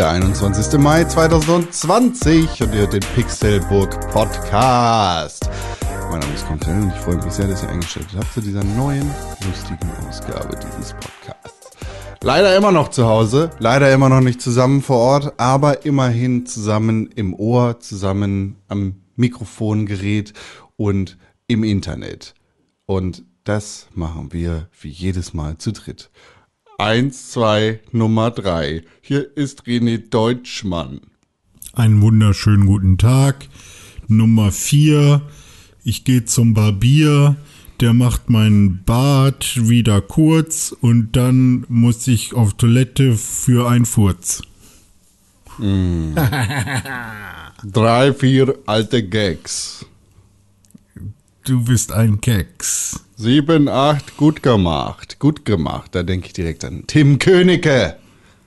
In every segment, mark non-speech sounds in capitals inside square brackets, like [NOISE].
Der 21. Mai 2020 und ihr hört den Pixelburg Podcast. Mein Name ist Content und ich freue mich sehr, dass ihr eingeschaltet habt zu dieser neuen, lustigen Ausgabe dieses Podcasts. Leider immer noch zu Hause, leider immer noch nicht zusammen vor Ort, aber immerhin zusammen im Ohr, zusammen am Mikrofongerät und im Internet. Und das machen wir wie jedes Mal zu dritt. Eins, zwei, Nummer drei. Hier ist René Deutschmann. Einen wunderschönen guten Tag. Nummer vier. Ich gehe zum Barbier. Der macht meinen Bart wieder kurz und dann muss ich auf Toilette für einen Furz. [LAUGHS] Drei, vier alte Gags. Du bist ein Keks. Sieben, acht, gut gemacht. Gut gemacht. Da denke ich direkt an Tim Königke.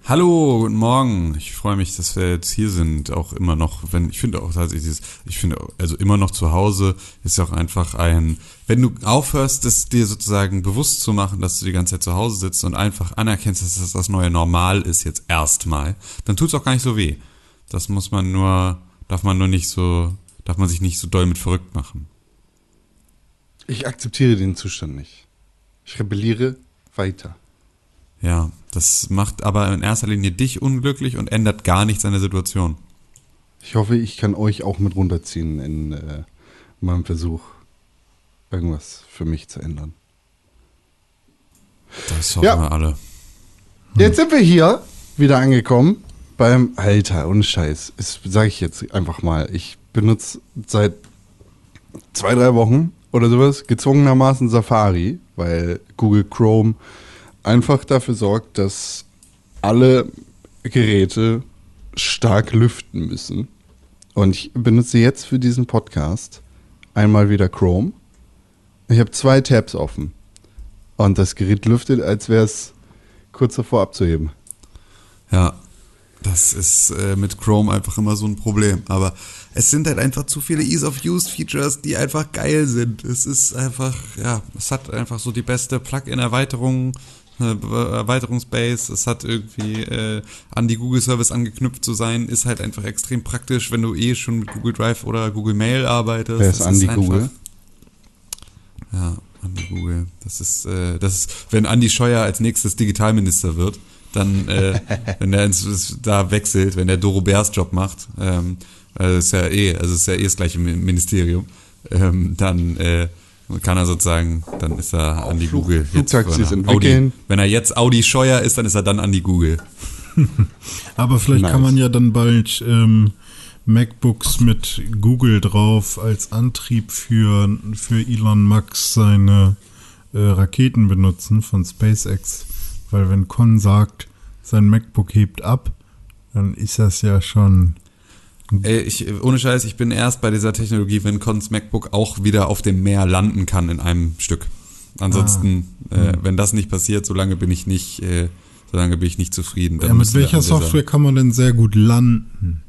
Hallo, guten Morgen. Ich freue mich, dass wir jetzt hier sind. Auch immer noch, wenn ich finde auch tatsächlich, dieses- ich finde also immer noch zu Hause ist ja auch einfach ein, wenn du aufhörst, das dir sozusagen bewusst zu machen, dass du die ganze Zeit zu Hause sitzt und einfach anerkennst, dass das das neue Normal ist jetzt erstmal, dann tut's auch gar nicht so weh. Das muss man nur, darf man nur nicht so, darf man sich nicht so doll mit verrückt machen. Ich akzeptiere den Zustand nicht. Ich rebelliere weiter. Ja, das macht aber in erster Linie dich unglücklich und ändert gar nichts an der Situation. Ich hoffe, ich kann euch auch mit runterziehen in äh, meinem Versuch, irgendwas für mich zu ändern. Das hoffen Ja. wir alle. Jetzt sind wir hier wieder angekommen beim Alter und Scheiß. Das sage ich jetzt einfach mal. Ich benutze seit zwei, drei Wochen oder sowas gezwungenermaßen Safari, weil Google Chrome einfach dafür sorgt, dass alle Geräte stark lüften müssen. Und ich benutze jetzt für diesen Podcast einmal wieder Chrome. Ich habe zwei Tabs offen. Und das Gerät lüftet, als wäre es kurz davor abzuheben. Ja, das ist äh, mit Chrome einfach immer so ein Problem. Aber es sind halt einfach zu viele Ease-of-Use-Features, die einfach geil sind. Es ist einfach, ja, es hat einfach so die beste Plugin-Erweiterung, äh, Erweiterungsbase. Es hat irgendwie äh, an die Google-Service angeknüpft zu sein. Ist halt einfach extrem praktisch, wenn du eh schon mit Google Drive oder Google Mail arbeitest. Wer ist Das Andi einfach- Google? Ja, Andi Google. Das ist, äh, das ist, wenn Andi Scheuer als nächstes Digitalminister wird, dann, äh, [LAUGHS] wenn er ins, da wechselt, wenn der Doro Bärs Job macht, ähm, also ist ja eh, also ist ja eh das gleiche Mi- Ministerium, ähm, dann äh, kann er sozusagen, dann ist er Andi Flug- Google. Flugtaxis entwickeln. Audi, wenn er jetzt Audi Scheuer ist, dann ist er dann Andi Google. [LAUGHS] Aber vielleicht Nice. kann man ja dann bald ähm, MacBooks mit Google drauf als Antrieb für, für Elon Musk seine äh, Raketen benutzen von SpaceX. Weil wenn Con sagt, sein MacBook hebt ab, dann ist das ja schon. Ey, ich, ohne Scheiß, ich bin erst bei dieser Technologie, wenn Cons MacBook auch wieder auf dem Meer landen kann in einem Stück. Ansonsten, Ah. äh, wenn das nicht passiert, solange bin ich nicht, äh, solange bin ich nicht zufrieden. Dann Ja, mit welcher Software kann man denn sehr gut landen?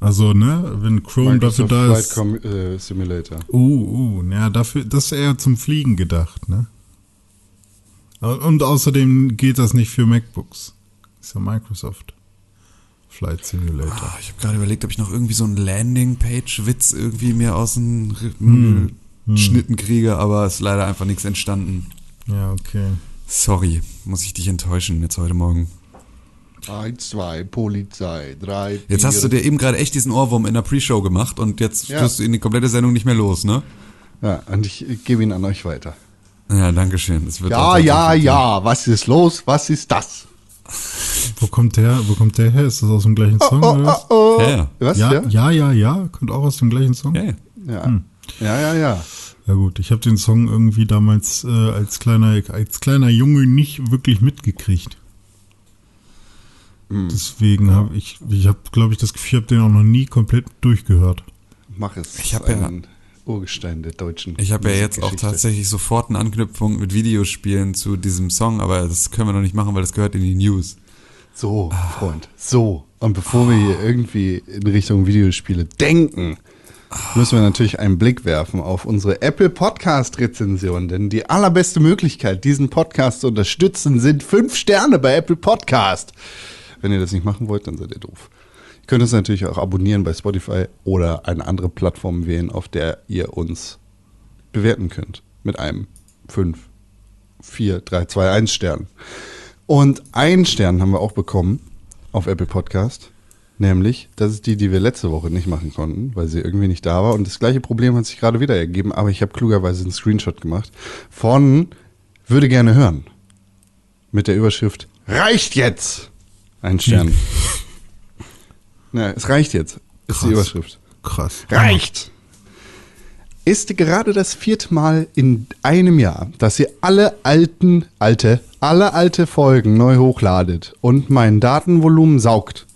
Also, ne, wenn Chrome dafür Microsoft da Flight ist. Com äh, Simulator. Uh, uh, ja, dafür, das ist eher zum Fliegen gedacht, ne? Und außerdem geht das nicht für MacBooks. Ist ja Microsoft. Flight Simulator. Ah, ich habe gerade überlegt, ob ich noch irgendwie so einen Landing-Page-Witz irgendwie mir aus den Hm. Hm. Schnitten kriege, aber ist leider einfach nichts entstanden. Ja, okay. Sorry, muss ich dich enttäuschen jetzt heute Morgen. Eins, zwei, Polizei, drei, Jetzt vier. hast du dir eben gerade echt diesen Ohrwurm in der Pre-Show gemacht und jetzt Ja. tust du ihn die komplette Sendung nicht mehr los, ne? Ja, und ich äh, gebe ihn an euch weiter. Ja, danke schön. Ja, ja, ja, was ist los? Was ist das? Wo kommt der, wo kommt der her? Ist das aus dem gleichen Song oder was? Oh, Ja, ja. Was? Ja, Ja, ja, ja, ja, kommt auch aus dem gleichen Song. Ja, ja. ja, ja, ja. ja. Ja gut, ich habe den Song irgendwie damals äh, als kleiner als kleiner Junge nicht wirklich mitgekriegt. Deswegen habe ich, ich habe, glaube ich, das Gefühl, ich habe den auch noch nie komplett durchgehört. Mach es. Ich hab ja- Urgestein der deutschen. Ich habe ja jetzt auch tatsächlich sofort einen Anknüpfung mit Videospielen zu diesem Song, aber das können wir noch nicht machen, weil das gehört in die News. So, Freund, so. Und bevor wir hier irgendwie in Richtung Videospiele denken, müssen wir natürlich einen Blick werfen auf unsere Apple Podcast Rezension, denn die allerbeste Möglichkeit, diesen Podcast zu unterstützen, sind fünf Sterne bei Apple Podcast. Wenn ihr das nicht machen wollt, dann seid ihr doof. Könnt uns natürlich auch abonnieren bei Spotify oder eine andere Plattform wählen, auf der ihr uns bewerten könnt. Mit einem 5, 4, 3, 2, 1 Stern. Und einen Stern haben wir auch bekommen auf Apple Podcast. Nämlich, das ist die, die wir letzte Woche nicht machen konnten, weil sie irgendwie nicht da war. Und das gleiche Problem hat sich gerade wieder ergeben, aber ich habe klugerweise einen Screenshot gemacht von Würde gerne hören. Mit der Überschrift Reicht jetzt! Ein Stern. [LAUGHS] Na, es reicht jetzt. Ist Krass. die Überschrift. Krass. Reicht! Ist gerade das vierte Mal in einem Jahr, dass ihr alle alten, alte, alle alte Folgen neu hochladet und mein Datenvolumen saugt.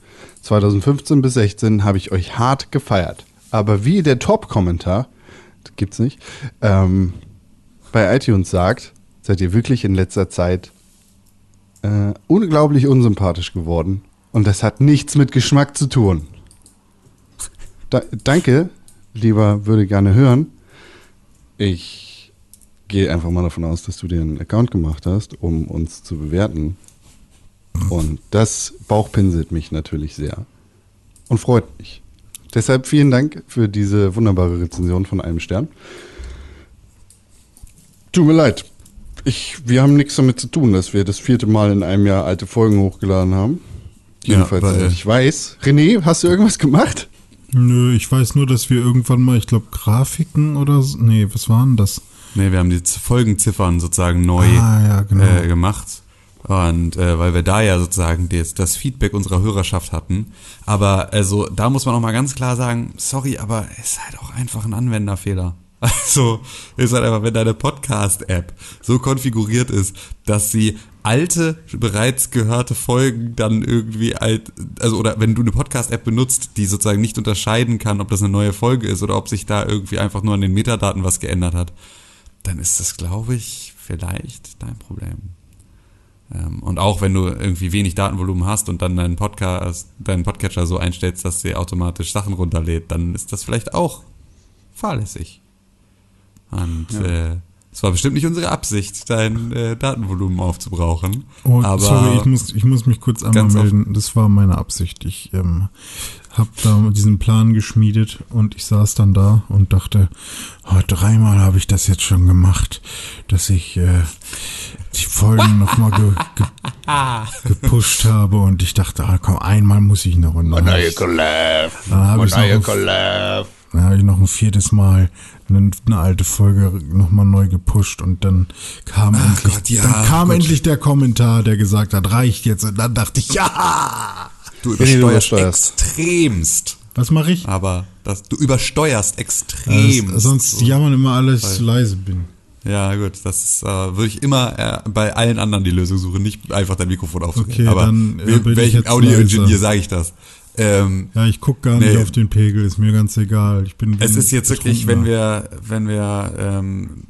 2015 bis 16 habe ich euch hart gefeiert. Aber wie der Top-Kommentar, das gibt's nicht, ähm, bei iTunes sagt, seid ihr wirklich in letzter Zeit äh, unglaublich unsympathisch geworden. Und das hat nichts mit Geschmack zu tun. Da, danke, lieber würde gerne hören. Ich gehe einfach mal davon aus, dass du dir einen Account gemacht hast, um uns zu bewerten. Und das bauchpinselt mich natürlich sehr und freut mich. Deshalb vielen Dank für diese wunderbare Rezension von einem Stern. Tut mir leid. Ich, wir haben nichts damit zu tun, dass wir das vierte Mal in einem Jahr alte Folgen hochgeladen haben. Jedenfalls, weil- soweit ich weiß. René, hast du irgendwas gemacht? Nö, ich weiß nur, dass wir irgendwann mal, ich glaube, Grafiken oder so. Nee, was waren das? Nee, wir haben die Folgenziffern sozusagen neu Ah, ja, genau. äh, gemacht. Und äh, weil wir da ja sozusagen das, das Feedback unserer Hörerschaft hatten. Aber also da muss man auch mal ganz klar sagen, sorry, aber es ist halt auch einfach ein Anwenderfehler. [LAUGHS] Also ist halt einfach, wenn deine Podcast-App so konfiguriert ist, dass sie alte, bereits gehörte Folgen dann irgendwie alt, also oder wenn du eine Podcast-App benutzt, die sozusagen nicht unterscheiden kann, ob das eine neue Folge ist oder ob sich da irgendwie einfach nur an den Metadaten was geändert hat, dann ist das, glaube ich, vielleicht dein Problem. Ähm, und auch wenn du irgendwie wenig Datenvolumen hast und dann deinen Podcast, deinen Podcatcher so einstellst, dass sie automatisch Sachen runterlädt, dann ist das vielleicht auch fahrlässig. Und äh, es war bestimmt nicht unsere Absicht, dein äh, Datenvolumen aufzubrauchen. Oh, aber sorry, ich muss, ich muss mich kurz einmal melden. Das war meine Absicht. Ich ähm, habe da diesen Plan geschmiedet und ich saß dann da und dachte, oh, dreimal habe ich das jetzt schon gemacht, dass ich äh, die Folgen nochmal ge, ge, [LAUGHS] gepusht habe und ich dachte, ah, komm, einmal muss ich noch. Und dann habe ich, hab ich's noch, Collab. Dann hab ich noch ein viertes Mal eine, eine alte Folge nochmal neu gepusht und dann kam endlich, Gott, ja, dann kam gut. endlich der Kommentar, der gesagt hat, reicht jetzt. Und dann dachte ich, ja. du du übersteuerst übersteuerst. extremst. Was mache ich? Aber das, du übersteuerst extrem. Äh, sonst jammern immer alle, dass ich zu leise bin. Ja, gut, das ist, äh, würde ich immer äh, bei allen anderen die Lösung suchen, nicht einfach dein Mikrofon aufzudrehen. Okay, Aber dann, äh, welchem Audio-Ingenieur sage ich das? Ähm, Ja, ich guck gar nicht Nee. auf den Pegel, ist mir ganz egal. Ich bin es ist jetzt wirklich, wenn wir, wenn wir, ähm,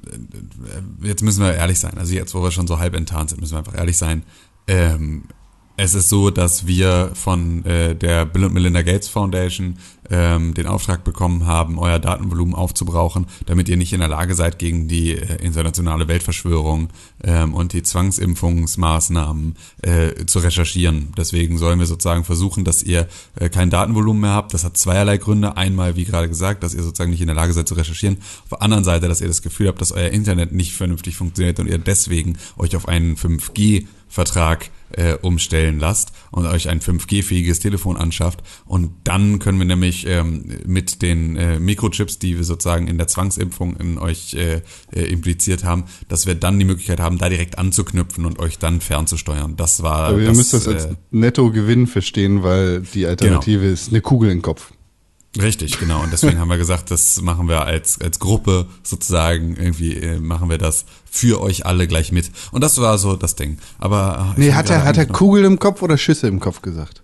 äh, jetzt müssen wir ehrlich sein, also jetzt, wo wir schon so halb enttarnt sind, müssen wir einfach ehrlich sein. Ähm, es ist so, dass wir von äh, der Bill und Melinda Gates Foundation ähm, den Auftrag bekommen haben, euer Datenvolumen aufzubrauchen, damit ihr nicht in der Lage seid, gegen die äh, internationale Weltverschwörung ähm, und die Zwangsimpfungsmaßnahmen äh, zu recherchieren. Deswegen sollen wir sozusagen versuchen, dass ihr äh, kein Datenvolumen mehr habt. Das hat zweierlei Gründe. Einmal, wie gerade gesagt, dass ihr sozusagen nicht in der Lage seid zu recherchieren. Auf der anderen Seite, dass ihr das Gefühl habt, dass euer Internet nicht vernünftig funktioniert und ihr deswegen euch auf einen 5G Vertrag äh, umstellen lasst und euch ein 5G-fähiges Telefon anschafft. Und dann können wir nämlich ähm, mit den äh, Mikrochips, die wir sozusagen in der Zwangsimpfung in euch äh, äh, impliziert haben, dass wir dann die Möglichkeit haben, da direkt anzuknüpfen und euch dann fernzusteuern. Das war Aber ihr müsst das als äh, Nettogewinn verstehen, weil die Alternative ist eine Kugel im Kopf. Richtig, genau. Und deswegen haben wir gesagt, das machen wir als, als Gruppe sozusagen, irgendwie äh, machen wir das für euch alle gleich mit. Und das war so das Ding. Aber. Äh, nee, hat er, hat er Kugel im Kopf oder Schüsse im Kopf gesagt?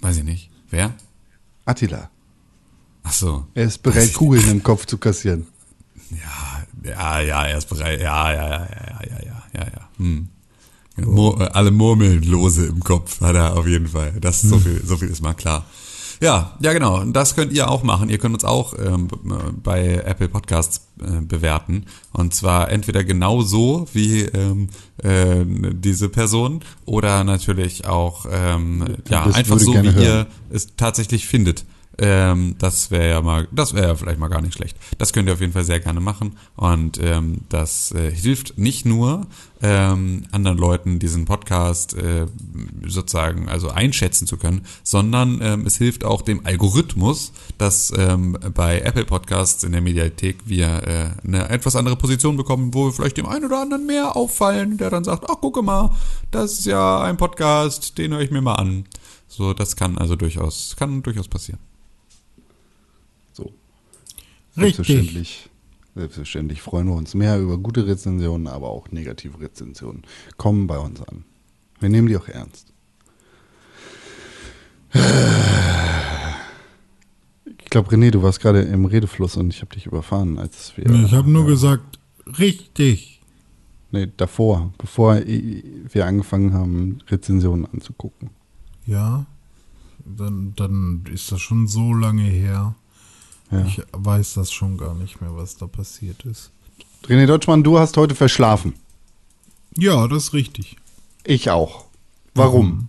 Weiß ich nicht. Wer? Attila. Ach so. Er ist bereit, [LAUGHS] Kugeln im Kopf zu kassieren. Ja, ja, ja, er ist bereit. Ja, ja, ja, ja, ja, ja, ja, ja. Hm. Oh. Alle Murmeln lose im Kopf hat er auf jeden Fall. Das so hm. viel, so viel ist mal klar. Ja, ja genau. Und das könnt ihr auch machen. Ihr könnt uns auch ähm, bei Apple Podcasts äh, bewerten. Und zwar entweder genau so wie ähm, äh, diese Person oder natürlich auch ähm, ja einfach so, wie gerne ihr hören. es tatsächlich findet. Ähm, das wäre ja mal, das wäre ja vielleicht mal gar nicht schlecht. Das könnt ihr auf jeden Fall sehr gerne machen und ähm, das äh, hilft nicht nur ähm, anderen Leuten diesen Podcast äh, sozusagen also einschätzen zu können, sondern ähm, es hilft auch dem Algorithmus, dass ähm, bei Apple Podcasts in der Mediathek wir äh, eine etwas andere Position bekommen, wo wir vielleicht dem einen oder anderen mehr auffallen, der dann sagt, ach gucke mal, das ist ja ein Podcast, den höre ich mir mal an. So, das kann also durchaus, kann durchaus passieren. Selbstverständlich, selbstverständlich freuen wir uns mehr über gute Rezensionen, aber auch negative Rezensionen kommen bei uns an. Wir nehmen die auch ernst. Ich glaube, René, du warst gerade im Redefluss und ich habe dich überfahren, als wir. Ich habe nur gesagt, richtig. Nee, davor, bevor wir angefangen haben, Rezensionen anzugucken. Ja, dann, dann ist das schon so lange her. Ja. Ich weiß das schon gar nicht mehr, was da passiert ist. René Deutschmann, du hast heute verschlafen. Ja, das ist richtig. Ich auch. Warum?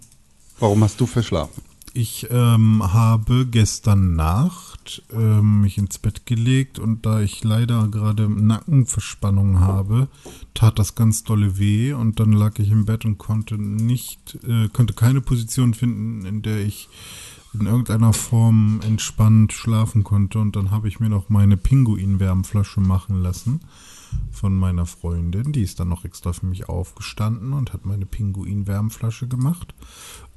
Warum hast du verschlafen? Ich ähm, habe gestern Nacht ähm, mich ins Bett gelegt und da ich leider gerade Nackenverspannung habe, tat das ganz dolle weh und dann lag ich im Bett und konnte nicht, äh, konnte keine Position finden, in der ich in irgendeiner Form entspannt schlafen konnte und dann habe ich mir noch meine Pinguin-Wärmflasche machen lassen von meiner Freundin. Die ist dann noch extra für mich aufgestanden und hat meine Pinguin-Wärmflasche gemacht.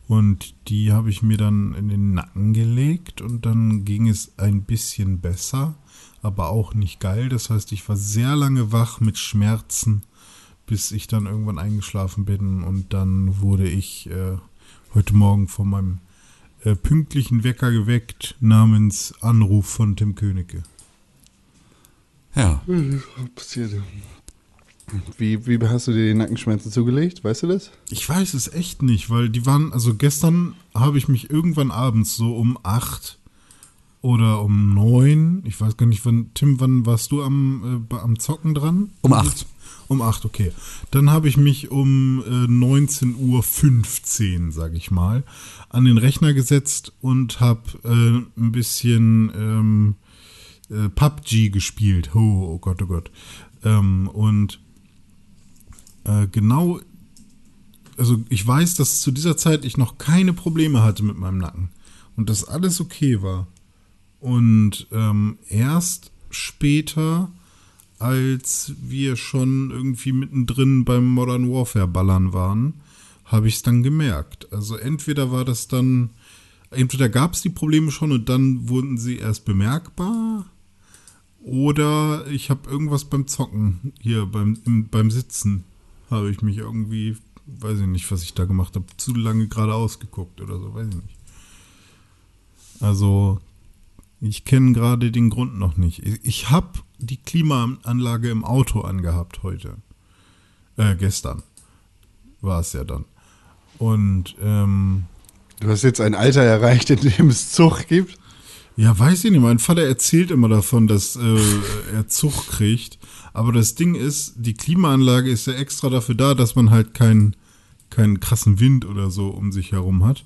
Und die habe ich mir dann in den Nacken gelegt und dann ging es ein bisschen besser, aber auch nicht geil. Das heißt, ich war sehr lange wach mit Schmerzen, bis ich dann irgendwann eingeschlafen bin und dann wurde ich äh, heute Morgen von meinem äh, pünktlichen Wecker geweckt namens Anruf von Tim Königke. Ja. Passiert. Wie, wie hast du dir die Nackenschmerzen zugelegt? Weißt du das? Ich weiß es echt nicht, weil die waren, also gestern habe ich mich irgendwann abends so um acht oder um neun, ich weiß gar nicht, wann, Tim, wann warst du am, äh, am Zocken dran? Um acht. Um acht, okay. Dann habe ich mich um äh, 19.15 Uhr, sage ich mal, an den Rechner gesetzt und habe äh, ein bisschen ähm, äh, PUBG gespielt. Oh, oh Gott, oh Gott. Ähm, und äh, genau, also ich weiß, dass zu dieser Zeit ich noch keine Probleme hatte mit meinem Nacken und dass alles okay war. Und ähm, erst später, als wir schon irgendwie mittendrin beim Modern Warfare ballern waren, habe ich es dann gemerkt. Also entweder war das dann, entweder gab es die Probleme schon und dann wurden sie erst bemerkbar, oder ich habe irgendwas beim Zocken hier beim, im, beim Sitzen habe ich mich irgendwie, weiß ich nicht, was ich da gemacht habe, zu lange geradeaus geguckt oder so, weiß ich nicht. Also ich kenne gerade den Grund noch nicht. Ich, ich habe die Klimaanlage im Auto angehabt heute. Äh, gestern war es ja dann. Und ähm, Du hast jetzt ein Alter erreicht, in dem es Zug gibt. Ja, weiß ich nicht. Mein Vater erzählt immer davon, dass äh, er Zug kriegt. Aber das Ding ist, die Klimaanlage ist ja extra dafür da, dass man halt keinen keinen krassen Wind oder so um sich herum hat.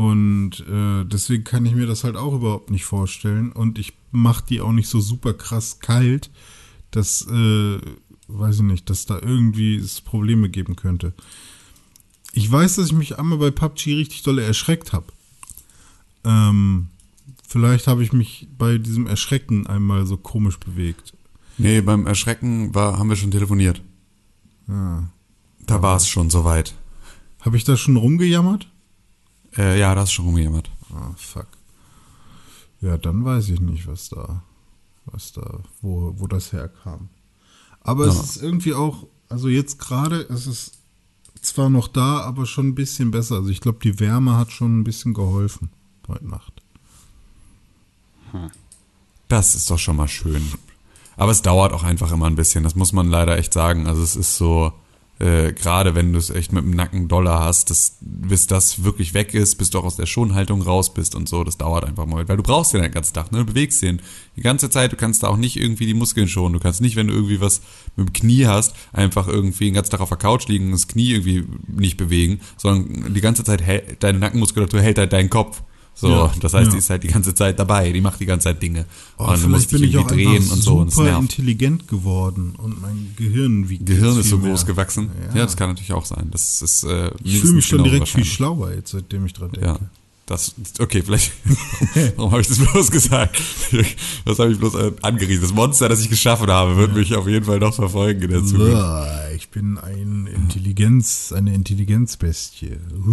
Und äh, deswegen kann ich mir das halt auch überhaupt nicht vorstellen. Und ich mache die auch nicht so super krass kalt, dass, äh, weiß ich nicht, dass da irgendwie es Probleme geben könnte. Ich weiß, dass ich mich einmal bei PUBG richtig dolle erschreckt habe. Ähm, vielleicht habe ich mich bei diesem Erschrecken einmal so komisch bewegt. Nee, beim Erschrecken war, haben wir schon telefoniert. Ja. Da war es schon soweit. Habe ich da schon rumgejammert? Äh, ja, da ist schon rumgejammert. Ah, fuck. Ja, dann weiß ich nicht, was da, was da, wo, wo das herkam. Aber es Ja. ist irgendwie auch, also jetzt gerade, es ist zwar noch da, aber schon ein bisschen besser. Also ich glaube, die Wärme hat schon ein bisschen geholfen heute Nacht. Das ist doch schon mal schön. Aber es dauert auch einfach immer ein bisschen, das muss man leider echt sagen. Also es ist so, äh, gerade wenn du es echt mit dem Nacken Dollar hast, dass, bis das wirklich weg ist, bis du auch aus der Schonhaltung raus bist und so, das dauert einfach mal, weil du brauchst den den ganzen Tag, ne? du bewegst den die ganze Zeit, du kannst da auch nicht irgendwie die Muskeln schonen, du kannst nicht, wenn du irgendwie was mit dem Knie hast, einfach irgendwie den ganzen Tag auf der Couch liegen und das Knie irgendwie nicht bewegen, sondern die ganze Zeit hält, deine Nackenmuskulatur hält halt deinen Kopf. So, Ja, das heißt, ja. die ist halt die ganze Zeit dabei, die macht die ganze Zeit Dinge. Oh, und du musst dich irgendwie drehen und so und super intelligent geworden und mein Gehirn wiegt Gehirn ist so viel groß mehr. gewachsen. Ja. Ja. das kann natürlich auch sein. Das ist äh, Ich fühle mich schon direkt viel schlauer jetzt, seitdem ich dran denke. Ja. Das, okay, vielleicht, [LAUGHS] warum habe ich das bloß gesagt? [LAUGHS] Das habe ich bloß äh, angerissen. Das Monster, das ich geschaffen habe, wird mich auf jeden Fall noch verfolgen in der Zukunft. Ich bin ein Intelligenz, eine Intelligenzbestie. [LAUGHS]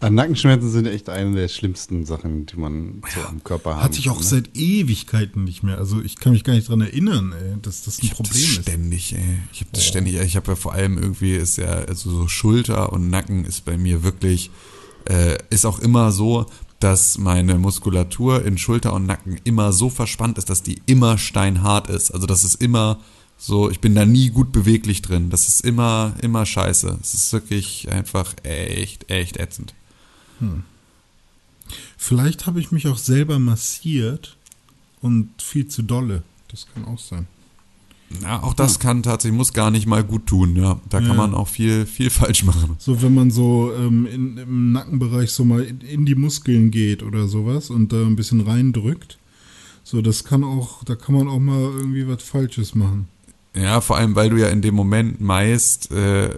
Äh, Nackenschmerzen sind echt eine der schlimmsten Sachen, die man so am Körper hat. Hatte ich auch seit Ewigkeiten nicht mehr. Also ich kann mich gar nicht dran erinnern, ey, dass das ein Ich habe das Problem ist. ständig, ey. Ich habe das ständig. Ich habe ja vor allem irgendwie ist ja also so Schulter und Nacken ist bei mir wirklich äh, ist auch immer so, dass meine Muskulatur in Schulter und Nacken immer so verspannt ist, dass die immer steinhart ist. Also das ist immer so, ich bin da nie gut beweglich drin. Das ist immer immer scheiße. Es ist wirklich einfach echt echt ätzend. Vielleicht habe ich mich auch selber massiert und viel zu dolle. Das kann auch sein. Ja, auch das kann tatsächlich muss gar nicht mal gut tun. Ja, da kann Ja. man auch viel viel [LAUGHS] falsch machen. So, wenn man so ähm, in, im Nackenbereich so mal in, in die Muskeln geht oder sowas und da ein bisschen reindrückt. So, das kann auch, da kann man auch mal irgendwie was Falsches machen. Ja, vor allem, weil du ja in dem Moment meist äh,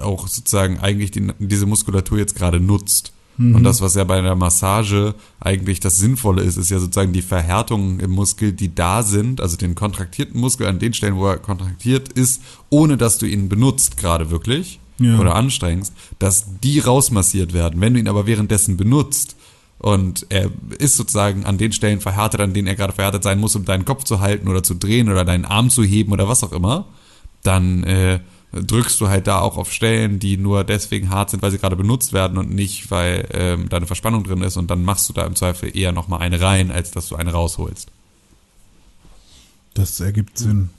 auch sozusagen eigentlich die, diese Muskulatur jetzt gerade nutzt. Und das, was ja bei einer Massage eigentlich das Sinnvolle ist, ist ja sozusagen die Verhärtungen im Muskel, die da sind, also den kontraktierten Muskel an den Stellen, wo er kontraktiert ist, ohne dass du ihn benutzt gerade wirklich Ja. oder anstrengst, dass die rausmassiert werden. Wenn du ihn aber währenddessen benutzt und er ist sozusagen an den Stellen verhärtet, an denen er gerade verhärtet sein muss, um deinen Kopf zu halten oder zu drehen oder deinen Arm zu heben oder was auch immer, dann äh, drückst du halt da auch auf Stellen, die nur deswegen hart sind, weil sie gerade benutzt werden und nicht, weil ähm, da eine Verspannung drin ist und dann machst du da im Zweifel eher nochmal eine rein, als dass du eine rausholst. Das ergibt Sinn.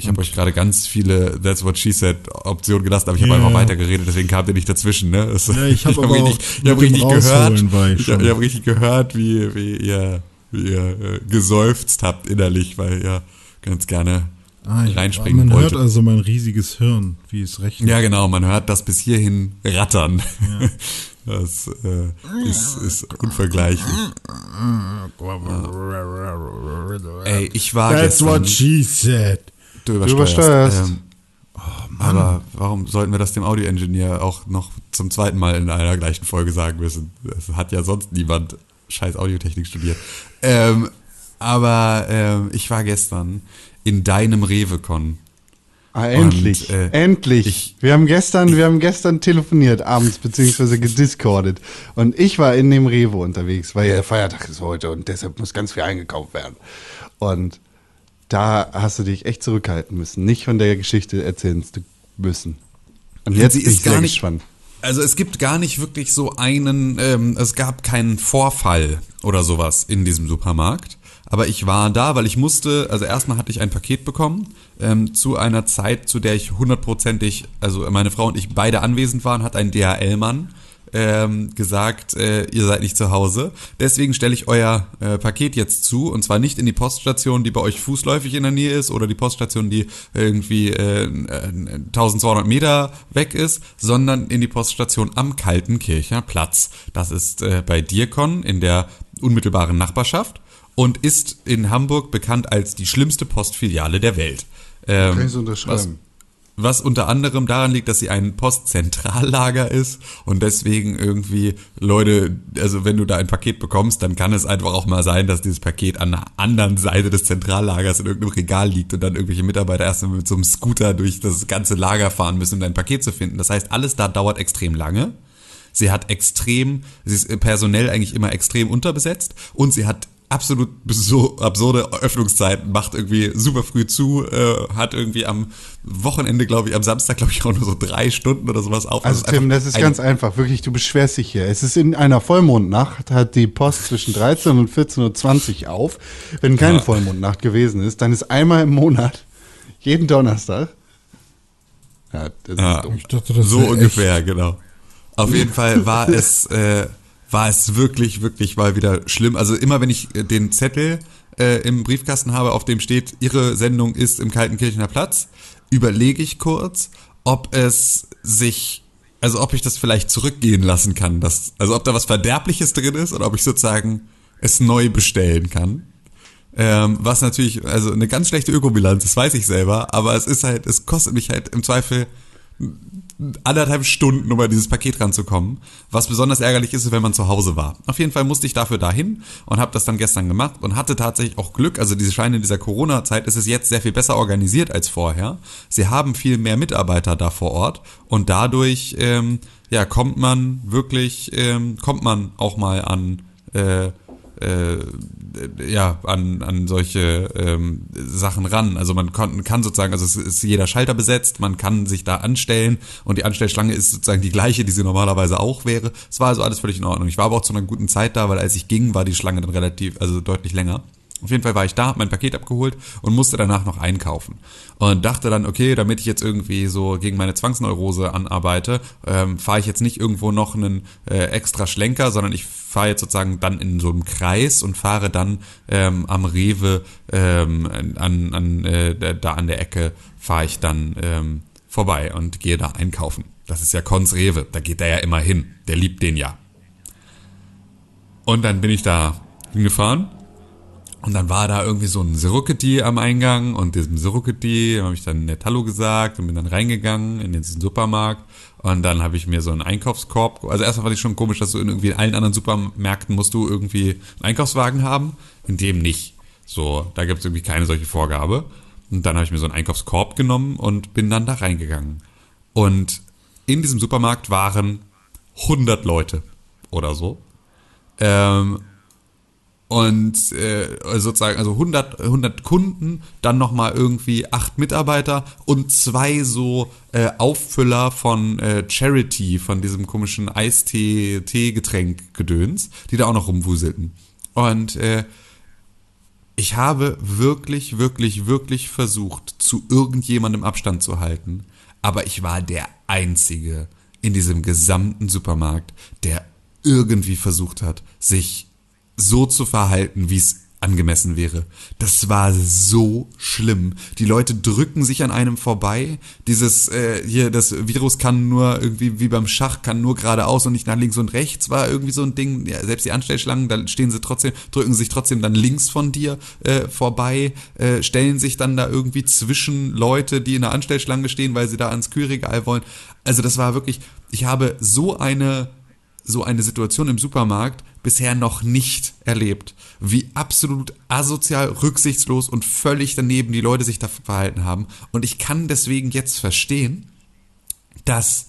Ich habe euch gerade ganz viele That's What She Said Optionen gelassen, aber ich habe Ja. einfach weitergeredet, deswegen kam der nicht dazwischen. Ne? Das, Ja, ich hab [LAUGHS] hab richtig, ich hab richtig gehört, ich ich habe hab richtig gehört, wie, wie ihr, wie ihr äh, geseufzt habt innerlich, weil ihr ganz gerne Ah, ich- reinspringen Man hört wolltet. also mein riesiges Hirn, wie es rechnet. Ja, genau, man hört das bis hierhin rattern. [LAUGHS] Das äh, ist, ist unvergleichlich. [LAUGHS] Ey, ich war That's gestern... what she said. Du Du übersteuerst. übersteuerst. Ähm, aber warum sollten wir das dem Audio-Engineer auch noch zum zweiten Mal in einer gleichen Folge sagen müssen? Das hat ja sonst niemand scheiß Audiotechnik studiert. Ähm, aber ähm, ich war gestern in deinem Revecon. Ah, endlich, Und, äh, endlich. ich- wir haben gestern, wir haben gestern telefoniert abends beziehungsweise gediscordet und ich war in dem Rewe unterwegs, weil ja der Feiertag ist heute und deshalb muss ganz viel eingekauft werden. Und da hast du dich echt zurückhalten müssen, nicht von der Geschichte erzählen zu müssen. Und jetzt sie bin ich ist gar nicht- gespannt. Also es gibt gar nicht wirklich so einen, ähm, es gab keinen Vorfall oder sowas in diesem Supermarkt. Aber ich war da, weil ich musste, also erstmal hatte ich ein Paket bekommen, ähm, zu einer Zeit, zu der ich hundertprozentig, also meine Frau und ich beide anwesend waren, hat ein DHL-Mann ähm, gesagt, äh, ihr seid nicht zu Hause. Deswegen stelle ich euer äh, Paket jetzt zu und zwar nicht in die Poststation, die bei euch fußläufig in der Nähe ist oder die Poststation, die irgendwie äh, äh, 1200 Meter weg ist, sondern in die Poststation am Kaltenkircher Platz. Das ist äh, bei Dirkon in der unmittelbaren Nachbarschaft und ist in Hamburg bekannt als die schlimmste Postfiliale der Welt. Ähm, Kann ich so unterschreiben. Was unter anderem daran liegt, dass sie ein Postzentrallager ist und deswegen irgendwie Leute, also wenn du da ein Paket bekommst, dann kann es einfach auch mal sein, dass dieses Paket an der anderen Seite des Zentrallagers in irgendeinem Regal liegt und dann irgendwelche Mitarbeiter erst mal mit so einem Scooter durch das ganze Lager fahren müssen, um dein Paket zu finden. Das heißt, alles da dauert extrem lange. Sie hat extrem, sie ist personell eigentlich immer extrem unterbesetzt und sie hat absolut so absurde Öffnungszeiten, macht irgendwie super früh zu, äh, hat irgendwie am Wochenende, glaube ich, am Samstag, glaube ich, auch nur so drei Stunden oder sowas auf. Also es ist Tim, das ist ein- ganz einfach, wirklich, du beschwerst dich hier. Es ist in einer Vollmondnacht, hat die Post zwischen 13 und 14.20 Uhr auf. Wenn keine Ja. Vollmondnacht gewesen ist, dann ist einmal im Monat Jeden Donnerstag? Ja, das ja, ist ich dachte, das so ungefähr, echt. genau. Auf jeden Fall war es, äh, war es wirklich, wirklich mal wieder schlimm. Also immer wenn ich äh, den Zettel äh, im Briefkasten habe, auf dem steht, Ihre Sendung ist im Kaltenkirchener Platz, überlege ich kurz, ob es sich, also ob ich das vielleicht zurückgehen lassen kann. Dass, also ob da was Verderbliches drin ist oder ob ich sozusagen es neu bestellen kann. Ähm, was natürlich, also eine ganz schlechte Ökobilanz, das weiß ich selber, aber es ist halt, es kostet mich halt im Zweifel anderthalb Stunden, um an dieses Paket ranzukommen. Was besonders ärgerlich ist, wenn man zu Hause war. Auf jeden Fall musste ich dafür dahin und habe das dann gestern gemacht und hatte tatsächlich auch Glück. Also diese Scheine in dieser Corona-Zeit ist es jetzt sehr viel besser organisiert als vorher. Sie haben viel mehr Mitarbeiter da vor Ort und dadurch ähm, ja kommt man wirklich ähm, kommt man auch mal an äh, äh, ja, an, an solche ähm, Sachen ran. Also man kann, kann sozusagen, also es ist jeder Schalter besetzt, man kann sich da anstellen und die Anstellschlange ist sozusagen die gleiche, die sie normalerweise auch wäre. Es war also alles völlig in Ordnung. Ich war aber auch zu einer guten Zeit da, weil als ich ging, war die Schlange dann relativ, also deutlich länger. Auf jeden Fall war ich da, hab mein Paket abgeholt und musste danach noch einkaufen. Und dachte dann, okay, damit ich jetzt irgendwie so gegen meine Zwangsneurose anarbeite, ähm, fahre ich jetzt nicht irgendwo noch einen äh, extra Schlenker, sondern ich fahre jetzt sozusagen dann in so einem Kreis und fahre dann ähm, am Rewe ähm, an, an äh, da an der Ecke fahre ich dann ähm, vorbei und gehe da einkaufen. Das ist ja Kons Rewe, da geht er ja immer hin. Der liebt den ja. Und dann bin ich da hingefahren und dann war da irgendwie so ein Siruketi am Eingang und diesem Siruketi habe ich dann nett Hallo gesagt und bin dann reingegangen in den Supermarkt und dann habe ich mir so einen Einkaufskorb, also erstmal fand ich schon komisch, dass du in irgendwie in allen anderen Supermärkten musst du irgendwie einen Einkaufswagen haben, in dem nicht. So, da gibt es irgendwie keine solche Vorgabe. Und dann habe ich mir so einen Einkaufskorb genommen und bin dann da reingegangen. Und in diesem Supermarkt waren 100 Leute oder so. Ähm, und äh, sozusagen also 100 100 Kunden, dann noch mal irgendwie acht Mitarbeiter und zwei so äh, Auffüller von äh, Charity von diesem komischen Eistee Teegetränk Gedöns, die da auch noch rumwuselten. Und äh, ich habe wirklich wirklich wirklich versucht zu irgendjemandem Abstand zu halten, aber ich war der einzige in diesem gesamten Supermarkt, der irgendwie versucht hat, sich so zu verhalten, wie es angemessen wäre. Das war so schlimm. Die Leute drücken sich an einem vorbei. Dieses äh, hier, das Virus kann nur irgendwie wie beim Schach kann nur geradeaus und nicht nach links und rechts war irgendwie so ein Ding. Ja, selbst die Anstellschlangen, da stehen sie trotzdem, drücken sich trotzdem dann links von dir äh, vorbei, äh, stellen sich dann da irgendwie zwischen Leute, die in der Anstellschlange stehen, weil sie da ans Kühlregal wollen. Also das war wirklich. Ich habe so eine so eine Situation im Supermarkt bisher noch nicht erlebt, wie absolut asozial, rücksichtslos und völlig daneben die Leute sich da verhalten haben. Und ich kann deswegen jetzt verstehen, dass,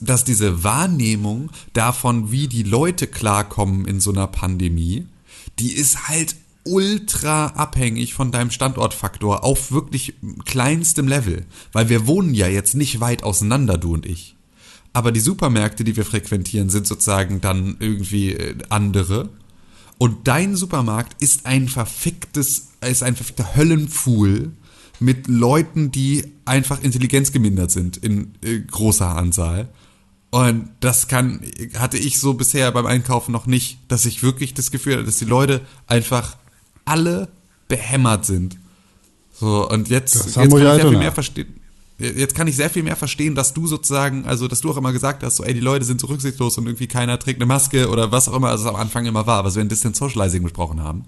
dass diese Wahrnehmung davon, wie die Leute klarkommen in so einer Pandemie, die ist halt ultra abhängig von deinem Standortfaktor auf wirklich kleinstem Level. Weil wir wohnen ja jetzt nicht weit auseinander, du und ich aber die Supermärkte, die wir frequentieren, sind sozusagen dann irgendwie äh, andere. Und dein Supermarkt ist ein verficktes, ist ein verfickter Höllenpfuhl mit Leuten, die einfach intelligenzgemindert sind in äh, großer Anzahl. Und das kann, hatte ich so bisher beim Einkaufen noch nicht, dass ich wirklich das Gefühl hatte, dass die Leute einfach alle behämmert sind. So, und jetzt, jetzt kann ich sehr viel mehr verstehen jetzt kann ich sehr viel mehr verstehen, dass du sozusagen, also dass du auch immer gesagt hast, so ey, die Leute sind so rücksichtslos und irgendwie keiner trägt eine Maske oder was auch immer, also es am Anfang immer war, was wir in Distance Socializing besprochen haben.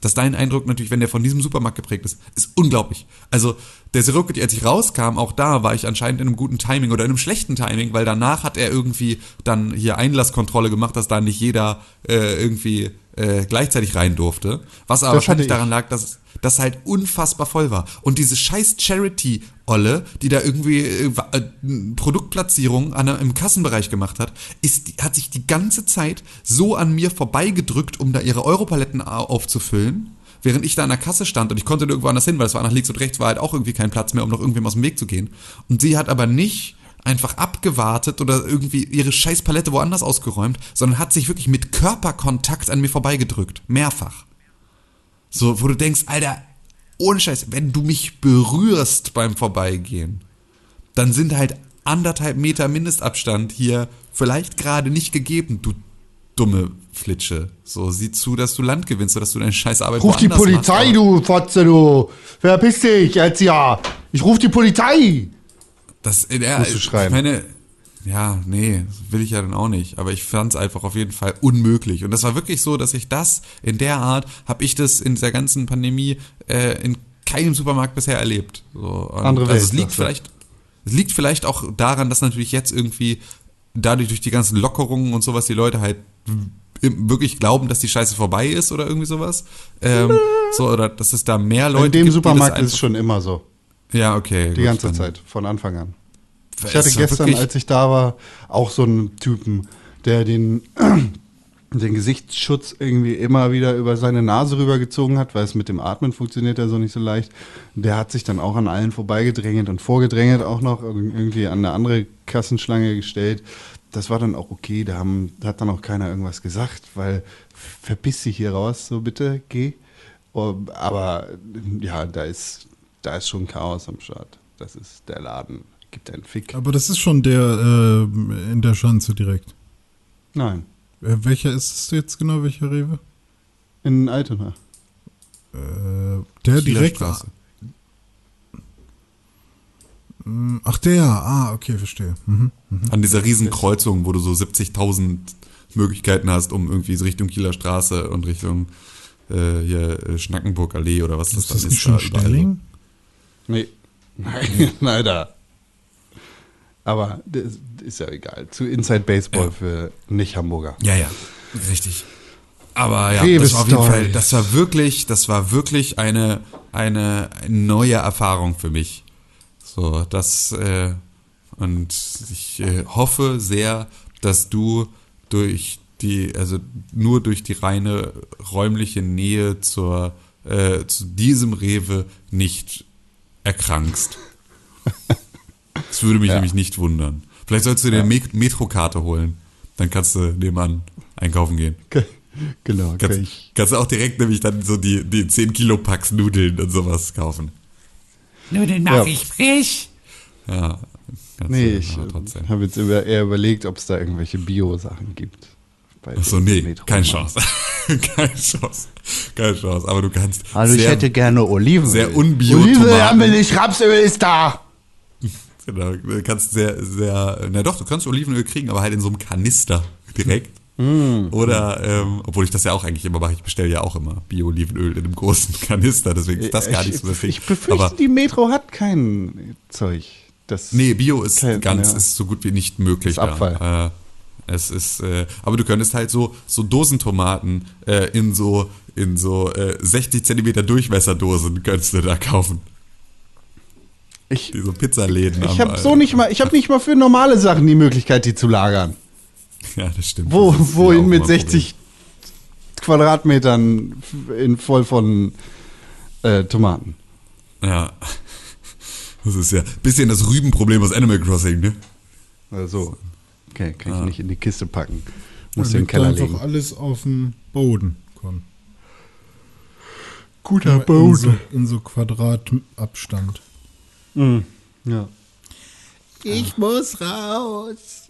Dass dein Eindruck natürlich, wenn der von diesem Supermarkt geprägt ist, ist unglaublich. Also der Sirocco, als ich rauskam, auch da war ich anscheinend in einem guten Timing oder in einem schlechten Timing, weil danach hat er irgendwie dann hier Einlasskontrolle gemacht, dass da nicht jeder äh, irgendwie äh, gleichzeitig rein durfte. Was aber wahrscheinlich daran lag, dass das halt unfassbar voll war. Und diese scheiß Charity-Olle, die da irgendwie äh, äh Produktplatzierung an, im Kassenbereich gemacht hat, ist, hat sich die ganze Zeit so an mir vorbeigedrückt, um da ihre Europaletten aufzufüllen während ich da an der Kasse stand und ich konnte irgendwo anders hin, weil es war nach links und rechts war halt auch irgendwie kein Platz mehr, um noch irgendwem aus dem Weg zu gehen. Und sie hat aber nicht einfach abgewartet oder irgendwie ihre scheiß Palette woanders ausgeräumt, sondern hat sich wirklich mit Körperkontakt an mir vorbeigedrückt. Mehrfach. So, wo du denkst, Alter, ohne Scheiß, wenn du mich berührst beim Vorbeigehen, dann sind halt anderthalb Meter Mindestabstand hier vielleicht gerade nicht gegeben, du dumme Flitsche. So, sieh zu, dass du Land gewinnst, sodass du deine scheiß Arbeit Ruf die Polizei, machst. du Fotze, du. Verpiss dich jetzt ja. Ich ruf die Polizei. Das, äh, ja. Ich meine, ja, nee, will ich ja dann auch nicht. Aber ich fand es einfach auf jeden Fall unmöglich. Und das war wirklich so, dass ich das in der Art, habe ich das in dieser ganzen Pandemie äh, in keinem Supermarkt bisher erlebt. So, Andere also Welt, es liegt du. vielleicht, es liegt vielleicht auch daran, dass natürlich jetzt irgendwie dadurch durch die ganzen Lockerungen und sowas die Leute halt wirklich glauben, dass die Scheiße vorbei ist oder irgendwie sowas. Ähm, so, oder dass es da mehr Leute In dem gibt, Supermarkt ist es schon immer so. Ja, okay. Die gut, ganze Zeit, von Anfang an. Ich hatte gestern, als ich da war, auch so einen Typen, der den, [CLEARS THROAT] den Gesichtsschutz irgendwie immer wieder über seine Nase rübergezogen hat, weil es mit dem Atmen funktioniert ja so nicht so leicht. Der hat sich dann auch an allen vorbeigedrängelt und vorgedrängelt auch noch irgendwie an eine andere Kassenschlange gestellt. Das war dann auch okay, da haben, da hat dann auch keiner irgendwas gesagt, weil verpiss dich hier raus, so bitte, geh. Aber ja, da ist, da ist schon Chaos am Start. Das ist der Laden. Gibt einen Fick. Aber das ist schon der äh, in der Schanze direkt. Nein, Äh, welcher ist es jetzt genau, welcher Rewe? in Altona. Äh, der Kieler direkt. Straße. Mm, Ach der, ah, okay, verstehe. Mhm. An dieser riesen Kreuzung, wo du so 70.000 Möglichkeiten hast, um irgendwie Richtung Kieler Straße und Richtung äh, hier äh, Schnackenburg Allee oder was das Ist dann das nicht ist. schon da überall. Stelling? Nee. Nein, [LAUGHS] leider. Aber das ist ja egal. Zu Inside Baseball Ja. für Nicht-Hamburger. Ja, ja, richtig. Aber ja, das war auf jeden. Fall, das war wirklich, das war wirklich eine, eine neue Erfahrung für mich. So, das, äh, und ich äh, hoffe sehr, dass du durch die, also nur durch die reine räumliche Nähe zur, äh, zu diesem Rewe nicht erkrankst. [LAUGHS] Das würde mich Ja. nämlich nicht wundern. Vielleicht sollst du dir eine Me- Metrokarte holen. Dann kannst du nebenan einkaufen gehen. Ge- Genau, kann Kannst, ich. kannst du auch direkt nämlich dann so die, die 10 Kilo Packs Nudeln und sowas kaufen. Nudeln Ja. mache ich frisch. Ja. kannst Nee, du, ich aber trotzdem. habe jetzt über, eher überlegt, ob es da irgendwelche Bio-Sachen gibt. Bei Achso, nee, keine Chance. [LAUGHS] keine Chance. Keine Chance. Aber du kannst. Also ich sehr, hätte gerne Oliven. sehr unbio Olivenöl haben wir nicht, Rapsöl ist da. Genau, du kannst sehr, sehr, na doch, du kannst Olivenöl kriegen, aber halt in so einem Kanister direkt. Oder, ähm, obwohl ich das ja auch eigentlich immer mache, ich bestelle ja auch immer Bio-Olivenöl in einem großen [LAUGHS] Kanister, deswegen ist das gar ich, nicht so das Ding. Ich befürchte, aber die Metro hat kein Zeug. Das nee, Bio ist Kein- ganz, ja. ist so gut wie nicht möglich. Ist Abfall. Da. Äh, es ist, äh, aber du könntest halt so, so Dosentomaten äh, in so, in so äh, 60 Zentimeter Durchmesserdosen könntest du da kaufen. Ich, Diese Pizzaläden. ich habe so nicht mal, ich habe nicht mal für normale Sachen die Möglichkeit, die zu lagern. [LAUGHS] Ja, das stimmt. Wo, Das wohin ja mit immer ein 60 Quadratmetern in voll von äh, Tomaten. Ja. Das ist ja ein bisschen das Rübenproblem aus Animal Crossing, ne? Also, okay, kann ich Ah. nicht in die Kiste packen. Muss Da in den Keller einfach legen. alles auf dem Boden. Con. Guter In so, in so Quadratabstand. Mhm. Ja. Ich muss raus.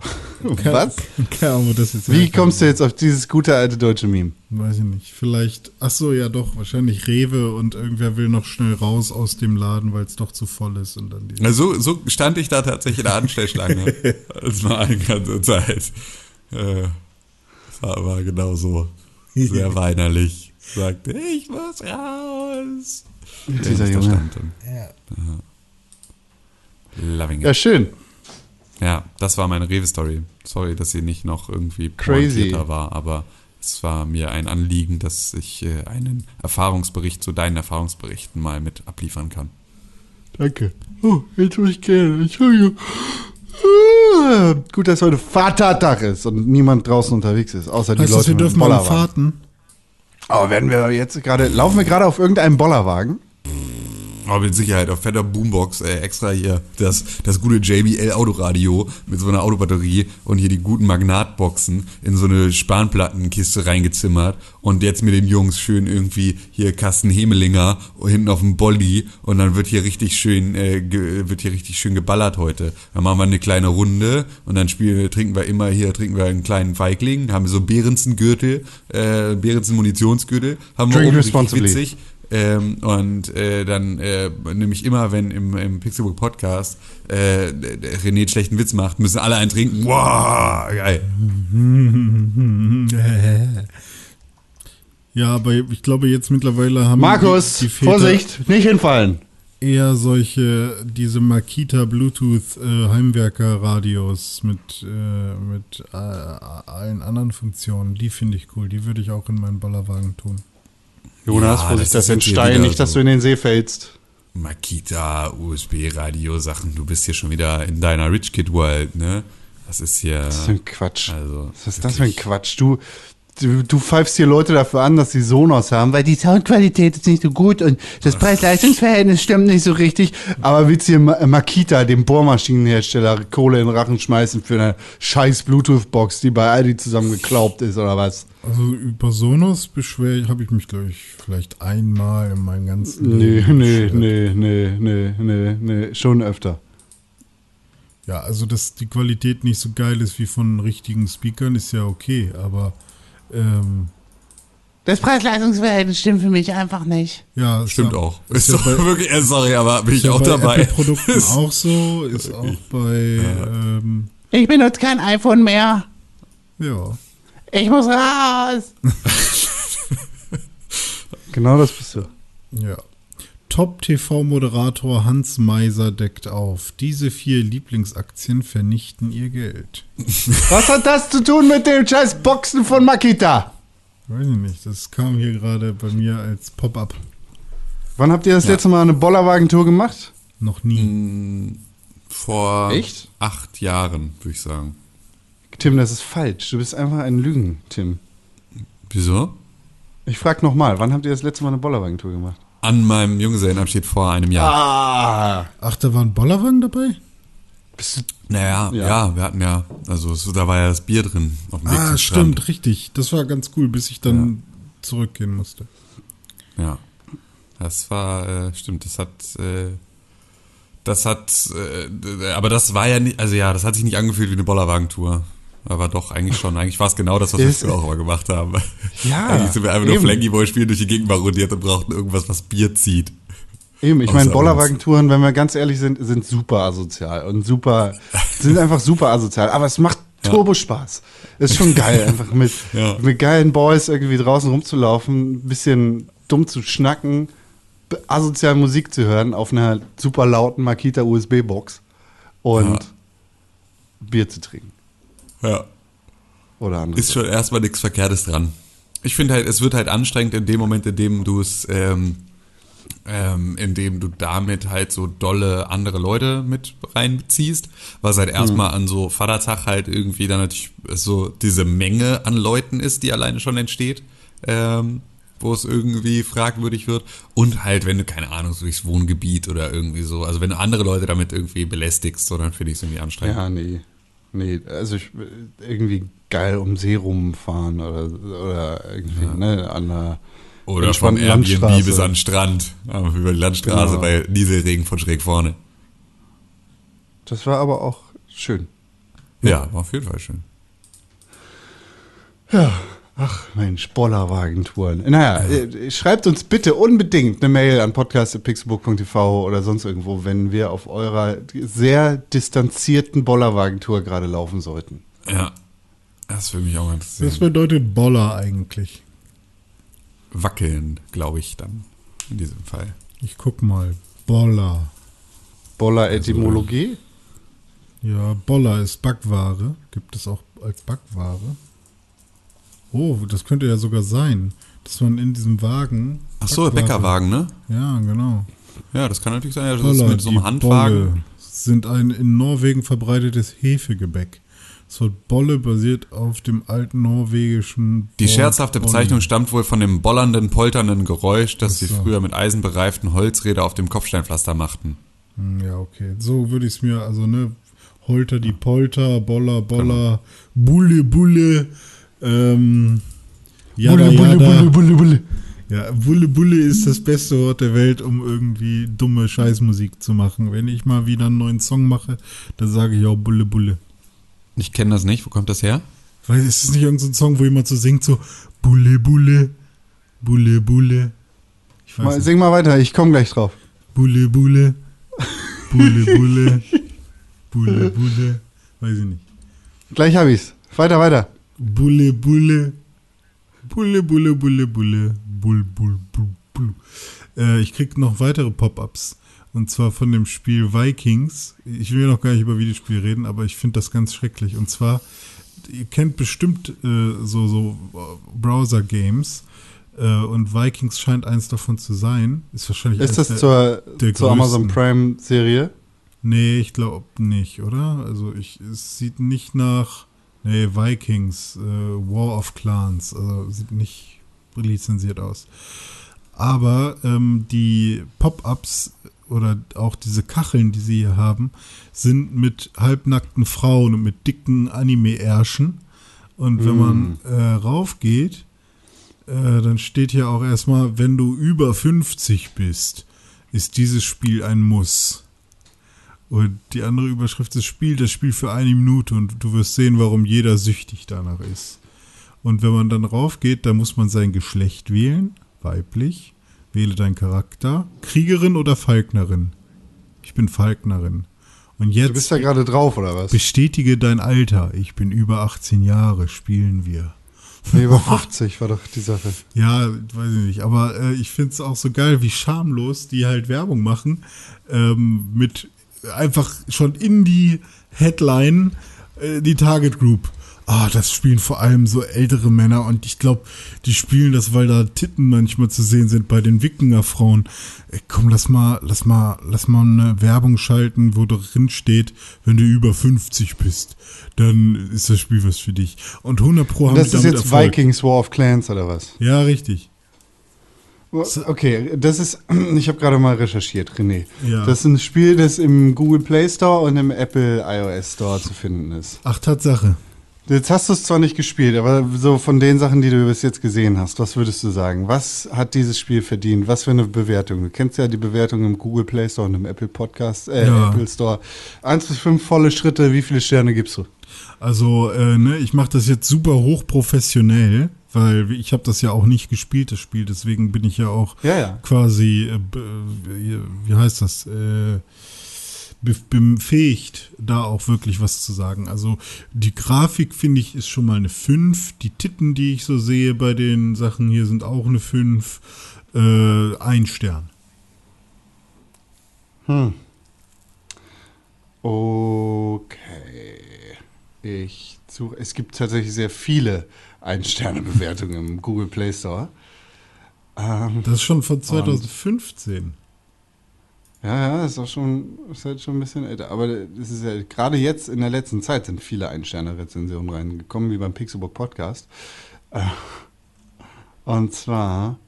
[LAUGHS] Was? Keine Ahnung, das jetzt Wie kommst du jetzt auf dieses gute alte deutsche Meme? Weiß ich nicht. Vielleicht, ach so, ja doch, wahrscheinlich Rewe und irgendwer will noch schnell raus aus dem Laden, weil es doch zu voll ist und dann die. Also, so stand ich da tatsächlich in der Anstellschlange. [LAUGHS] Das war eine ganze Zeit. Äh, Das war aber genau so. Sehr weinerlich. Sagte, ich muss raus. Dieser Ja, Junge. Aha. Loving it. Ja, schön. Ja, das war meine Rewe-Story. Sorry, dass sie nicht noch irgendwie Crazy. war, aber es war mir ein Anliegen, dass ich äh, einen Erfahrungsbericht zu deinen Erfahrungsberichten mal mit abliefern kann. Danke. Oh, jetzt muss ich gehen. Entschuldigung. Ah, Gut, dass heute Vatertag ist und niemand draußen unterwegs ist, außer die heißt Leute das, wir dürfen mal. Fahrten? Aber werden wir jetzt gerade, laufen wir gerade auf irgendeinem Bollerwagen? Aber mit Sicherheit auf fetter Boombox, äh, extra hier das, das gute JBL Autoradio mit so einer Autobatterie und hier die guten Magnatboxen in so eine Spanplattenkiste reingezimmert und jetzt mit den Jungs schön irgendwie hier Kasten Hemelinger hinten auf dem Bolli und dann wird hier richtig schön, äh, ge, wird hier richtig schön geballert heute. Dann machen wir eine kleine Runde und dann spielen, trinken wir immer hier, trinken wir einen kleinen Feigling, haben so Behrensen-Gürtel, äh, Behrensen-Munitionsgürtel, haben wir Drink oben richtig witzig. Ähm, und äh, dann äh, nämlich immer, wenn im, im Pixelbook Podcast äh, René einen schlechten Witz macht, müssen alle einen trinken. Wow, geil. [LAUGHS] Ja, aber ich glaube jetzt mittlerweile haben Markus, die, die Väter Vorsicht, nicht hinfallen. eher solche, diese Makita Bluetooth äh, Heimwerker-Radios mit, äh, mit äh, allen anderen Funktionen. Die finde ich cool. Die würde ich auch in meinen Bollerwagen tun. Jonas, Ja, Vorsicht, das das ist ist ein Stein, nicht, dass so. du in den See fällst. Makita, USB-Radio-Sachen. Du bist hier schon wieder in deiner Rich Kid World, ne? Das ist hier. Was für ein Quatsch. Also, Was ist das für ein wirklich. Quatsch? Du, du, du pfeifst hier Leute dafür an, dass sie Sonos haben, weil die Soundqualität ist nicht so gut und das Preis-Leistungs-Verhältnis stimmt nicht so richtig. Aber willst du hier Ma- Makita, dem Bohrmaschinenhersteller, Kohle in den Rachen schmeißen für eine scheiß Bluetooth-Box, die bei Aldi zusammengeklaubt ist oder was? Also über Sonos beschwer habe ich mich, glaube ich, vielleicht einmal in meinem ganzen Nee, Leben nee, beschwert. nee, nee, nee, nee, nee, schon öfter. Ja, also dass die Qualität nicht so geil ist wie von richtigen Speakern, ist ja okay, aber ähm, Das Preis-Leistungs-Verhältnis stimmt für mich einfach nicht. ja, ist Stimmt ja, auch. Ist Ist ja doch bei, wirklich, äh, sorry, aber bin ist ich ja auch bei dabei. Apple-Produkten [LAUGHS] auch so, ist auch bei, ähm, Ich benutze kein iPhone mehr. ja. Ich muss raus. [LAUGHS] [LAUGHS] Genau das bist du. Ja. Top-TV-Moderator Hans Meiser deckt auf. Diese vier Lieblingsaktien vernichten ihr Geld. [LAUGHS] Was hat das zu tun mit den scheiß Boxen von Makita? Weiß ich nicht, das kam hier gerade bei mir als Pop-up. Wann habt ihr das letzte Mal eine Bollerwagentour gemacht? Noch nie. Vor Echt? acht Jahren, würde ich sagen. Tim, das ist falsch. Du bist einfach ein Lügen, Tim. Wieso? Ich frag nochmal, wann habt ihr das letzte Mal eine Bollerwagentour gemacht? An meinem Junggesellenabschied vor einem Jahr. Ah! Ach, da war ein Bollerwagen dabei? Bist du Naja, Ja. ja. wir hatten ja, also es, da war ja das Bier drin auf dem Weg Ah, zum stimmt, Strand. richtig. Das war ganz cool, bis ich dann zurückgehen musste. Ja. Das war, äh, stimmt, das hat, äh, das hat, äh, aber das war ja nicht, also ja, das hat sich nicht angefühlt wie eine Bollerwagentour. Aber doch, eigentlich schon. Eigentlich war es genau das, was wir Ist- früher auch immer gemacht haben. Ja, Eigentlich sind wir einfach nur. Flanky Boy spielen durch die Gegend marodiert und brauchten irgendwas, was Bier zieht. Eben, ich meine. Bollerwagentouren, wenn wir ganz ehrlich sind, sind super asozial und super, sind einfach super asozial. Aber es macht Turbo Spaß. Ist schon geil, einfach mit, [LAUGHS] Ja. mit geilen Boys irgendwie draußen rumzulaufen, ein bisschen dumm zu schnacken, asozial Musik zu hören auf einer super lauten Makita USB-Box und Ja. Bier zu trinken. Ja. Oder andere. Ist schon erstmal nichts Verkehrtes dran. Ich finde halt, es wird halt anstrengend in dem Moment, in dem du es, ähm, ähm, in dem du damit halt so dolle andere Leute mit reinziehst, was halt erstmal an so Vatertag halt irgendwie dann natürlich so diese Menge an Leuten ist, die alleine schon entsteht, ähm, wo es irgendwie fragwürdig wird und halt, wenn du keine Ahnung, so durchs Wohngebiet oder irgendwie so, also wenn du andere Leute damit irgendwie belästigst, so, dann finde ich es irgendwie anstrengend. Ja, nee. Nee, also ich irgendwie geil um See rumfahren oder, oder irgendwie, ne, an der Oder vom Airbnb bis an den Strand. Ja, über die Landstraße Genau. bei Nieselregen von schräg vorne. Das war aber auch schön. Ja, war auf jeden Fall schön. Ja, ach Mensch, Bollerwagentouren. Naja, äh, schreibt uns bitte unbedingt eine Mail an podcast.pixelbook.tv oder sonst irgendwo, wenn wir auf eurer sehr distanzierten Bollerwagentour gerade laufen sollten. Ja. Das würde mich auch interessieren. Was bedeutet Boller eigentlich? Wackeln, glaube ich, dann. In diesem Fall. Ich guck mal. Boller. Boller-Etymologie? Ja, Boller ist Backware. Gibt es auch als Backware. Oh, das könnte ja sogar sein, dass man in diesem Wagen. Ach so, Bäckerwagen, ne? Ja, genau. Ja, das kann natürlich sein. Ja, das ist Boller, mit so einem Handwagen. Bolle sind ein in Norwegen verbreitetes Hefegebäck. Das Wort Bolle basiert auf dem alten norwegischen. Die Wort scherzhafte Bolle. Bezeichnung stammt wohl von dem bollernden, polternden Geräusch, das sie früher mit eisenbereiften Holzräder auf dem Kopfsteinpflaster machten. Hm, Ja, okay. So würde ich es mir, also, ne, Holter die Polter, Boller, Boller, Bulle, Bulle, ähm, Jada, Jada. Bulle, Bulle. Ja, Bulle, Bulle ist das beste Wort der Welt, um irgendwie dumme Scheißmusik zu machen. Wenn ich mal wieder einen neuen Song mache, dann sage ich auch Bulle, Bulle. Ich kenne das nicht. Wo kommt das her? Weil es ist nicht irgendein Song, wo jemand so singt, so Bulle, Bulle, Bulle, Bulle. Ich weiß Mal, nicht. sing mal weiter, ich komme gleich drauf. Bulle, Bulle, Bulle, Bulle, Bulle, Bulle. Weiß ich nicht. Gleich hab ich's. Weiter, weiter. Bulle, Bulle, Bulle, Bulle, Bulle, Bulle, Bull, Bull, Bull, Bull. Äh, ich krieg noch weitere Pop-Ups. Und zwar von dem Spiel Vikings. Ich will noch gar nicht über Videospiele reden, aber ich finde das ganz schrecklich. Und zwar, ihr kennt bestimmt äh, so, so äh, Browser-Games. Äh, und Vikings scheint eins davon zu sein. Ist wahrscheinlich Ist das der- zur, der zur Amazon größten. Prime Serie? Nee, ich glaube nicht, oder? Also ich, es sieht nicht nach, nee, Vikings, äh, War of Clans, also sieht nicht lizenziert aus. Aber ähm, die Pop-ups oder auch diese Kacheln, die sie hier haben, sind mit halbnackten Frauen und mit dicken Anime-Ärschen. Und wenn man äh, raufgeht, äh, dann steht hier auch erstmal, wenn du über 50 bist, ist dieses Spiel ein Muss. Und die andere Überschrift ist Spiel, das Spiel für eine Minute und du wirst sehen, warum jeder süchtig danach ist. Und wenn man dann raufgeht, dann muss man sein Geschlecht wählen, weiblich, wähle deinen Charakter, Kriegerin oder Falknerin. Ich bin Falknerin. Und Du bist jetzt ja gerade drauf, oder was? bestätige dein Alter. Ich bin über 18 Jahre, spielen wir. Nee, über [LAUGHS] 50 war doch die Sache. Ja, weiß ich nicht. Aber äh, ich finde es auch so geil, wie schamlos die halt Werbung machen. Ähm, mit einfach schon in die Headline äh, die Target Group. Ah, das spielen vor allem so ältere Männer und ich glaube, die spielen das, weil da Titten manchmal zu sehen sind bei den Wikingerfrauen. Ey, komm, lass mal, lass mal, lass mal eine Werbung schalten, wo drin steht, wenn du über 50 bist, dann ist das Spiel was für dich. Und 100 Pro haben Das ist damit jetzt Erfolg. Vikings War of Clans oder was? Ja, richtig. Okay, das ist, [CLEARS THROAT] ich habe gerade mal recherchiert, René. Ja. Das ist ein Spiel, das im Google Play Store und im Apple iOS Store zu finden ist. Ach, Tatsache. Jetzt hast du es zwar nicht gespielt, aber so von den Sachen, die du bis jetzt gesehen hast, was würdest du sagen? Was hat dieses Spiel verdient? Was für eine Bewertung? Du kennst ja die Bewertung im Google Play Store und im Apple Podcast, äh, Ja. Apple Store. Eins bis fünf volle Schritte, wie viele Sterne gibst du? Also, äh, ne, ich mache das jetzt super hochprofessionell, weil ich habe das ja auch nicht gespielt, das Spiel. Deswegen bin ich ja auch Ja, ja. quasi, äh, be- wie heißt das, äh, be- befähigt, da auch wirklich was zu sagen. Also die Grafik, finde ich, ist schon mal eine 5. Die Titten, die ich so sehe bei den Sachen hier, sind auch eine 5. Äh, ein Stern. Hm. Okay. Ich suche. Es gibt tatsächlich sehr viele Ein-Sterne-Bewertungen im Google Play Store. Ähm, Das ist schon von 2015. ja, ja, ist auch schon, ist halt schon ein bisschen älter. Aber es ist ja gerade jetzt in der letzten Zeit sind viele Ein-Sterne-Rezensionen reingekommen, wie beim Pixelbook Podcast. Äh, Und zwar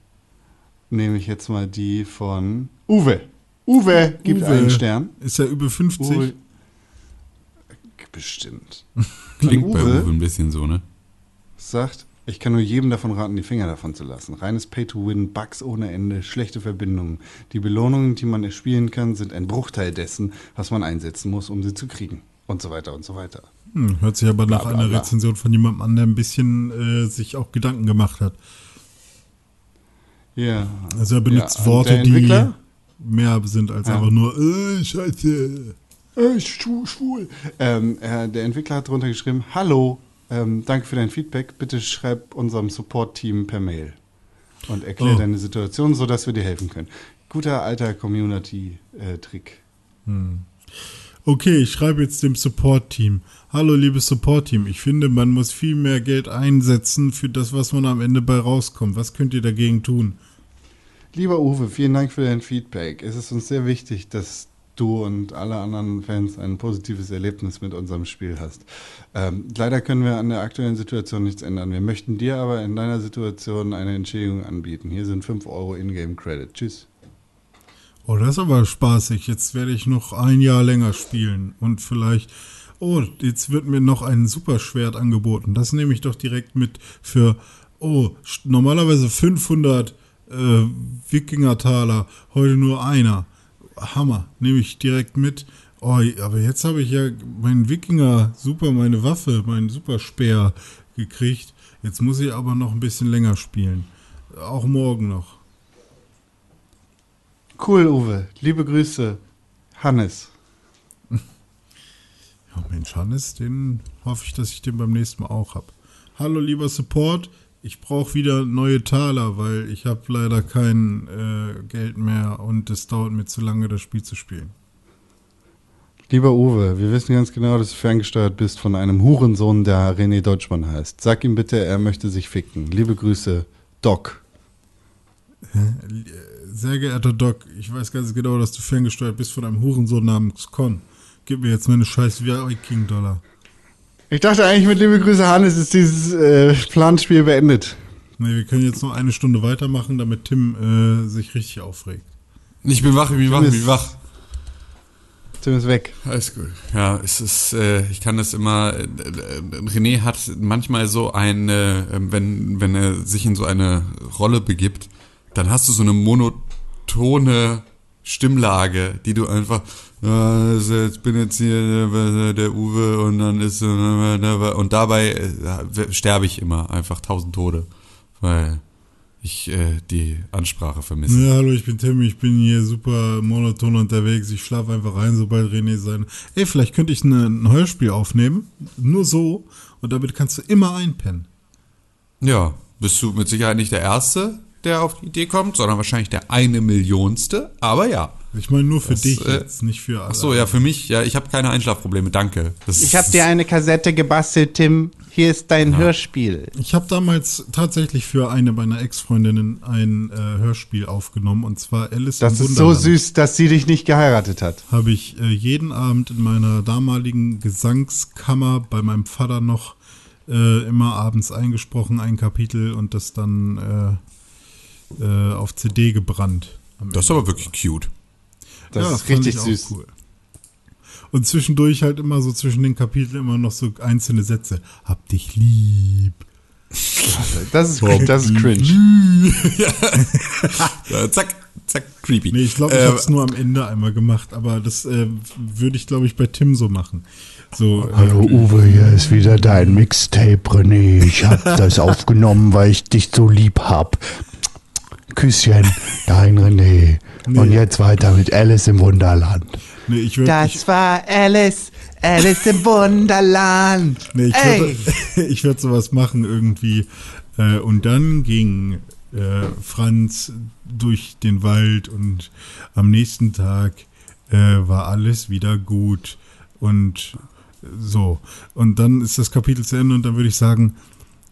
nehme ich jetzt mal die von Uwe. Uwe gibt Uwe. einen Stern. Ist ja über 50. Uwe. Bestimmt. Klingt bei Uwe? Uwe ein bisschen so, ne? Sagt, ich kann nur jedem davon raten, die Finger davon zu lassen. Reines Pay-to-Win, Bugs ohne Ende, schlechte Verbindungen. Die Belohnungen, die man erspielen kann, sind ein Bruchteil dessen, was man einsetzen muss, um sie zu kriegen. Und so weiter und so weiter. Hm, hört sich aber nach bla, einer bla. Rezension von jemandem an, der ein bisschen äh, sich auch Gedanken gemacht hat. Ja. Also er benutzt Ja, Worte, die mehr sind als Ja. einfach nur äh, Scheiße. Äh, schwul, schwul. Ähm, äh, der Entwickler hat drunter geschrieben, Hallo, ähm, danke für dein Feedback. Bitte schreib unserem Support-Team per Mail und erklär Oh. deine Situation, sodass wir dir helfen können. Guter alter Community-Trick. Okay, ich schreibe jetzt dem Support-Team. Hallo, liebes Support-Team. Ich finde, man muss viel mehr Geld einsetzen für das, was man am Ende bei rauskommt. Was könnt ihr dagegen tun? Lieber Uwe, vielen Dank für dein Feedback. Es ist uns sehr wichtig, dass du und alle anderen Fans ein positives Erlebnis mit unserem Spiel hast. Ähm, leider können wir an der aktuellen Situation nichts ändern. Wir möchten dir aber in deiner Situation eine Entschädigung anbieten. Hier sind 5 Euro Ingame Credit. Tschüss. Oh, das ist aber spaßig. Jetzt werde ich noch ein Jahr länger spielen und vielleicht. Oh, jetzt wird mir noch ein Superschwert angeboten. Das nehme ich doch direkt mit für. Oh, normalerweise 500 äh, Wikinger-Taler, heute nur einer. Hammer, nehme ich direkt mit. Oh, aber jetzt habe ich ja meinen Wikinger, super, meine Waffe, meinen Superspeer gekriegt. Jetzt muss ich aber noch ein bisschen länger spielen. Auch morgen noch. Cool, Uwe. Liebe Grüße. Hannes. [LAUGHS] Ja, Mensch, Hannes, den hoffe ich, dass ich den beim nächsten Mal auch habe. Hallo, lieber Support. Ich brauche wieder neue Taler, weil ich habe leider kein äh, Geld mehr und es dauert mir zu lange, das Spiel zu spielen. Lieber Uwe, wir wissen ganz genau, dass du ferngesteuert bist von einem Hurensohn, der René Deutschmann heißt. Sag ihm bitte, er möchte sich ficken. Liebe Grüße, Doc. Sehr geehrter Doc, ich weiß ganz genau, dass du ferngesteuert bist von einem Hurensohn namens Con. Gib mir jetzt meine scheiß Viking-Dollar. Ich dachte eigentlich mit liebe Grüße, Hannes, ist dieses äh, Planspiel beendet. Nee, wir können jetzt noch eine Stunde weitermachen, damit Tim äh, sich richtig aufregt. Ich bin wach, ich bin wach, ich bin wach. Tim ist weg. Alles gut. Ja, es ist, äh, ich kann das immer, äh, äh, René hat manchmal so eine, äh, wenn, wenn er sich in so eine Rolle begibt, dann hast du so eine monotone Stimmlage, die du einfach, also jetzt bin jetzt hier der, der Uwe und dann ist und dabei äh, sterbe ich immer einfach tausend Tode, weil ich äh, die Ansprache vermisse. Ja, hallo, ich bin Tim, ich bin hier super monoton unterwegs. Ich schlafe einfach rein, sobald René sein. Ey, vielleicht könnte ich eine, ein Hörspiel aufnehmen. Nur so. Und damit kannst du immer einpennen. Ja, bist du mit Sicherheit nicht der Erste, der auf die Idee kommt, sondern wahrscheinlich der eine Millionste. Aber ja. Ich meine nur für Das, dich äh, jetzt, nicht für alle. Ach so, ja, für mich, ja, ich habe keine Einschlafprobleme, danke. Das Ich habe dir eine Kassette gebastelt, Tim. Hier ist dein Hörspiel. Ich habe damals tatsächlich für eine meiner Ex-Freundinnen ein äh, Hörspiel aufgenommen. Und zwar Alice Das im ist so Wunderland. süß, dass sie dich nicht geheiratet hat. habe ich äh, jeden Abend in meiner damaligen Gesangskammer bei meinem Vater noch äh, immer abends eingesprochen, ein Kapitel und das dann äh, äh, auf CD gebrannt. Das ist aber wirklich cute. Das ist fand richtig ich auch süß. Cool. Und zwischendurch halt immer so zwischen den Kapiteln immer noch so einzelne Sätze. Hab dich lieb. Das ist, das ist cringe. Ja, [LAUGHS] zack, zack, creepy. Nee, ich glaube, ich Äh, habe es nur am Ende einmal gemacht, aber das äh, würde ich, glaube ich, bei Tim so machen. So, äh, Hallo Uwe, hier ist wieder dein Mixtape, René. Ich hab [LAUGHS] das aufgenommen, weil ich dich so lieb hab. Küsschen, dein René. Und Nee. jetzt weiter mit Alice im Wunderland. nee, ich würde ich, Das war Alice. Alice im Wunderland. Nee, ich würde [LAUGHS] ich würd sowas machen irgendwie. Äh, und dann ging äh, Franz durch den Wald und am nächsten Tag äh, war alles wieder gut. Und so. Und dann ist das Kapitel zu Ende und dann würde ich sagen,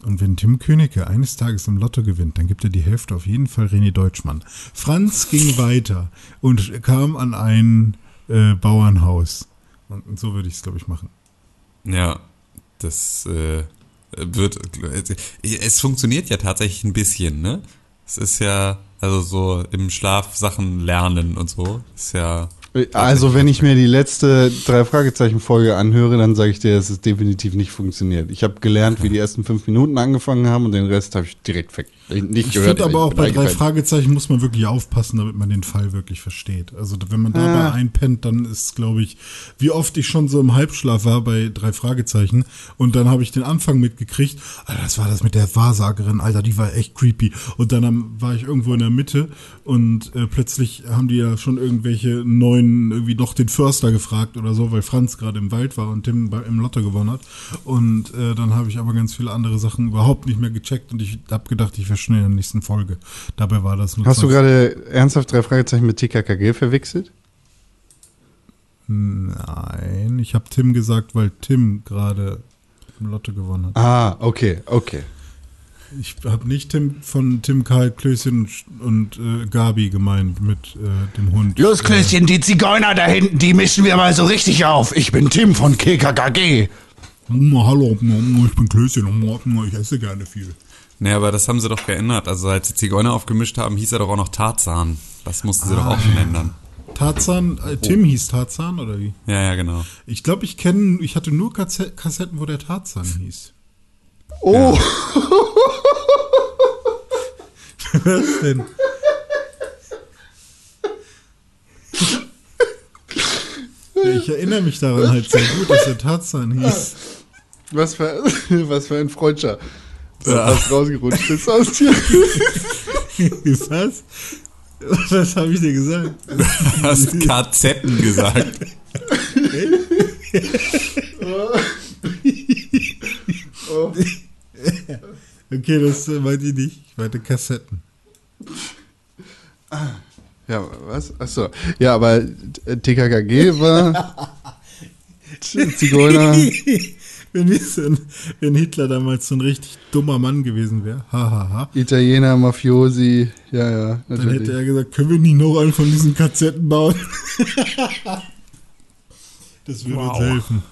und wenn Tim Königke eines Tages im Lotto gewinnt, dann gibt er die Hälfte auf jeden Fall René Deutschmann. Franz ging weiter und kam an ein äh, Bauernhaus. Und so würde ich es, glaube ich, machen. Ja, das äh, wird. Es funktioniert ja tatsächlich ein bisschen, ne? Es ist ja, also so im Schlaf Sachen lernen und so. Ist ja. Also, wenn ich mir die letzte drei Fragezeichen-Folge anhöre, dann sage ich dir, dass es definitiv nicht funktioniert. Ich habe gelernt, wie die ersten fünf Minuten angefangen haben und den Rest habe ich direkt weg. Nicht Ich gehört. finde aber auch bei drei. Fragezeichen muss man wirklich aufpassen, damit man den Fall wirklich versteht. Also wenn man dabei Ah. einpennt, dann ist, glaube ich, wie oft ich schon so im Halbschlaf war bei drei Fragezeichen und dann habe ich den Anfang mitgekriegt. Alter, das war das mit der Wahrsagerin, Alter, die war echt creepy. Und dann war ich irgendwo in der Mitte und äh, plötzlich haben die ja schon irgendwelche neuen, irgendwie noch den Förster gefragt oder so, weil Franz gerade im Wald war und Tim im Lotto gewonnen hat. Und äh, dann habe ich aber ganz viele andere Sachen überhaupt nicht mehr gecheckt und ich habe gedacht, ich wäre schnell in der nächsten Folge. Dabei war das nur Hast du 20 gerade ernsthaft drei Fragezeichen mit TKKG verwechselt? Nein, ich habe Tim gesagt, weil Tim gerade im Lotto gewonnen hat. Ah, okay, okay. Ich habe nicht Tim, von Tim Karl, Klößchen und äh, Gabi gemeint mit äh, dem Hund. Los, Klößchen, die Zigeuner da hinten, die mischen wir mal so richtig auf. Ich bin Tim von KKKG. Hallo, ich bin Klößchen, ich esse gerne viel. Nee, aber das haben sie doch geändert. Also als die Zigeuner aufgemischt haben, hieß er doch auch noch Tarzan. Das mussten sie doch auch schon ändern. Tarzan, äh, Tim hieß Tarzan oder wie? Ja, ja, genau. Ich glaube, ich kenne, ich hatte nur Kasse- Kassetten, wo der Tarzan hieß. Oh, [LAUGHS] Was denn? Ja, ich erinnere mich daran halt sehr gut, dass der Tarzan hieß. Was für, [LAUGHS] was für ein Freudscher. Was rausgerutscht ist aus [LAUGHS] dir. Was? Was habe ich dir gesagt? [LAUGHS] Du hast KZen gesagt. [LAUGHS] Okay, das meinte ich nicht. Ich meinte Kassetten. Ja, was? Achso. Ja, aber TKKG war Zigeuner. [LAUGHS] wenn, ein, wenn Hitler damals so ein richtig dummer Mann gewesen wäre, hahaha, Italiener, Mafiosi, ja, ja, dann natürlich. hätte er gesagt, können wir nicht noch einen von diesen Kassetten bauen? [LAUGHS] das würde uns Wow. helfen.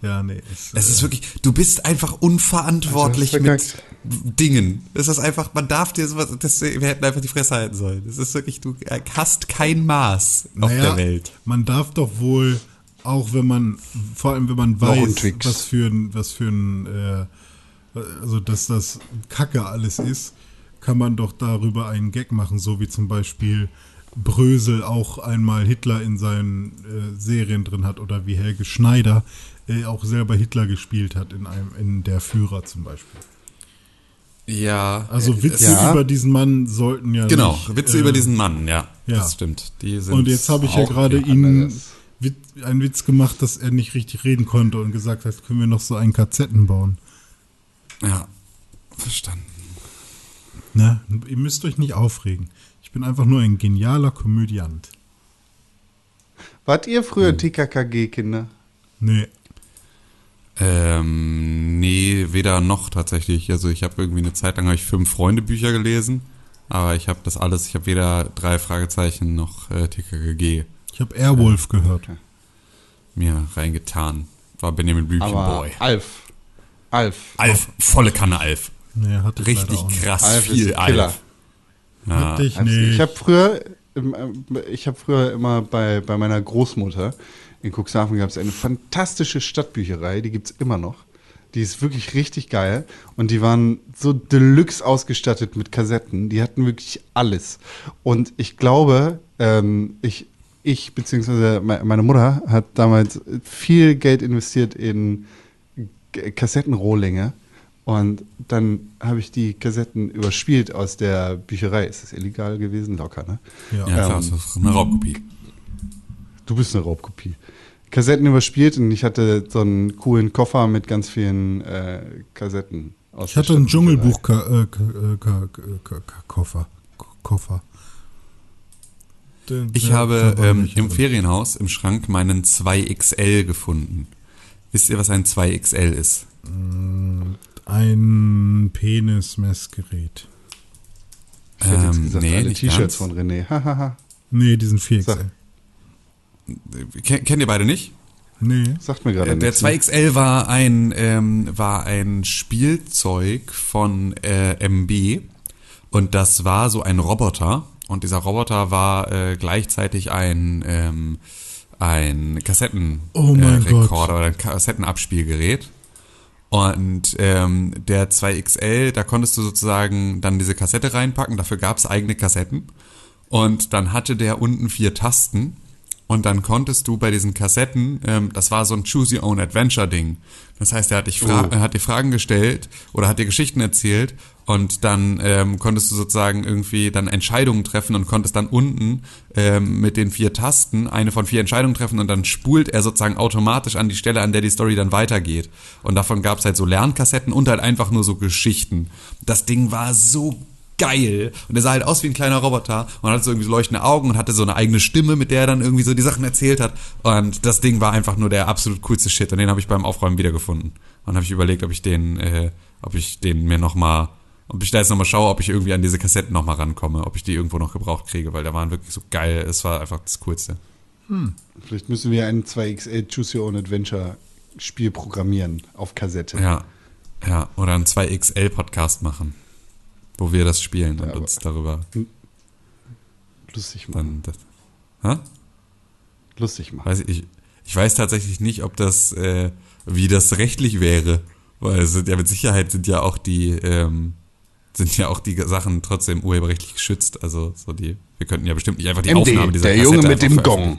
Ja, nee. Es, Es ist wirklich, du bist einfach unverantwortlich Du mit hast Dingen. Das ist einfach, man darf dir sowas, das, wir hätten einfach die Fresse halten sollen. Das ist wirklich, du hast kein Maß auf Naja, der Welt. Man darf doch wohl, auch wenn man, vor allem wenn man weiß, was für ein, was für ein, äh, also dass das Kacke alles ist, kann man doch darüber einen Gag machen, so wie zum Beispiel Brösel auch einmal Hitler in seinen äh, Serien drin hat oder wie Helge Schneider äh, auch selber Hitler gespielt hat in einem, in der Führer zum Beispiel. Ja. Also Witze Ja. über diesen Mann sollten ja Genau, nicht, Witze äh, über diesen Mann, ja. ja. Das stimmt. Die sind Und jetzt habe ich ja gerade Ihnen einen Witz gemacht, dass er nicht richtig reden konnte und gesagt hat, können wir noch so einen Kassetten bauen. Ja. Verstanden. Ne? Ihr müsst euch nicht aufregen. Ich bin einfach nur ein genialer Komödiant. Wart ihr früher TKKG-Kinder? Nee. Ähm, nee, weder noch tatsächlich. Also ich habe irgendwie eine Zeit lang ich fünf Freunde-Bücher gelesen, aber ich habe das alles, ich habe weder drei Fragezeichen noch äh, TKKG Ich habe Airwolf gehört. mir reingetan. War Benjamin Blümchen Aber Boy. Alf. Alf. Alf, volle Kanne Alf. Nee, hatte Richtig krass Alf viel. Alf. Ja. Hatte ich nicht. Ich habe früher, ähm, äh, ich habe früher immer bei, bei meiner Großmutter in Cuxhaven gab es eine fantastische Stadtbücherei, die gibt's immer noch. Die ist wirklich richtig geil und die waren so deluxe ausgestattet mit Kassetten. Die hatten wirklich alles. Und ich glaube, ähm, ich, ich beziehungsweise me- meine Mutter hat damals viel Geld investiert in Kassettenrohlinge. Und dann habe ich die Kassetten überspielt aus der Bücherei. Ist das illegal gewesen? Locker, ne? ja. Ja, klar, das ist eine Raubkopie. Du bist eine Raubkopie. Kassetten überspielt und ich hatte so einen coolen Koffer mit ganz vielen äh, Kassetten. Aus Ich hatte einen. Dschungelbuch-Koffer. Koffer. Den- Ich der- habe ähm, im. Ferienhaus im Schrank meinen 2XL gefunden. Wisst ihr, was ein 2XL ist? Ein Penismessgerät. Ich hätte jetzt Ähm, nee, alle nicht T-Shirts ganz. von René. Nee, diesen 4XL. Sag. Ken kennt ihr beide nicht? Nee. Sagt mir gerade Äh, Der nichts. 2XL war ein, ähm, war ein Spielzeug von äh, MB und das war so ein Roboter und dieser Roboter war äh, gleichzeitig ein, ähm, ein Kassettenrekorder Oh äh, oder ein Kassettenabspielgerät. Und ähm, der 2XL, da konntest du sozusagen dann diese Kassette reinpacken, dafür gab es eigene Kassetten. Und dann hatte der unten vier Tasten. Und dann konntest du bei diesen Kassetten, ähm, das war so ein Choose Your Own Adventure Ding. Das heißt, er hat, dich Fra Oh. er hat dir Fragen gestellt oder hat dir Geschichten erzählt und dann ähm, konntest du sozusagen irgendwie dann Entscheidungen treffen und konntest dann unten ähm, mit den vier Tasten eine von vier Entscheidungen treffen und dann spult er sozusagen automatisch an die Stelle, an der die Story dann weitergeht. Und davon gab es halt so Lernkassetten und halt einfach nur so Geschichten. Das Ding war so geil. Und er sah halt aus wie ein kleiner Roboter und hatte so irgendwie leuchtende Augen und hatte so eine eigene Stimme, mit der er dann irgendwie so die Sachen erzählt hat. Und das Ding war einfach nur der absolut coolste Shit. Und den habe ich beim Aufräumen wiedergefunden. Und habe ich überlegt, ob ich den, äh, ob ich den mir nochmal ob ich da jetzt nochmal schaue, ob ich irgendwie an diese Kassetten nochmal rankomme, ob ich die irgendwo noch gebraucht kriege, weil da waren wirklich so geil. Es war einfach das Coolste. Vielleicht müssen wir ein 2XL Choose Your Own Adventure Spiel programmieren auf Kassette. Ja, ja, oder einen 2XL-Podcast machen, wo wir das spielen und aber- uns darüber Lustig machen. Das, hä? Lustig machen. Weiß ich, ich weiß tatsächlich nicht, ob das, äh, wie das rechtlich wäre, weil es sind ja mit Sicherheit sind ja auch die, ähm, sind ja auch die Sachen trotzdem urheberrechtlich geschützt. Also so die, wir könnten ja bestimmt nicht einfach die Aufnahme MD, dieser der Junge Kassette mit dem Gong.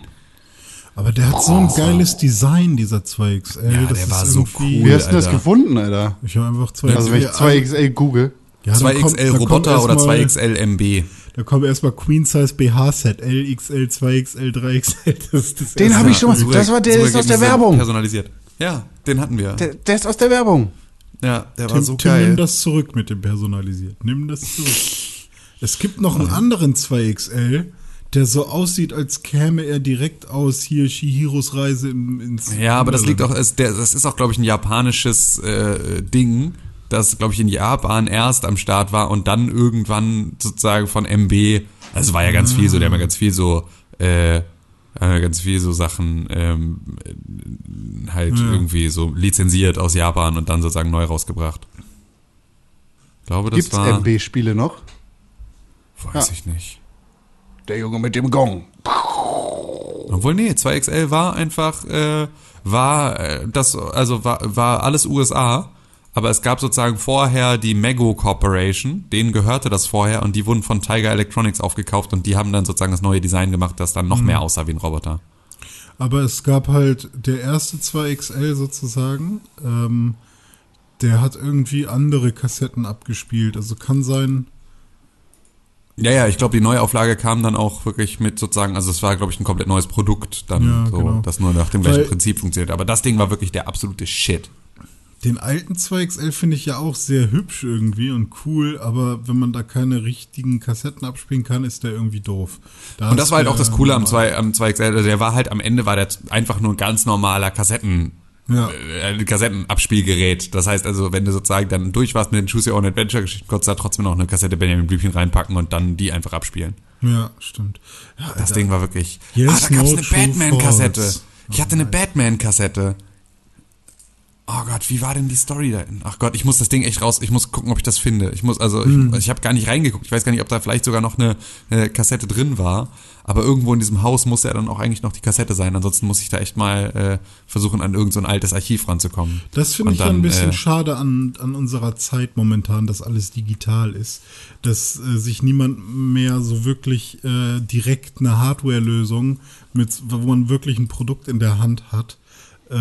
Aber der hat so ein geiles Design, dieser 2XL. Ja, das der war so cool. Wie hast du das gefunden, Alter? Ich habe einfach 2XL. Also wenn ich 2XL google. Ja, da kommt- da 2XL kommt Roboter oder erstmal- 2XL MB. Da kommt erstmal Queen Size BH Set, LXL, 2XL, 3XL. Das das Den habe ich schon mal. Das war der ist aus der Werbung. Personalisiert. Ja, den hatten wir. Der, der ist aus der Werbung. Ja, der war Tim, so Tim, geil. nimm das zurück mit dem personalisiert. Nimm das zurück. Es gibt noch einen anderen 2XL, der so aussieht, als käme er direkt aus hier Shihiros Reise in, ins Ja, aber das liegt auch, das ist auch, glaube ich, ein japanisches äh, Ding, das, glaube ich, in Japan erst am Start war und dann irgendwann sozusagen von MB, also war ja ganz viel so, der hat ja ganz viel so, äh, äh, ganz viel so Sachen ähm, äh, halt Ja. irgendwie so lizenziert aus Japan und dann sozusagen neu rausgebracht. Ich glaube, das Gibt's war, MB-Spiele noch? weiß Ja. ich nicht. Der Junge mit dem Gong. Obwohl, nee, 2XL war einfach, äh, war äh, das, also war, war alles USA, aber es gab sozusagen vorher die Mego Corporation, denen gehörte das vorher und die wurden von Tiger Electronics aufgekauft und die haben dann sozusagen das neue Design gemacht, das dann noch mehr aussah wie ein Roboter. Aber es gab halt der erste 2XL sozusagen, ähm, der hat irgendwie andere Kassetten abgespielt. Also kann sein, Ja, ja, ich glaube, die Neuauflage kam dann auch wirklich mit sozusagen, also es war, glaube ich, ein komplett neues Produkt dann, Ja, so, genau. das nur nach dem gleichen Weil- Prinzip funktioniert. Aber das Ding war wirklich der absolute Shit. Den alten 2XL finde ich ja auch sehr hübsch irgendwie und cool, aber wenn man da keine richtigen Kassetten abspielen kann, ist der irgendwie doof. Da Und das war halt auch das Coole am, normal. 2, am 2XL. Also der war halt am Ende war der einfach nur ein ganz normaler Kassetten, Ja. äh, ein Kassettenabspielgerät. Das heißt also, wenn du sozusagen dann durch warst mit den Choose Your Own Adventure Geschichten, konntest du da trotzdem noch eine Kassette Benjamin Blümchen reinpacken und dann die einfach abspielen. Ja, stimmt. Ja, Das Alter. Ding war wirklich. Yes, ah, da gab's no eine Batman-Kassette. Ich hatte eine Batman-Kassette. Oh Gott, wie war denn die Story da? Ach Gott, ich muss das Ding echt raus. Ich muss gucken, ob ich das finde. Ich muss also, Hm. ich, ich habe gar nicht reingeguckt. Ich weiß gar nicht, ob da vielleicht sogar noch eine, eine Kassette drin war. Aber irgendwo in diesem Haus muss ja dann auch eigentlich noch die Kassette sein. Ansonsten muss ich da echt mal äh, versuchen, an irgendein so ein altes Archiv ranzukommen. Das finde ich ja ein dann, bisschen äh, schade an, an unserer Zeit momentan, dass alles digital ist. Dass äh, sich niemand mehr so wirklich äh, direkt eine Hardware-Lösung, mit, wo man wirklich ein Produkt in der Hand hat, äh,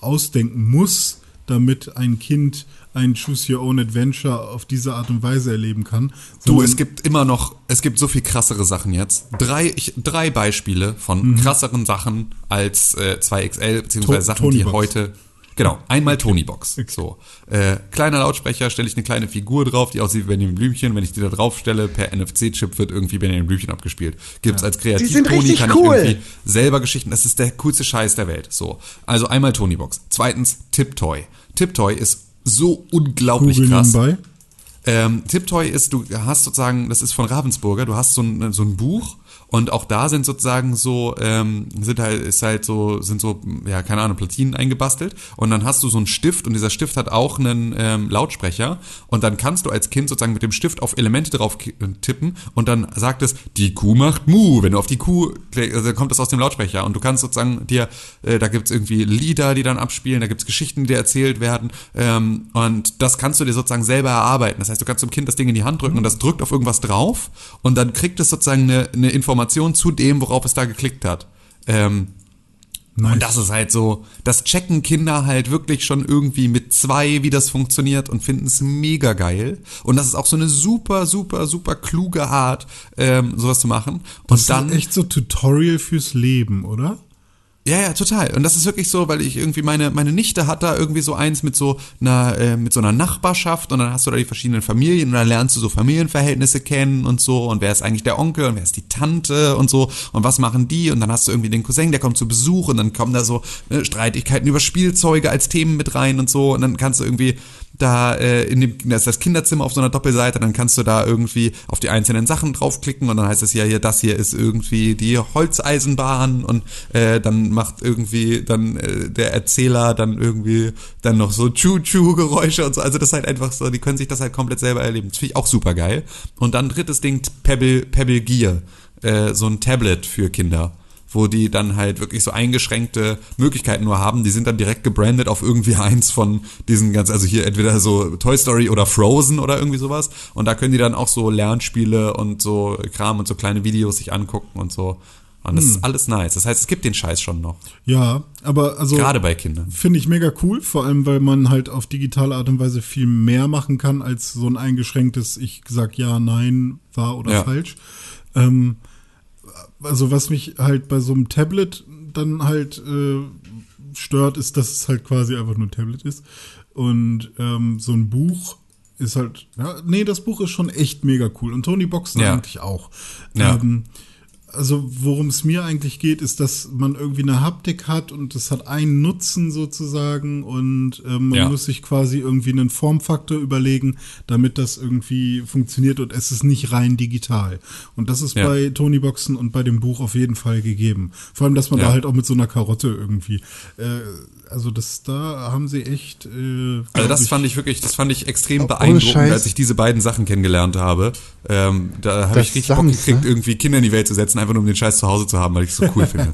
ausdenken muss, damit ein Kind ein Choose Your Own Adventure auf diese Art und Weise erleben kann. Du, es gibt immer noch, es gibt so viel krassere Sachen jetzt. Drei, ich, drei Beispiele von krasseren Sachen als äh, 2XL, beziehungsweise To- Sachen, die Tonybox. heute. Genau, einmal [LAUGHS] Tonybox. So. Äh, kleiner Lautsprecher, stelle ich eine kleine Figur drauf, die aussieht wie Benjamin Blümchen. Wenn ich die da drauf stelle, per NFC-Chip wird irgendwie Benjamin Blümchen abgespielt. Gibt's als sind Kreativ-Tony, richtig kann cool. ich irgendwie selber Geschichten. Das ist der coolste Scheiß der Welt. So. Also einmal Tonybox. Zweitens Tiptoy. Tiptoy ist so unglaublich Google krass. nebenbei. Ähm, Tiptoy ist, du hast sozusagen, das ist von Ravensburger, du hast so ein, so ein Buch und auch da sind sozusagen so, ähm, sind halt, ist halt so, sind so, ja, keine Ahnung, Platinen eingebastelt. Und dann hast du so einen Stift und dieser Stift hat auch einen ähm, Lautsprecher. Und dann kannst du als Kind sozusagen mit dem Stift auf Elemente drauf äh, tippen. Und dann sagt es, die Kuh macht Mu. Wenn du auf die Kuh, klickst, also kommt das aus dem Lautsprecher. Und du kannst sozusagen dir, äh, da gibt's irgendwie Lieder, die dann abspielen, da gibt's Geschichten, die dir erzählt werden. Ähm, und das kannst du dir sozusagen selber erarbeiten. Das heißt, du kannst dem Kind das Ding in die Hand drücken und das drückt auf irgendwas drauf. Und dann kriegt es sozusagen eine, eine Information zu dem, worauf es da geklickt hat. Ähm, Nice. und das ist halt so, das checken Kinder halt wirklich schon irgendwie mit zwei, wie das funktioniert und finden es mega geil. Und das ist auch so eine super, super, super kluge Art, ähm, sowas zu machen. Und das dann, ist echt so Tutorial fürs Leben, oder? Ja, ja, total. Und das ist wirklich so, weil ich irgendwie meine meine Nichte hat da irgendwie so eins mit so einer äh, mit so einer Nachbarschaft und dann hast du da die verschiedenen Familien und dann lernst du so Familienverhältnisse kennen und so und wer ist eigentlich der Onkel und wer ist die Tante und so und was machen die und dann hast du irgendwie den Cousin, der kommt zu Besuch und dann kommen da so äh, Streitigkeiten über Spielzeuge als Themen mit rein und so und dann kannst du irgendwie da äh, in dem das ist das Kinderzimmer auf so einer Doppelseite, dann kannst du da irgendwie auf die einzelnen Sachen draufklicken und dann heißt es ja hier, das hier ist irgendwie die Holzeisenbahn und äh, dann macht irgendwie dann äh, der Erzähler dann irgendwie dann noch so Choo-Choo-Geräusche und so. Also das ist halt einfach so, die können sich das halt komplett selber erleben. Das finde ich auch super geil. Und dann drittes Ding, Pebble, Pebble Gear, äh, so ein Tablet für Kinder wo die dann halt wirklich so eingeschränkte Möglichkeiten nur haben. Die sind dann direkt gebrandet auf irgendwie [LAUGHS] eins von diesen ganz, also hier entweder so Toy Story oder Frozen oder irgendwie sowas. Und da können die dann auch so Lernspiele und so Kram und so kleine Videos sich angucken und so. Und das ist alles nice. Das heißt, es gibt den Scheiß schon noch. Ja, aber also Gerade bei Kindern. finde ich mega cool, vor allem weil man halt auf digitale Art und Weise viel mehr machen kann als so ein eingeschränktes ich sag ja, nein, wahr oder Ja. falsch. Ähm, also was mich halt bei so einem Tablet dann halt äh, stört, ist, dass es halt quasi einfach nur ein Tablet ist. Und ähm, so ein Buch ist halt, ja, nee, das Buch ist schon echt mega cool. Und Tony Boxen Ja. eigentlich auch. Ja. Ähm, also worum es mir eigentlich geht, ist, dass man irgendwie eine Haptik hat und es hat einen Nutzen sozusagen und ähm, man Ja. muss sich quasi irgendwie einen Formfaktor überlegen, damit das irgendwie funktioniert und es ist nicht rein digital. Und das ist Ja. bei Tony Boxen und bei dem Buch auf jeden Fall gegeben. Vor allem, dass man Ja. da halt auch mit so einer Karotte irgendwie, äh, also das, da haben sie echt. Äh, Also das ich- fand ich wirklich, das fand ich extrem beeindruckend, als ich diese beiden Sachen kennengelernt habe. Ähm, da habe Das ich richtig Bock Sams, gekriegt, ne? irgendwie Kinder in die Welt zu setzen, einfach nur um den Scheiß zu Hause zu haben, weil ich es so cool [LAUGHS] finde.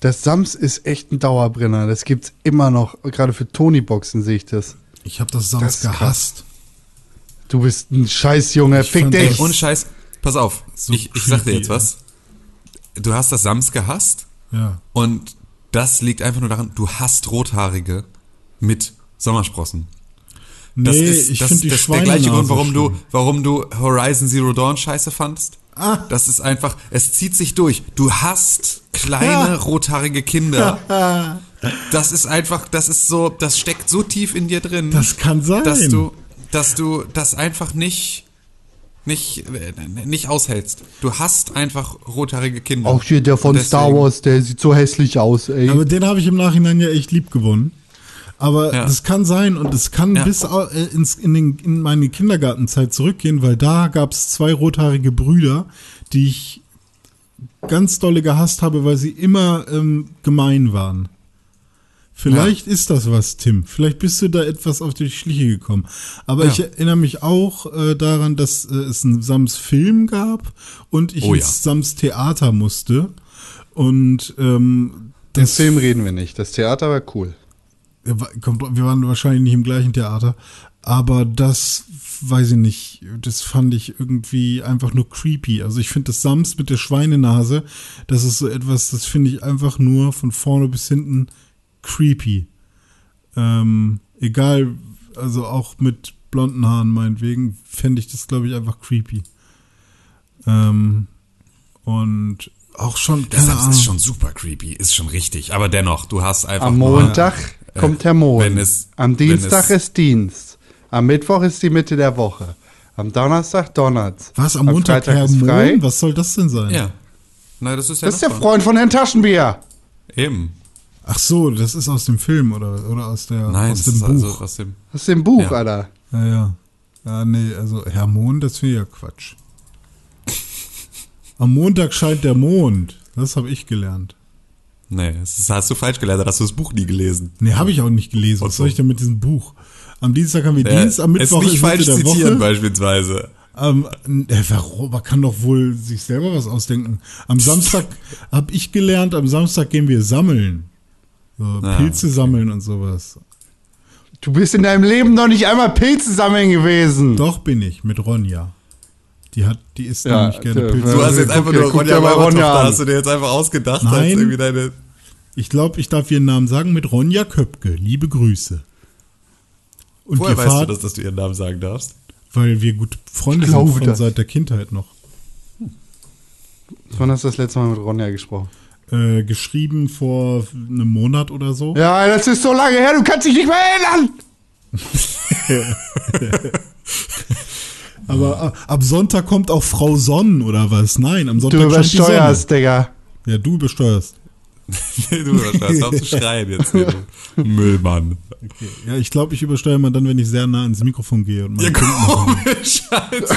Das Sams ist echt ein Dauerbrenner. Das gibt's immer noch. Gerade für Tony-Boxen sehe ich das. Ich habe das Das Sams krass. gehasst. Du bist ein Scheißjunge. Fick Ey, dich. ohne Scheiß, pass auf, So ich, ich sag dir jetzt was. Du hast das Sams gehasst Ja. und das liegt einfach nur daran, du hast Rothaarige mit Sommersprossen. Das Nee, ist, ich das, finde die das ist der gleiche Grund, warum du, warum du Horizon Zero Dawn scheiße fandst. Ah. Das ist einfach, es zieht sich durch. Du hast kleine rothaarige Kinder. [LAUGHS] Das ist einfach, das ist so, das steckt so tief in dir drin. Das kann sein. Dass du, dass du das einfach nicht, nicht, äh, nicht aushältst. Du hast einfach rothaarige Kinder. Auch hier der von Star Wars, der sieht so hässlich aus, ey. Aber den habe ich im Nachhinein ja echt lieb gewonnen. Aber Ja. das kann sein und es kann Ja. bis äh, ins, in, den, in meine Kindergartenzeit zurückgehen, weil da gab es zwei rothaarige Brüder, die ich ganz dolle gehasst habe, weil sie immer ähm, gemein waren. Vielleicht ist das was, Tim. Vielleicht bist du da etwas auf die Schliche gekommen. Aber Ja. ich erinnere mich auch äh, daran, dass äh, es einen Sams Film gab und ich Oh ja. ins Sams Theater musste. Und ähm, Den Film reden wir nicht. Das Theater war cool. wir waren wahrscheinlich nicht im gleichen Theater, aber das weiß ich nicht, das fand ich irgendwie einfach nur creepy. Also ich finde das Sams mit der Schweinenase, das ist so etwas, das finde ich einfach nur von vorne bis hinten creepy. Ähm, egal, also auch mit blonden Haaren meinetwegen, fände ich das, glaube ich, einfach creepy. Ähm, und auch schon, Das Ahnung. ist schon super creepy, ist schon richtig. Aber dennoch, du hast einfach Am nur- Montag äh, kommt der Mond. wenn es- Am wenn Dienstag es- ist Dienst. Am Mittwoch ist die Mitte der Woche. Am Donnerstag Donnerts. Was, am Montag Freitag Herr ist frei. Mond? Was soll das denn sein? Ja. Na, das ist ja Das ist der. Freund von Herrn Taschenbier. Eben. Ach so, das ist aus dem Film oder, oder aus, der, Nein, aus dem ist Buch. also aus dem. Das ist im Buch, Ja. Alter. ja, ja. Ja, nee, also Herr Mond, das wäre ja Quatsch. [LAUGHS] Am Montag scheint der Mond. Das habe ich gelernt. Nee, das ist- hast du falsch gelernt, hast du das Buch nie gelesen. Nee, habe ich auch nicht gelesen. Was soll so. ich denn mit diesem Buch? Am Dienstag haben wir Äh, Dienst, am Mittwoch es nicht ist falsch der zitieren Woche. beispielsweise. Ähm, äh, warum? Man kann doch wohl sich selber was ausdenken. Am [LAUGHS] Samstag habe ich gelernt, am Samstag gehen wir sammeln. So, Ah, Pilze sammeln und sowas. Du bist in deinem Leben noch nicht einmal Pilze sammeln gewesen. Doch bin ich, mit Ronja. Die hat, die isst Ja, nämlich gerne Pilze. Du hast jetzt einfach dir- nur Ronja mal Ronja an. hast du dir jetzt einfach ausgedacht, als Nein. irgendwie deine. Ich glaube, ich darf ihren Namen sagen mit Ronja Köpke. Liebe Grüße. Und Woher weißt du Vater, das, dass du ihren Namen sagen darfst? weil wir gute Freunde sind von das. seit der Kindheit noch. Wann hast du das letzte Mal mit Ronja gesprochen? Äh, geschrieben vor einem Monat oder so. Ja, das ist so lange her, du kannst dich nicht mehr erinnern. [LAUGHS] Aber äh, ab Sonntag kommt auch Frau Sonnen oder was? Nein, am Sonntag Du übersteuerst, Digga. Ja, du [LAUGHS] übersteuerst. du hörst auf zu schreien jetzt, hier, du [LAUGHS] Müllmann. Ja, ich glaube, ich übersteuere mal dann, wenn ich sehr nah ans Mikrofon gehe und Ja, komisch.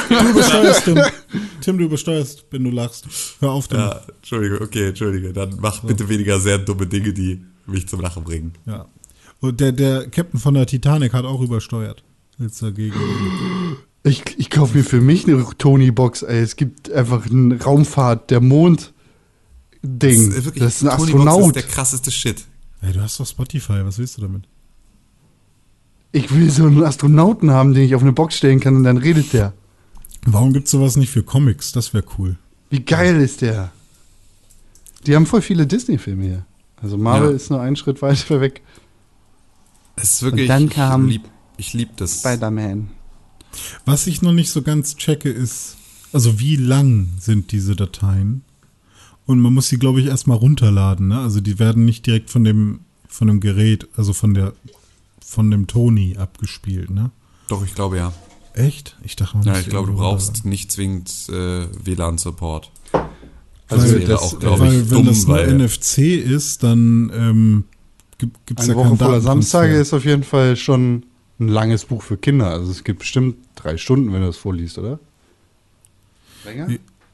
Du übersteuerst, Tim. Tim, du übersteuerst, wenn du lachst. Hör auf damit. Ja, Entschuldige, okay, Entschuldige. Dann mach bitte weniger sehr dumme Dinge, die mich zum Lachen bringen. Ja. Und der, der Captain von der Titanic hat auch übersteuert. Jetzt dagegen. Ich, ich kaufe mir für mich eine Tony-Box, ey. Es gibt einfach eine Raumfahrt, der Mond. Ding. Das ist, wirklich- ein Tony Box Astronaut. ist der krasseste Shit. Ey, du hast doch Spotify, was willst du damit? Ich will so einen Astronauten haben, den ich auf eine Box stellen kann und dann redet der. Warum gibt's sowas nicht für Comics? Das wäre cool. Wie geil ist der? Die haben voll viele Disney-Filme hier. Also Marvel Ja. ist nur einen Schritt weiter weg. Es ist wirklich, dann kam- ich lieb, ich lieb das. Spider-Man. Was ich noch nicht so ganz checke, ist, also wie lang sind diese Dateien? Und man muss sie, glaube ich, erstmal runterladen. Ne? Also die werden nicht direkt von dem, von dem Gerät, also von der, von dem Tony abgespielt. Ne? Doch, ich glaube ja. Echt? Ich dachte, man Ja, ich glaube, du brauchst nicht zwingend äh, WLAN-Support. Also das wäre das- auch, glaube weil ich, wenn dumm, das nur weil NFC ist, dann ähm, gibt es ja Eine Woche keinen voller. Samstage ist auf jeden Fall schon ein langes Buch für Kinder. Also es gibt bestimmt drei Stunden, wenn du das vorliest, oder? Länger?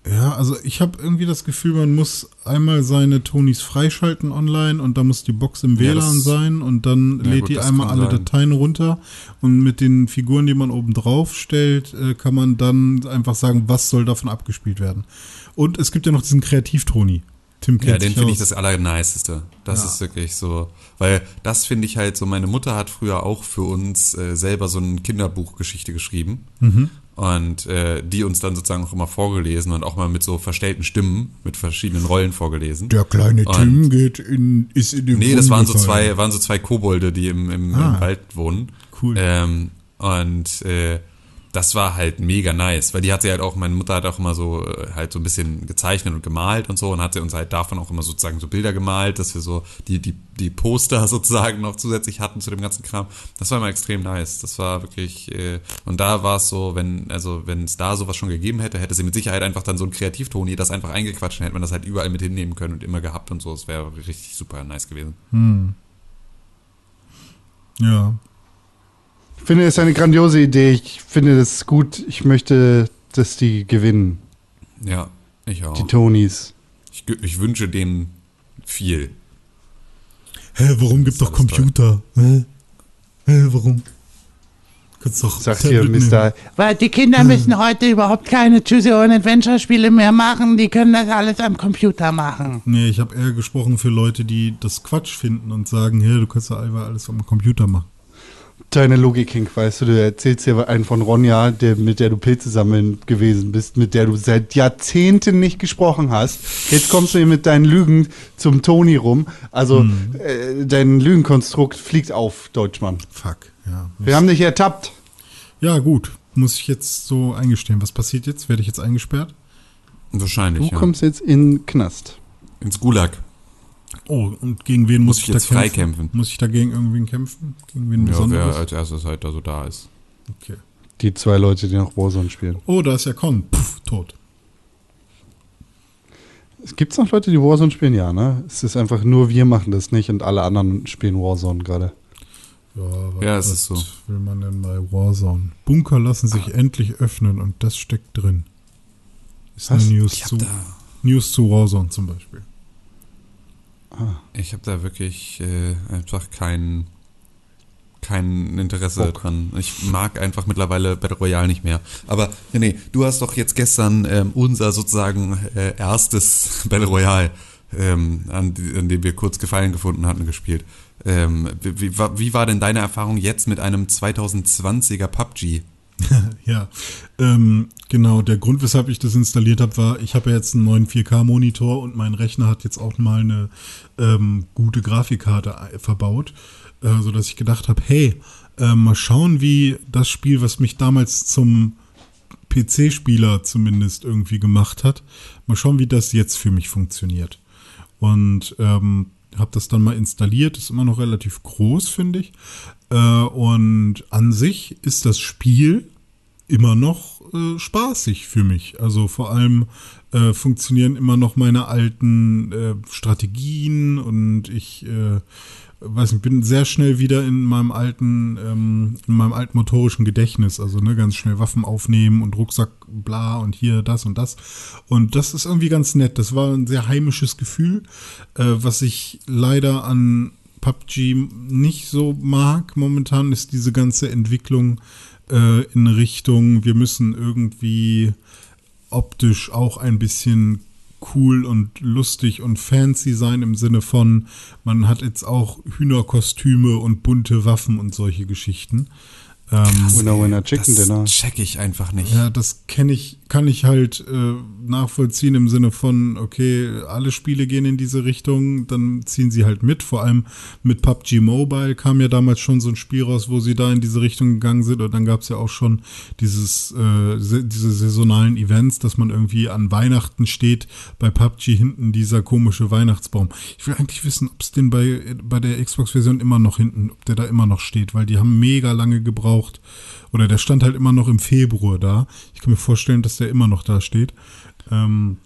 Ja, also ich habe irgendwie das Gefühl, man muss einmal seine Tonys freischalten online und da muss die Box im Ja, WLAN sein und dann Ja, lädt gut, die einmal alle sein. Dateien runter und mit den Figuren, die man oben drauf stellt, äh, kann man dann einfach sagen, was soll davon abgespielt werden. Und es gibt ja noch diesen Kreativ-Toni. Tim Ja, den finde ich das Allerniceste. Das Ja. ist wirklich so. Weil das finde ich halt so, meine Mutter hat früher auch für uns äh, selber so eine Kinderbuchgeschichte geschrieben. Mhm. Und äh, die uns dann sozusagen auch immer vorgelesen und auch mal mit so verstellten Stimmen, mit verschiedenen Rollen vorgelesen. Der kleine Und- Tim geht in, ist in den Nee, das waren so zwei, waren so zwei Kobolde, die im, im, Ah. im Wald wohnen. Cool. Ähm, und äh, das war halt mega nice, weil die hat sie halt auch, meine Mutter hat auch immer so äh, halt so ein bisschen gezeichnet und gemalt und so und hat sie uns halt davon auch immer sozusagen so Bilder gemalt, dass wir so die, die, die Poster [LAUGHS] sozusagen noch zusätzlich hatten zu dem ganzen Kram. Das war immer extrem nice. Das war wirklich, äh, und da war es so, wenn, also wenn es da sowas schon gegeben hätte, hätte sie mit Sicherheit einfach dann so ein Kreativtoni das einfach eingequatscht und hätte man das halt überall mit hinnehmen können und immer gehabt und so. Das wäre richtig super nice gewesen. Ja. Ich finde, es ist eine grandiose Idee. Ich finde das gut. Ich möchte, dass die gewinnen, Ja, ich auch. die Tonys. Ich, ich wünsche denen viel. Hä, warum gibt doch. Computer? Hä? Hä, warum? Kannst doch Sagt hier. Mr. Weil die Kinder müssen heute überhaupt keine Choose Your Own Adventure Spiele mehr machen. Die können das alles am Computer machen. Nee, ich habe eher gesprochen für Leute, die das Quatsch finden und sagen, hey, du kannst ja einfach alles am Computer machen. Deine Logik, Henk, weißt du, du erzählst dir einen von Ronja, der, mit der du Pilze sammeln gewesen bist, mit der du seit Jahrzehnten nicht gesprochen hast. Jetzt kommst du hier mit deinen Lügen zum Toni rum. Also, äh, dein Lügenkonstrukt fliegt auf, Deutschmann. Fuck, ja. Wir haben dich ertappt. Ja, gut. Muss ich jetzt so eingestehen. Was passiert jetzt? Werde ich jetzt eingesperrt? Wahrscheinlich, Du ja. kommst jetzt in den Knast. Ins Gulag. Oh, und gegen wen muss, Muss ich ich, jetzt da frei kämpfen? Muss ich dagegen irgendwen kämpfen? Gegen wen Ja, wer besonderes? als erstes halt da so da ist. okay. Die zwei Leute, die noch Warzone spielen. Oh, da ist ja Con. Puff, tot. Gibt es noch Leute, die Warzone spielen? Ja, ne? Es ist einfach nur wir machen das nicht und alle anderen spielen Warzone gerade. Ja, was, Ja, es was ist so. will man denn bei Warzone? Bunker lassen sich endlich öffnen und das steckt drin. Ist Was? eine News zu, da, News zu Warzone zum Beispiel. Ich hab da wirklich äh, einfach kein, kein Interesse Bock. dran. Ich mag einfach mittlerweile Battle Royale nicht mehr. Aber René, du hast doch jetzt gestern ähm, unser sozusagen äh, erstes [LAUGHS] Battle Royale, ähm, an, an dem wir kurz Gefallen gefunden hatten, gespielt. Ähm, wie, wie, war- wie war denn deine Erfahrung jetzt mit einem 2020er PUBG? [LAUGHS] Ja, ähm, genau. Der Grund, weshalb ich das installiert habe, war, ich habe ja jetzt einen neuen 4K-Monitor und mein Rechner hat jetzt auch mal eine ähm, gute Grafikkarte ei- verbaut, äh, sodass ich gedacht habe, hey, äh, mal schauen, wie das Spiel, was mich damals zum PC-Spieler zumindest irgendwie gemacht hat. Mal schauen, wie das jetzt für mich funktioniert. Und ähm, habe das dann mal installiert, ist immer noch relativ groß, finde ich. Äh, und an sich ist das Spiel immer noch äh, spaßig für mich. Also vor allem äh, funktionieren immer noch meine alten äh, Strategien und ich äh, weiß nicht, bin sehr schnell wieder in meinem alten, ähm, in meinem alten motorischen Gedächtnis. Also ne, ganz schnell Waffen aufnehmen und Rucksack, bla und hier das und das. Und das ist irgendwie ganz nett. Das war ein sehr heimisches Gefühl, äh, was ich leider an PUBG nicht so mag momentan, ist diese ganze Entwicklung äh, in Richtung, wir müssen irgendwie optisch auch ein bisschen cool und lustig und fancy sein im Sinne von, man hat jetzt auch Hühnerkostüme und bunte Waffen und solche Geschichten. Ähm, Winner, winner, chicken das dinner. check ich einfach nicht. ja, das kenne ich, kann ich halt äh, nachvollziehen im Sinne von, okay, alle Spiele gehen in diese Richtung, dann ziehen sie halt mit. Vor allem mit PUBG Mobile kam ja damals schon so ein Spiel raus, wo sie da in diese Richtung gegangen sind. Und dann gab es ja auch schon dieses, äh, se diese saisonalen Events, dass man irgendwie an Weihnachten steht, bei PUBG hinten dieser komische Weihnachtsbaum. Ich will eigentlich wissen, ob es den bei, bei der Xbox-Version immer noch hinten, ob der da immer noch steht, weil die haben mega lange gebraucht. Oder der stand halt immer noch im Februar da. Ich kann mir vorstellen, dass der immer noch da steht. Ähm,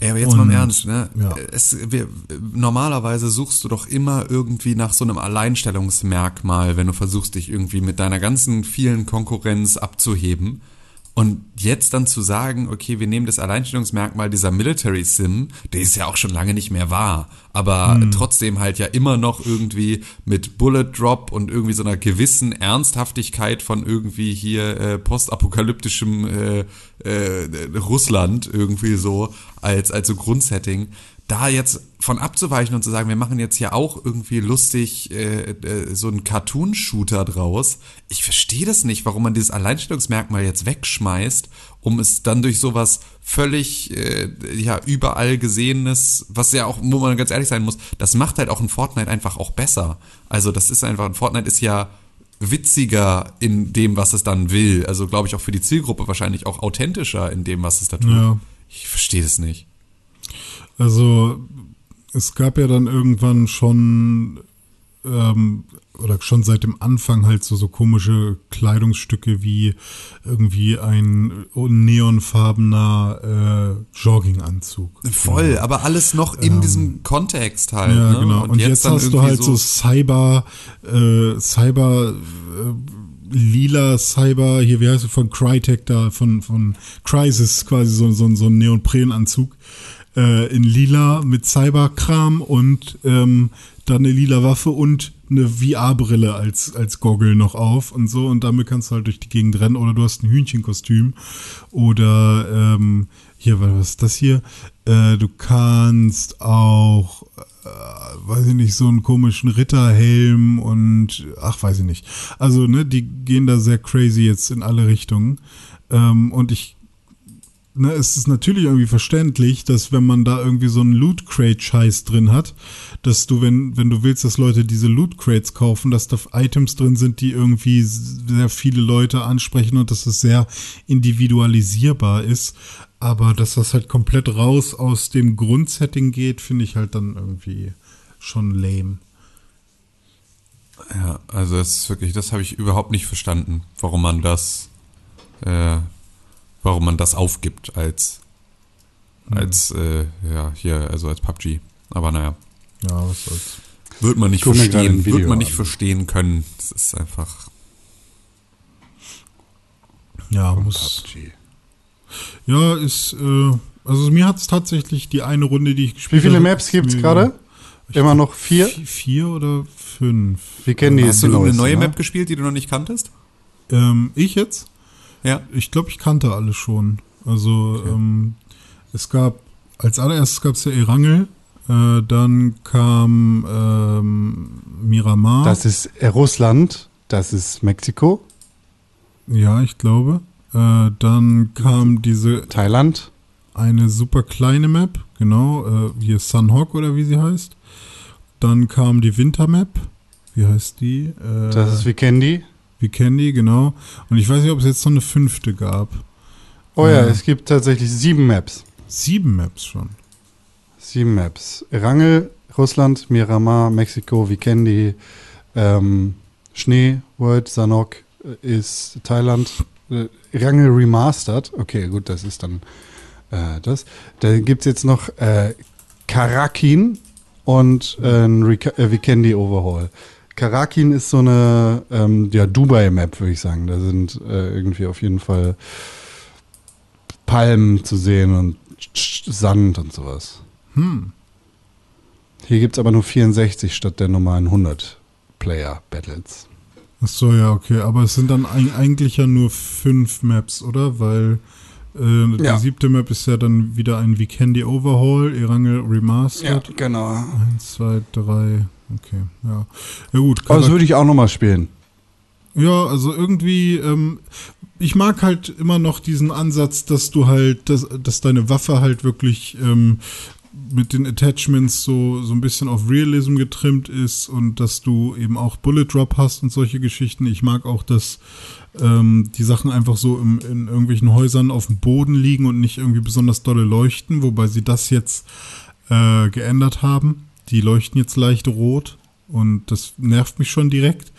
Ja, aber jetzt mal im Und, Ernst, ne? ja. Es, wir, normalerweise suchst du doch immer irgendwie nach so einem Alleinstellungsmerkmal, wenn du versuchst, dich irgendwie mit deiner ganzen vielen Konkurrenz abzuheben. Und jetzt dann zu sagen, okay, wir nehmen das Alleinstellungsmerkmal dieser Military Sim, der ist ja auch schon lange nicht mehr wahr, aber trotzdem halt ja immer noch irgendwie mit Bullet Drop und irgendwie so einer gewissen Ernsthaftigkeit von irgendwie hier äh, postapokalyptischem äh, äh, Russland irgendwie so als, als so Grundsetting, da jetzt von abzuweichen und zu sagen, wir machen jetzt hier auch irgendwie lustig äh, äh, so einen Cartoon-Shooter draus. Ich verstehe das nicht, warum man dieses Alleinstellungsmerkmal jetzt wegschmeißt, um es dann durch sowas völlig äh, ja überall gesehenes, was ja auch, wo man ganz ehrlich sein muss, das macht halt auch ein Fortnite einfach auch besser. Also das ist einfach, ein Fortnite ist ja witziger in dem, was es dann will. Also glaube ich auch für die Zielgruppe wahrscheinlich auch authentischer in dem, was es da tut. Ja. Ich verstehe das nicht. Also es gab ja dann irgendwann schon ähm, oder schon seit dem Anfang halt so, so komische Kleidungsstücke wie irgendwie ein neonfarbener äh, Jogginganzug. Voll, aber alles noch in diesem Kontext halt. Ja, ne? genau. Und, jetzt, dann hast du halt so, Cyber, äh, Cyber, äh, lila Cyber, hier, wie heißt es, von Crytek da, von, von Crysis quasi so, so, so ein Neoprenanzug äh, in lila mit Cyberkram und ähm, dann eine lila Waffe und eine VR-Brille als, als Goggle noch auf und so und damit kannst du halt durch die Gegend rennen oder du hast ein Hühnchenkostüm oder ähm, hier, was ist das hier? Äh, du kannst auch, äh, weiß ich nicht, so einen komischen Ritterhelm und ach, weiß ich nicht. Also, ne, die gehen da sehr crazy jetzt in alle Richtungen. Ähm, und ich ne, es ist natürlich irgendwie verständlich, dass wenn man da irgendwie so einen Loot Crate Scheiß drin hat, dass du, wenn, wenn du willst, dass Leute diese Loot Crates kaufen, dass da Items drin sind, die irgendwie sehr viele Leute ansprechen und dass es sehr individualisierbar ist. Aber dass das halt komplett raus aus dem Grundsetting geht, finde ich halt dann irgendwie schon lame. Ja, also das ist wirklich, das habe ich überhaupt nicht verstanden, warum man das, äh, warum man das aufgibt als, als, äh, ja, hier, also als PUBG. Aber naja, Ja, was soll's. wird man nicht verstehen, wird man nicht an. verstehen können. Das ist einfach, Ja, muss. Ja, ist, äh, also mir hat es tatsächlich die eine Runde, die ich Wie gespielt viele habe, Maps ist gibt's mir- gerade? Immer noch vier? Vi- Vier oder fünf? Wir kennen die hast du neueste, neue ne? Map gespielt, die du noch nicht kanntest? Ähm, ich jetzt? Ja. Ich glaube, ich kannte alle schon. Also ähm, es gab, als allererstes gab es ja Erangel, äh, dann kam ähm, Miramar. Das ist Russland, das ist Mexiko, ja, ich glaube. Äh, dann kam diese Thailand, eine super kleine Map, genau, äh, hier Sunhawk oder wie sie heißt. Dann kam die Wintermap. Wie heißt die? Äh, das ist, wir kennen kennen die, genau. Und ich weiß nicht, ob es jetzt noch eine fünfte gab. Oh ja, Ja. es gibt tatsächlich sieben Maps. Sieben Maps schon. Sieben Maps. Rangel, Russland, Miramar, Mexiko, Vikendi, ähm, Schnee, World, Sanok äh, ist Thailand. Äh, Rangel Remastered. Okay, gut, das ist dann äh, das. Da gibt es jetzt noch äh, Karakin und äh, ein Rika- äh, Vikendi Overhaul. Karakin ist so eine ähm, ja, Dubai-Map, würde ich sagen. Da sind äh, irgendwie auf jeden Fall Palmen zu sehen und Sand und sowas. Hm. Hier gibt es aber nur 64 statt der normalen 100 Player-Battles. Ach so, ja, okay. Aber es sind dann eig- eigentlich ja nur fünf Maps, oder? Weil äh, die Ja. siebte Map ist ja dann wieder ein Vikendi Overhaul, Erangel Remastered. genau. Eins, zwei, drei. Okay, ja. Ja gut, Aber das würde ich auch nochmal spielen. Ja, also irgendwie, ähm, ich mag halt immer noch diesen Ansatz, dass du halt, dass, dass deine Waffe halt wirklich ähm, mit den Attachments so, so ein bisschen auf Realism getrimmt ist und dass du eben auch Bullet Drop hast und solche Geschichten. Ich mag auch, dass ähm, die Sachen einfach so im, in irgendwelchen Häusern auf dem Boden liegen und nicht irgendwie besonders dolle leuchten, wobei sie das jetzt äh, geändert haben. Die leuchten jetzt leicht rot und das nervt mich schon direkt.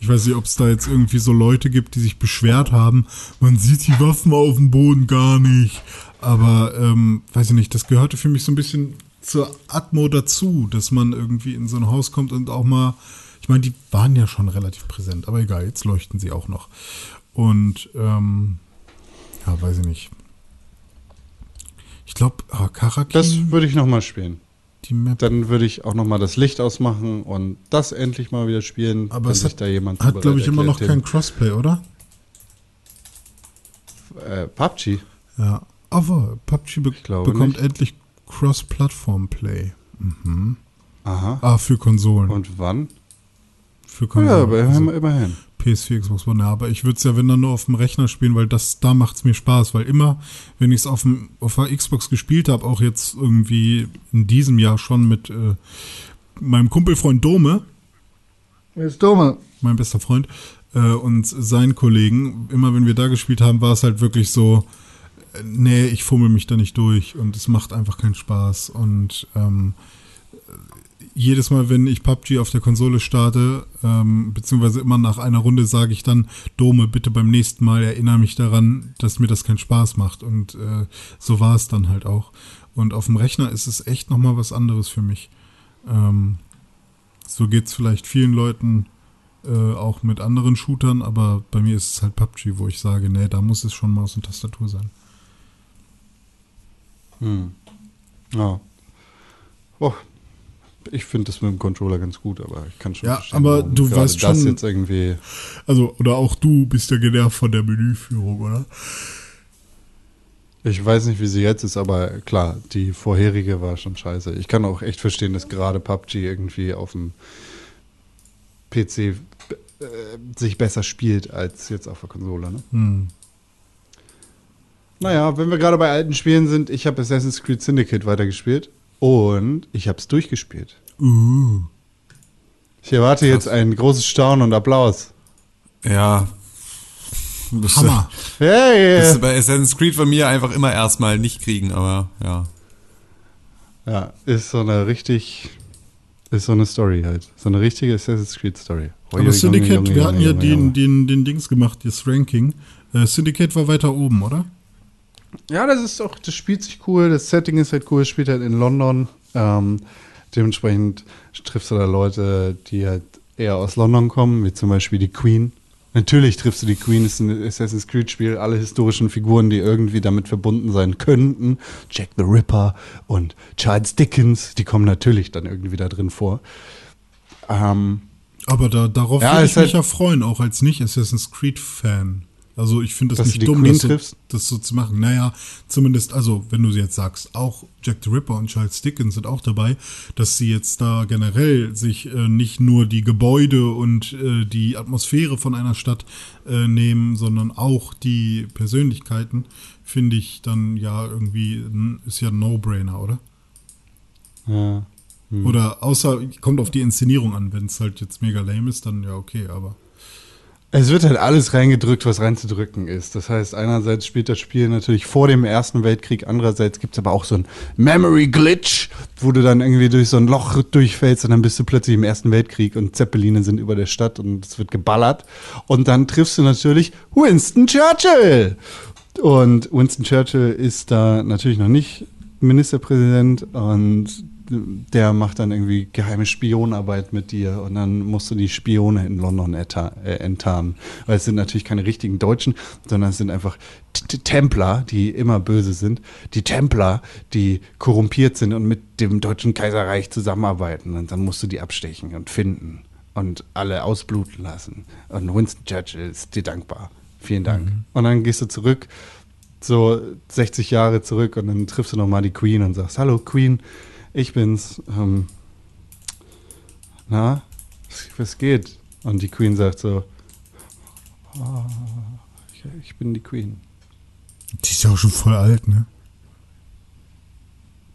Ich weiß nicht, ob es da jetzt irgendwie so Leute gibt, die sich beschwert haben, man sieht die Waffen auf dem Boden gar nicht. Aber, ähm, weiß ich nicht, das gehörte für mich so ein bisschen zur Atmo dazu, dass man irgendwie in so ein Haus kommt und auch mal, ich meine, die waren ja schon relativ präsent, aber egal, jetzt leuchten sie auch noch. Und, ähm, ja, weiß ich nicht. Ich glaube, ah, Karakin, Das würde ich nochmal spielen. Die Map Dann würde ich auch nochmal das Licht ausmachen und das endlich mal wieder spielen. Aber es hat- da jemand hat, glaube ich, immer noch kein Crossplay, oder? Äh, PUBG. Ja. Aber PUBG be bekommt nicht. endlich Cross-Plattform-Play. Mhm. Aha. Ah, für Konsolen. Und wann? für Ja, Konsolen. aber also immerhin. PS4, Xbox One. Ja, aber ich würde es ja, wenn dann nur auf dem Rechner spielen, weil das, da macht es mir Spaß. Weil immer, wenn ich es auf, dem- auf der Xbox gespielt habe, auch jetzt irgendwie in diesem Jahr schon mit äh, meinem Kumpelfreund Dome, Ist dumme. mein bester Freund, äh, und seinen Kollegen, immer wenn wir da gespielt haben, war es halt wirklich so, äh, nee, ich fummel mich da nicht durch und es macht einfach keinen Spaß. Und ähm, jedes Mal, wenn ich PUBG auf der Konsole starte, ähm, beziehungsweise immer nach einer Runde sage ich dann, Dome, bitte beim nächsten Mal erinnere mich daran, dass mir das keinen Spaß macht. Und äh, so war es dann halt auch. Und auf dem Rechner ist es echt nochmal was anderes für mich. Ähm, so geht es vielleicht vielen Leuten äh, auch mit anderen Shootern, aber bei mir ist es halt PUBG, wo ich sage, nee, da muss es schon Maus und Tastatur sein. Hm. Ja. Oh. Ich finde das mit dem Controller ganz gut, aber ich kann schon Ja, aber du weißt das schon- jetzt irgendwie Also, oder auch du bist ja genervt von der Menüführung, oder? Ich weiß nicht, wie sie jetzt ist, aber klar, die vorherige war schon scheiße. Ich kann auch echt verstehen, dass gerade PUBG irgendwie auf dem PC äh, sich besser spielt als jetzt auf der Konsole. Ne? Hm. Naja, wenn wir gerade bei alten Spielen sind, ich habe Assassin's Creed Syndicate weitergespielt und ich habe es durchgespielt. Uh. Ich erwarte jetzt ein großes Staunen und Applaus. Ja. Das, Hammer. Hey! Das ist bei Assassin's Creed von mir einfach immer erstmal nicht kriegen, aber ja. Ja, ist so eine richtig, ist so eine Story halt. So eine richtige Assassin's Creed Story. Oh, Aber Syndicate, Junge, wir Junge, hatten ja den, den, den Dings gemacht, das Ranking. Äh, Syndicate war weiter oben, oder? Ja, das ist auch, das spielt sich cool, das Setting ist halt cool, es spielt halt in London. Ähm, dementsprechend triffst du da Leute, die halt eher aus London kommen, wie zum Beispiel die Queen. Natürlich triffst du die Queen, ist ein Assassin's Creed-Spiel, alle historischen Figuren, die irgendwie damit verbunden sein könnten. Jack the Ripper und Charles Dickens, die kommen natürlich dann irgendwie da drin vor. Ähm, Aber da, darauf Ja, würde ich mich halt- ja freuen, auch als nicht-Assassin's Creed-Fan. Also ich finde du nicht dumm, das so, das so zu machen. Naja, zumindest, also wenn du jetzt sagst, auch Jack the Ripper und Charles Dickens sind auch dabei, dass sie jetzt da generell sich äh, nicht nur die Gebäude und äh, die Atmosphäre von einer Stadt äh, nehmen, sondern auch die Persönlichkeiten, finde ich dann ja irgendwie, ist ja ein No-Brainer, oder? ja. Hm. Oder außer, kommt auf die Inszenierung an, wenn es halt jetzt mega lame ist, dann ja okay, aber. Es wird halt alles reingedrückt, was reinzudrücken ist. Das heißt, einerseits spielt das Spiel natürlich vor dem Ersten Weltkrieg, andererseits gibt es aber auch so ein Memory Glitch, wo du dann irgendwie durch so ein Loch durchfällst und dann bist du plötzlich im Ersten Weltkrieg und Zeppeline sind über der Stadt und es wird geballert. Und dann triffst du natürlich Winston Churchill. Und Winston Churchill ist da natürlich noch nicht Ministerpräsident und der macht dann irgendwie geheime Spionarbeit mit dir und dann musst du die Spione in London äh, enttarnen. Weil es sind natürlich keine richtigen Deutschen, sondern es sind einfach T- Templer, die immer böse sind. Die Templer, die korrumpiert sind und mit dem Deutschen Kaiserreich zusammenarbeiten. Und dann musst du die abstechen und finden und alle ausbluten lassen. Und Winston Churchill ist dir dankbar. Vielen Dank. Und dann gehst du zurück, so 60 Jahre zurück und dann triffst du nochmal die Queen und sagst, hallo Queen, ich bin's. Ähm, na, was- geht? Und die Queen sagt so, "Ah, ich, ich bin die Queen. Die ist ja auch schon voll alt, ne?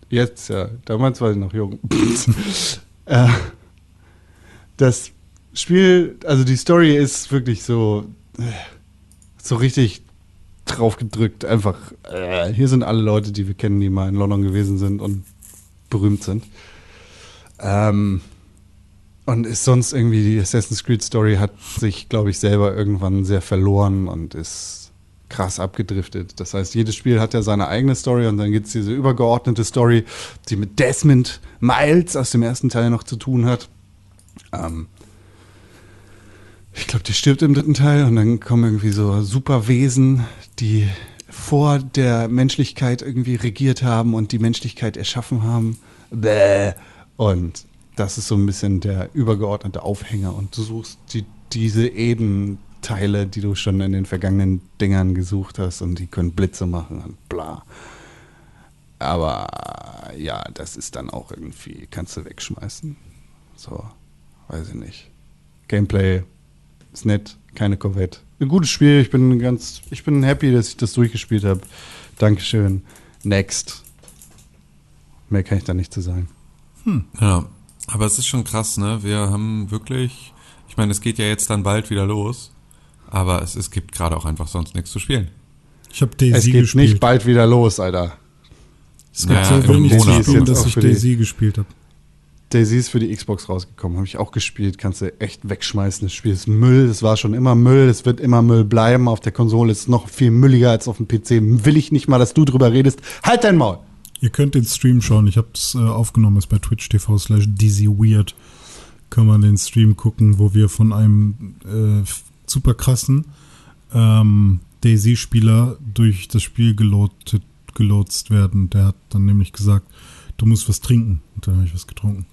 Jetzt, ja. Damals war ich noch jung. [LAUGHS] äh, das Spiel, also die Story ist wirklich so, äh, so richtig drauf gedrückt. Einfach, äh, hier sind alle Leute, die wir kennen, die mal in London gewesen sind und berühmt sind. Ähm, und ist sonst irgendwie, die Assassin's Creed Story hat sich, glaube ich, selber irgendwann sehr verloren und ist krass abgedriftet. Das heißt, jedes Spiel hat ja seine eigene Story und dann gibt es diese übergeordnete Story, die mit Desmond Miles aus dem ersten Teil noch zu tun hat. Ähm, ich glaube, die stirbt im dritten Teil und dann kommen irgendwie so Superwesen, die vor der Menschlichkeit irgendwie regiert haben und die Menschlichkeit erschaffen haben. Bäh. Und das ist so ein bisschen der übergeordnete Aufhänger und du suchst die, diese Edenteile, die du schon in den vergangenen Dingern gesucht hast und die können Blitze machen und bla. Aber ja, das ist dann auch irgendwie, kannst du wegschmeißen. So, weiß ich nicht. Gameplay ist nett, keine Corvette. Ein gutes Spiel, ich bin ganz, ich bin happy, dass ich das durchgespielt habe. Dankeschön. Next. Mehr kann ich da nicht zu sagen. Ja, aber es ist schon krass, ne? Wir haben wirklich, ich meine, es geht ja jetzt dann bald wieder los, aber es, es gibt gerade auch einfach sonst nichts zu spielen. Ich habe Es Daisy geht gespielt. nicht bald wieder los, Alter. es gibt Naja, so im wenig Monat zu dass ich Daisy gespielt habe. Daisy ist für die Xbox rausgekommen, habe ich auch gespielt, kannst du echt wegschmeißen. Das Spiel ist Müll, das war schon immer Müll, es wird immer Müll bleiben. Auf der Konsole ist es noch viel mülliger als auf dem PC. Will ich nicht mal, dass du drüber redest. Halt dein Maul! Ihr könnt den Stream schauen. Ich habe es äh, aufgenommen, ist bei twitch TV slash Weird. Kann man den Stream gucken, wo wir von einem äh, super krassen ähm, Daisy-Spieler durch das Spiel gelotet, gelotst werden. Der hat dann nämlich gesagt, du musst was trinken. Und dann habe ich was getrunken.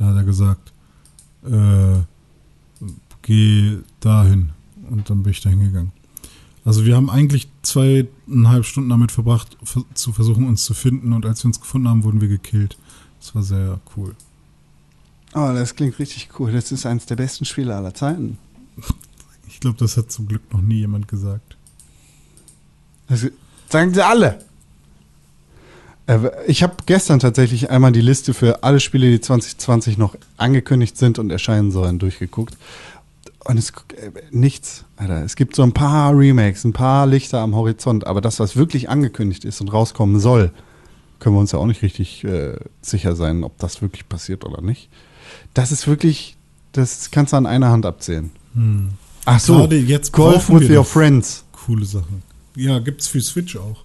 Da hat er gesagt, äh, geh dahin. Und dann bin ich dahin gegangen. Also wir haben eigentlich zweieinhalb Stunden damit verbracht, ver- zu versuchen, uns zu finden. Und als wir uns gefunden haben, wurden wir gekillt. Das war sehr cool. Oh, das klingt richtig cool. Das ist eines der besten Spiele aller Zeiten. Ich glaube, das hat zum Glück noch nie jemand gesagt. Das sagen sie alle. Äh, Ich habe gestern tatsächlich einmal die Liste für alle Spiele, die 2020 noch angekündigt sind und erscheinen sollen, durchgeguckt. Und es äh, nichts, Alter. Es gibt so ein paar Remakes, ein paar Lichter am Horizont, aber das, was wirklich angekündigt ist und rauskommen soll, können wir uns ja auch nicht richtig äh, sicher sein, ob das wirklich passiert oder nicht. Das ist wirklich, das kannst du an einer Hand abzählen. Ach so, Golf with your friends. Coole Sachen. Ja, gibt's für Switch auch.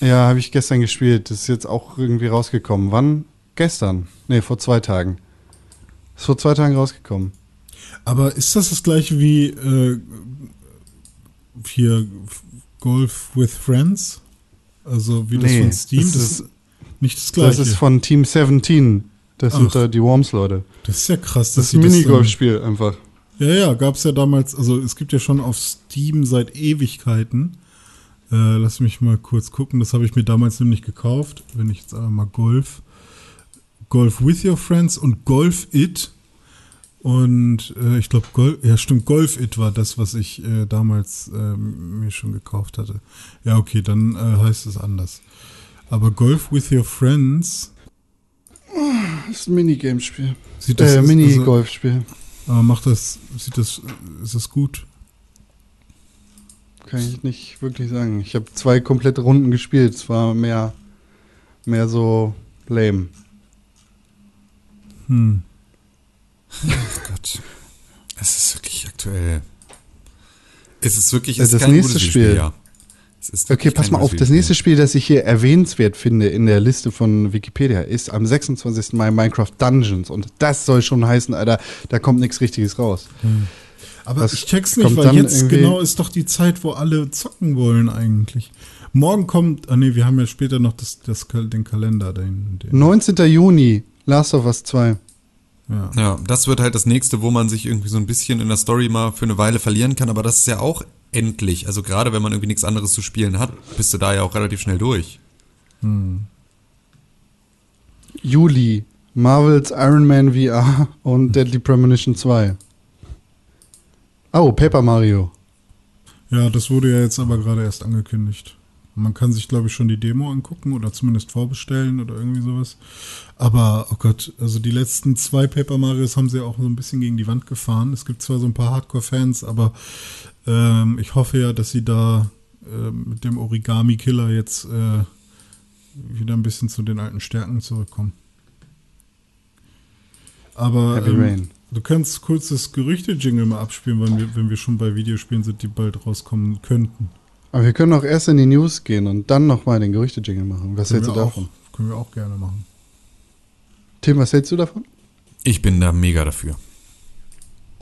Ja, habe ich gestern gespielt. Das ist jetzt auch irgendwie rausgekommen. Wann? Gestern. Nee, vor zwei Tagen. Ist vor zwei Tagen rausgekommen. Aber ist das das gleiche wie äh, hier Golf with Friends? Also wie das Nee, von Steam? das Das, ist- nicht das gleiche. Das ist von Team 17. Das sind Ach. da die Worms-Leute. Das ist ja krass. Das ist ein Minigolfspiel einfach. Ja, ja, gab es ja damals, also es gibt ja schon auf Steam seit Ewigkeiten. Äh, lass mich mal kurz gucken, das habe ich mir damals nämlich gekauft, wenn ich jetzt einmal mal Golf. Golf with your friends und Golf It. Und äh, ich glaube, Golf, ja stimmt, Golf It war das, was ich äh, damals ähm, mir schon gekauft hatte. Ja, okay, dann äh, heißt es anders. Aber Golf with your friends ist ein Minigamespiel. sieht das Äh, also, Minigolfspiel. aber macht das, sieht das, ist das gut? Kann ich nicht wirklich sagen. Ich habe zwei komplette Runden gespielt. Es war mehr, mehr so lame. Hm. [LAUGHS] Ach Gott. Es ist wirklich aktuell. Es ist wirklich Das es ist kein nächste gutes Spiel. ja. Okay, pass mal auf. Das nächste Spiel, das ich hier erwähnenswert finde in der Liste von Wikipedia, ist am 26. Mai Minecraft Dungeons. Und das soll schon heißen, Alter, da kommt nichts Richtiges raus. Aber Was ich check's nicht, weil jetzt genau ist doch die Zeit, wo alle zocken wollen eigentlich. Morgen kommt, ah nee, wir haben ja später noch das, das, den Kalender. Den, den, 19. Juni, Last of Us 2. ja. Ja, das wird halt das nächste, wo man sich irgendwie so ein bisschen in der Story mal für eine Weile verlieren kann, aber das ist ja auch endlich. Also gerade wenn man irgendwie nichts anderes zu spielen hat, bist du da ja auch relativ schnell durch. Juli, Marvels Iron Man VR und Deadly Premonition 2. Oh, Paper Mario. ja, das wurde ja jetzt aber gerade erst angekündigt. Man kann sich, glaube ich, schon die Demo angucken oder zumindest vorbestellen oder irgendwie sowas. Aber, oh Gott, also die letzten zwei Paper Marios haben sie auch so ein bisschen gegen die Wand gefahren. Es gibt zwar so ein paar Hardcore-Fans, aber ähm, ich hoffe ja, dass sie da ähm, mit dem Origami-Killer jetzt äh, wieder ein bisschen zu den alten Stärken zurückkommen. Aber Heavy ähm, Rain. Du kannst kurz das Gerüchte-Jingle mal abspielen, wenn wir, wenn wir schon bei Videospielen sind, die bald rauskommen könnten. Aber wir können auch erst in die News gehen und dann nochmal den Gerüchte-Jingle machen. Was Können hältst du davon? Auch, können wir auch gerne machen. Tim, was hältst du davon? Ich bin da mega dafür.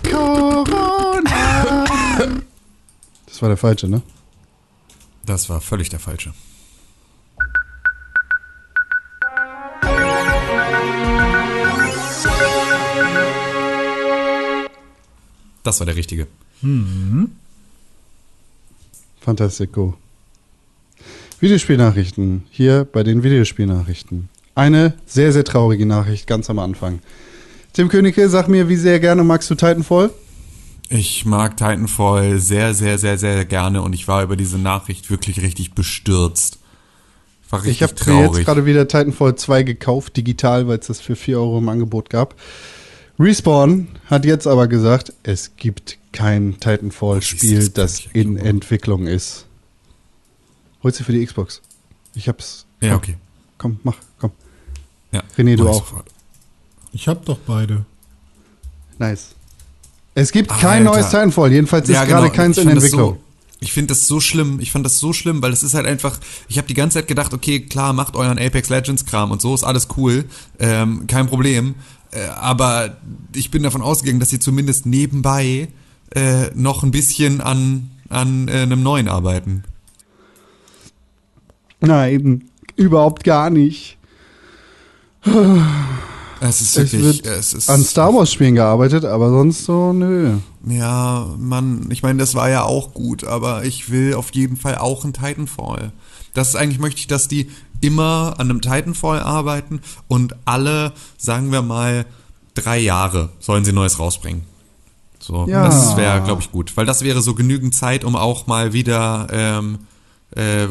[LAUGHS] Das war der falsche, ne? Das war völlig der falsche. Das war der richtige. Fantastico. Videospielnachrichten. Hier bei den Videospielnachrichten. Eine sehr, sehr traurige Nachricht ganz am Anfang. Tim Königke, sag mir, wie sehr gerne magst du Titanfall? Ich mag Titanfall sehr, sehr, sehr, sehr gerne und ich war über diese Nachricht wirklich richtig bestürzt. War richtig Ich habe mir jetzt gerade wieder Titanfall 2 gekauft, digital, weil es das für 4 Euro im Angebot gab. Respawn hat jetzt aber gesagt, es gibt kein Titanfall-Spiel, das in Entwicklung ist. Holst du für die Xbox? Ich hab's. ja, komm, okay. Komm, mach, komm. Ja, René, du auch. sofort. Ich habe doch beide. Nice. Es gibt Ach, kein Alter. neues Titanfall, jedenfalls ist Ja, gerade genau. keins in Entwicklung. So, ich finde das so schlimm. Ich fand das so schlimm, weil es ist halt einfach. Ich habe die ganze Zeit gedacht, okay, klar, macht euren Apex Legends Kram und so ist alles cool, ähm, kein Problem. Äh, aber ich bin davon ausgegangen, dass sie zumindest nebenbei äh, noch ein bisschen an an äh, einem neuen arbeiten. Nein, überhaupt gar nicht. Es ist Es wirklich, wird es ist an Star Wars Spielen gearbeitet, aber sonst so, nö. Ja, Mann, ich meine, das war ja auch gut, aber ich will auf jeden Fall auch ein Titanfall. Das ist eigentlich möchte ich, dass die immer an einem Titanfall arbeiten und alle, sagen wir mal, drei Jahre sollen sie Neues rausbringen. So, Ja. das wäre, glaube ich, gut, weil das wäre so genügend Zeit, um auch mal wieder, ähm, äh,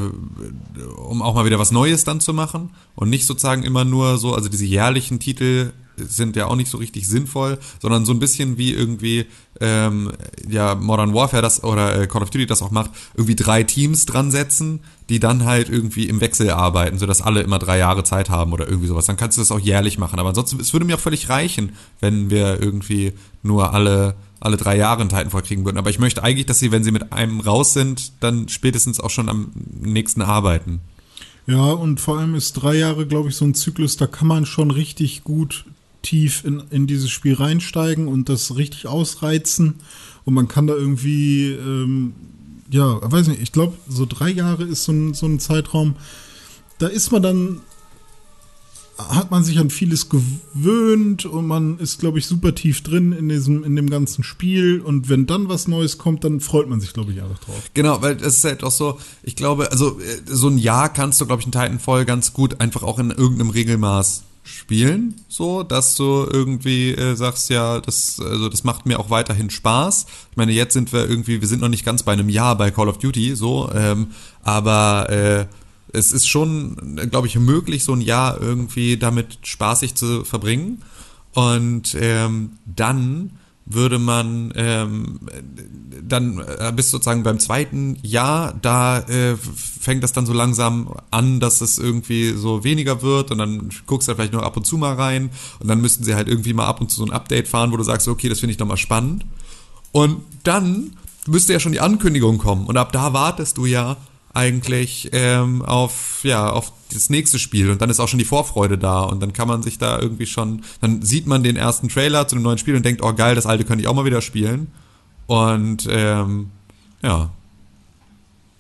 um auch mal wieder was Neues dann zu machen und nicht sozusagen immer nur so, also diese jährlichen Titel sind ja auch nicht so richtig sinnvoll, sondern so ein bisschen wie irgendwie ähm, ja Modern Warfare das oder äh, Call of Duty das auch macht, irgendwie drei Teams dran setzen, die dann halt irgendwie im Wechsel arbeiten, sodass alle immer drei Jahre Zeit haben oder irgendwie sowas. Dann kannst du das auch jährlich machen. Aber ansonsten, es würde mir auch völlig reichen, wenn wir irgendwie nur alle alle drei Jahre einen Titanfall kriegen würden. Aber ich möchte eigentlich, dass sie, wenn sie mit einem raus sind, dann spätestens auch schon am nächsten arbeiten. Ja, und vor allem ist drei Jahre, glaube ich, so ein Zyklus, da kann man schon richtig gut tief in, in dieses Spiel reinsteigen und das richtig ausreizen. Und man kann da irgendwie, ähm, ja, weiß nicht, ich glaube, so drei Jahre ist so ein, so ein Zeitraum, da ist man dann, hat man sich an vieles gewöhnt und man ist, glaube ich, super tief drin in diesem, in dem ganzen Spiel. Und wenn dann was Neues kommt, dann freut man sich, glaube ich, einfach drauf. Genau, weil es ist halt auch so, ich glaube, also äh, so ein Jahr kannst du, glaube ich, einen Titanfall ganz gut einfach auch in irgendeinem Regelmaß spielen, so, dass du irgendwie äh, sagst, ja, das, also das macht mir auch weiterhin Spaß. Ich meine, jetzt sind wir irgendwie, wir sind noch nicht ganz bei einem Jahr bei Call of Duty, so, ähm, aber äh, es ist schon, glaube ich, möglich, so ein Jahr irgendwie damit spaßig zu verbringen. Und ähm, dann würde man ähm, dann äh, bis sozusagen beim zweiten Jahr, da äh, fängt das dann so langsam an, dass es irgendwie so weniger wird und dann guckst du da vielleicht nur ab und zu mal rein und dann müssten sie halt irgendwie mal ab und zu so ein Update fahren, wo du sagst, okay, das finde ich nochmal spannend. Und dann müsste ja schon die Ankündigung kommen und ab da wartest du ja eigentlich ähm, auf ja auf das nächste Spiel und dann ist auch schon die Vorfreude da und dann kann man sich da irgendwie schon dann sieht man den ersten Trailer zu dem neuen Spiel und denkt oh geil das alte könnte ich auch mal wieder spielen und ähm, ja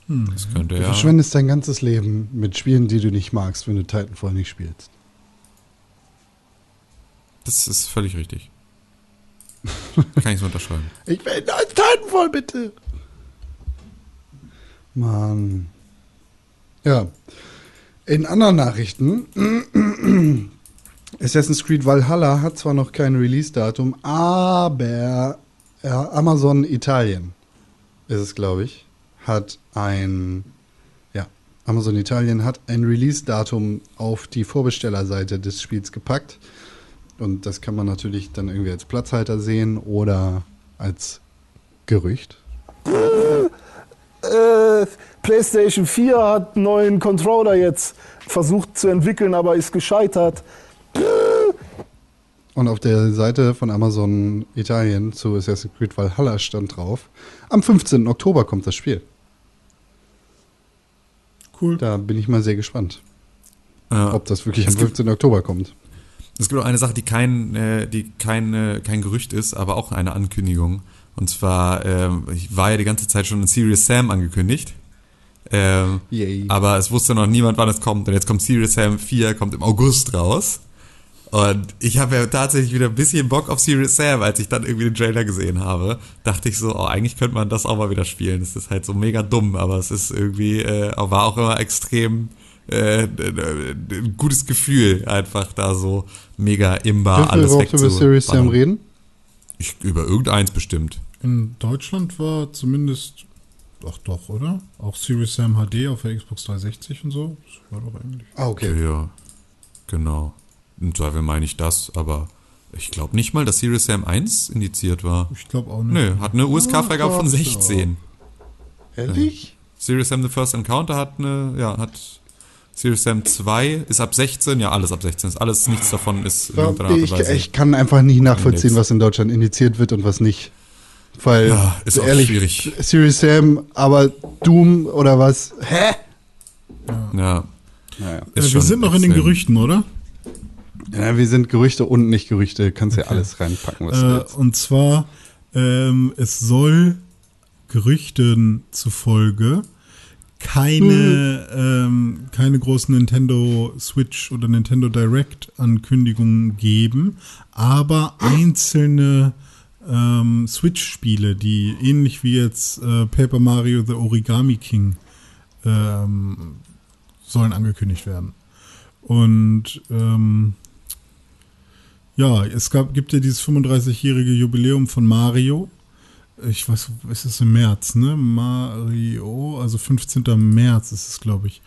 das könnte Du ja verschwendest dein ganzes Leben mit Spielen, die du nicht magst, wenn du Titanfall nicht spielst. das ist völlig richtig [LAUGHS] kann ich so unterschreiben Ich will neues Titanfall, bitte. Mann. Ja. In anderen Nachrichten. [CLEARS THROAT] Assassin's Creed Valhalla hat zwar noch kein Release-Datum, aber Amazon Italien ist es, glaube ich, hat ein ja, Amazon Italien hat ein Release-Datum auf die Vorbestellerseite des Spiels gepackt. Und das kann man natürlich dann irgendwie als Platzhalter sehen oder als Gerücht. Äh, PlayStation 4 hat einen neuen Controller jetzt versucht zu entwickeln, aber ist gescheitert. Und auf der Seite von Amazon Italien zu Assassin's Creed Valhalla stand drauf, am 15. Oktober kommt das Spiel. Cool. Da bin ich mal sehr gespannt, ja. ob das wirklich Es am gibt- 15. Oktober kommt. Es gibt auch eine Sache, die kein, äh, die kein, äh, kein Gerücht ist, aber auch eine Ankündigung. Und zwar ich war ja die ganze Zeit schon in Serious Sam angekündigt. Ähm, Yay. aber es wusste noch niemand, wann es kommt. Und jetzt kommt Serious Sam 4, kommt im August raus. Und ich habe ja tatsächlich wieder ein bisschen Bock auf Serious Sam, als ich dann irgendwie den Trailer gesehen habe. Dachte ich so, oh, eigentlich könnte man das auch mal wieder spielen. Das ist halt so mega dumm, aber es ist irgendwie, äh, war auch immer extrem äh, ein gutes Gefühl, einfach da so mega imbar Dürfen wir alles überhaupt über Serious Sam reden? Ich, über irgendeins bestimmt. In Deutschland war zumindest, ach doch, oder? Auch Series Sam HD auf der Xbox 360 und so. Das war doch eigentlich. Ah, okay. Ja, genau. Im Zweifel meine ich das, aber ich glaube nicht mal, dass Serious Sam 1 indiziert war. Ich glaube auch nicht. Nö, hat eine USK-Freigabe von doch, 16. Ehrlich? Serious Sam The First Encounter hat eine, ja, hat Serious Sam 2 ist ab 16, ja, alles ab 16 ist alles, nichts davon ist in irgendeiner Art und Ich, Weise. ich kann einfach nicht nachvollziehen, was in Deutschland indiziert wird und was nicht. Weil, Ja, ist so auch ehrlich, schwierig. Serious Sam, aber Doom oder was? Hä? ja, Naja. Äh, wir sind noch in den. Gerüchten, oder? Ja, wir sind Gerüchte und nicht Gerüchte. Kannst ja alles reinpacken, was du Äh, willst. und zwar, ähm, es soll Gerüchten zufolge keine, ähm, keine großen Nintendo Switch oder Nintendo Direct Ankündigungen geben, aber einzelne ähm, Switch-Spiele, die ähnlich wie jetzt äh, Paper Mario The Origami King ähm, sollen angekündigt werden. Und ähm, ja, es gab, gibt ja dieses 35-jährige Jubiläum von Mario. Ich weiß, es ist im März, ne? Mario, also 15. März ist es, glaube ich.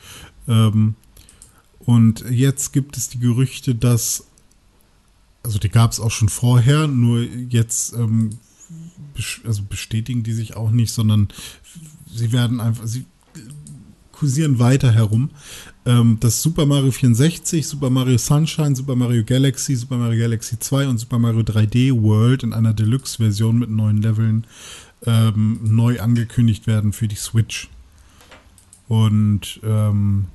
Ähm, und jetzt gibt es die Gerüchte, dass, also die gab es auch schon vorher, nur jetzt ähm, also bestätigen die sich auch nicht, sondern sie werden einfach, sie kursieren weiter herum, ähm, dass Super Mario 64, Super Mario Sunshine, Super Mario Galaxy, Super Mario Galaxy 2 und Super Mario 3D World in einer Deluxe-Version mit neuen Leveln ähm, neu angekündigt werden für die Switch. Und ähm,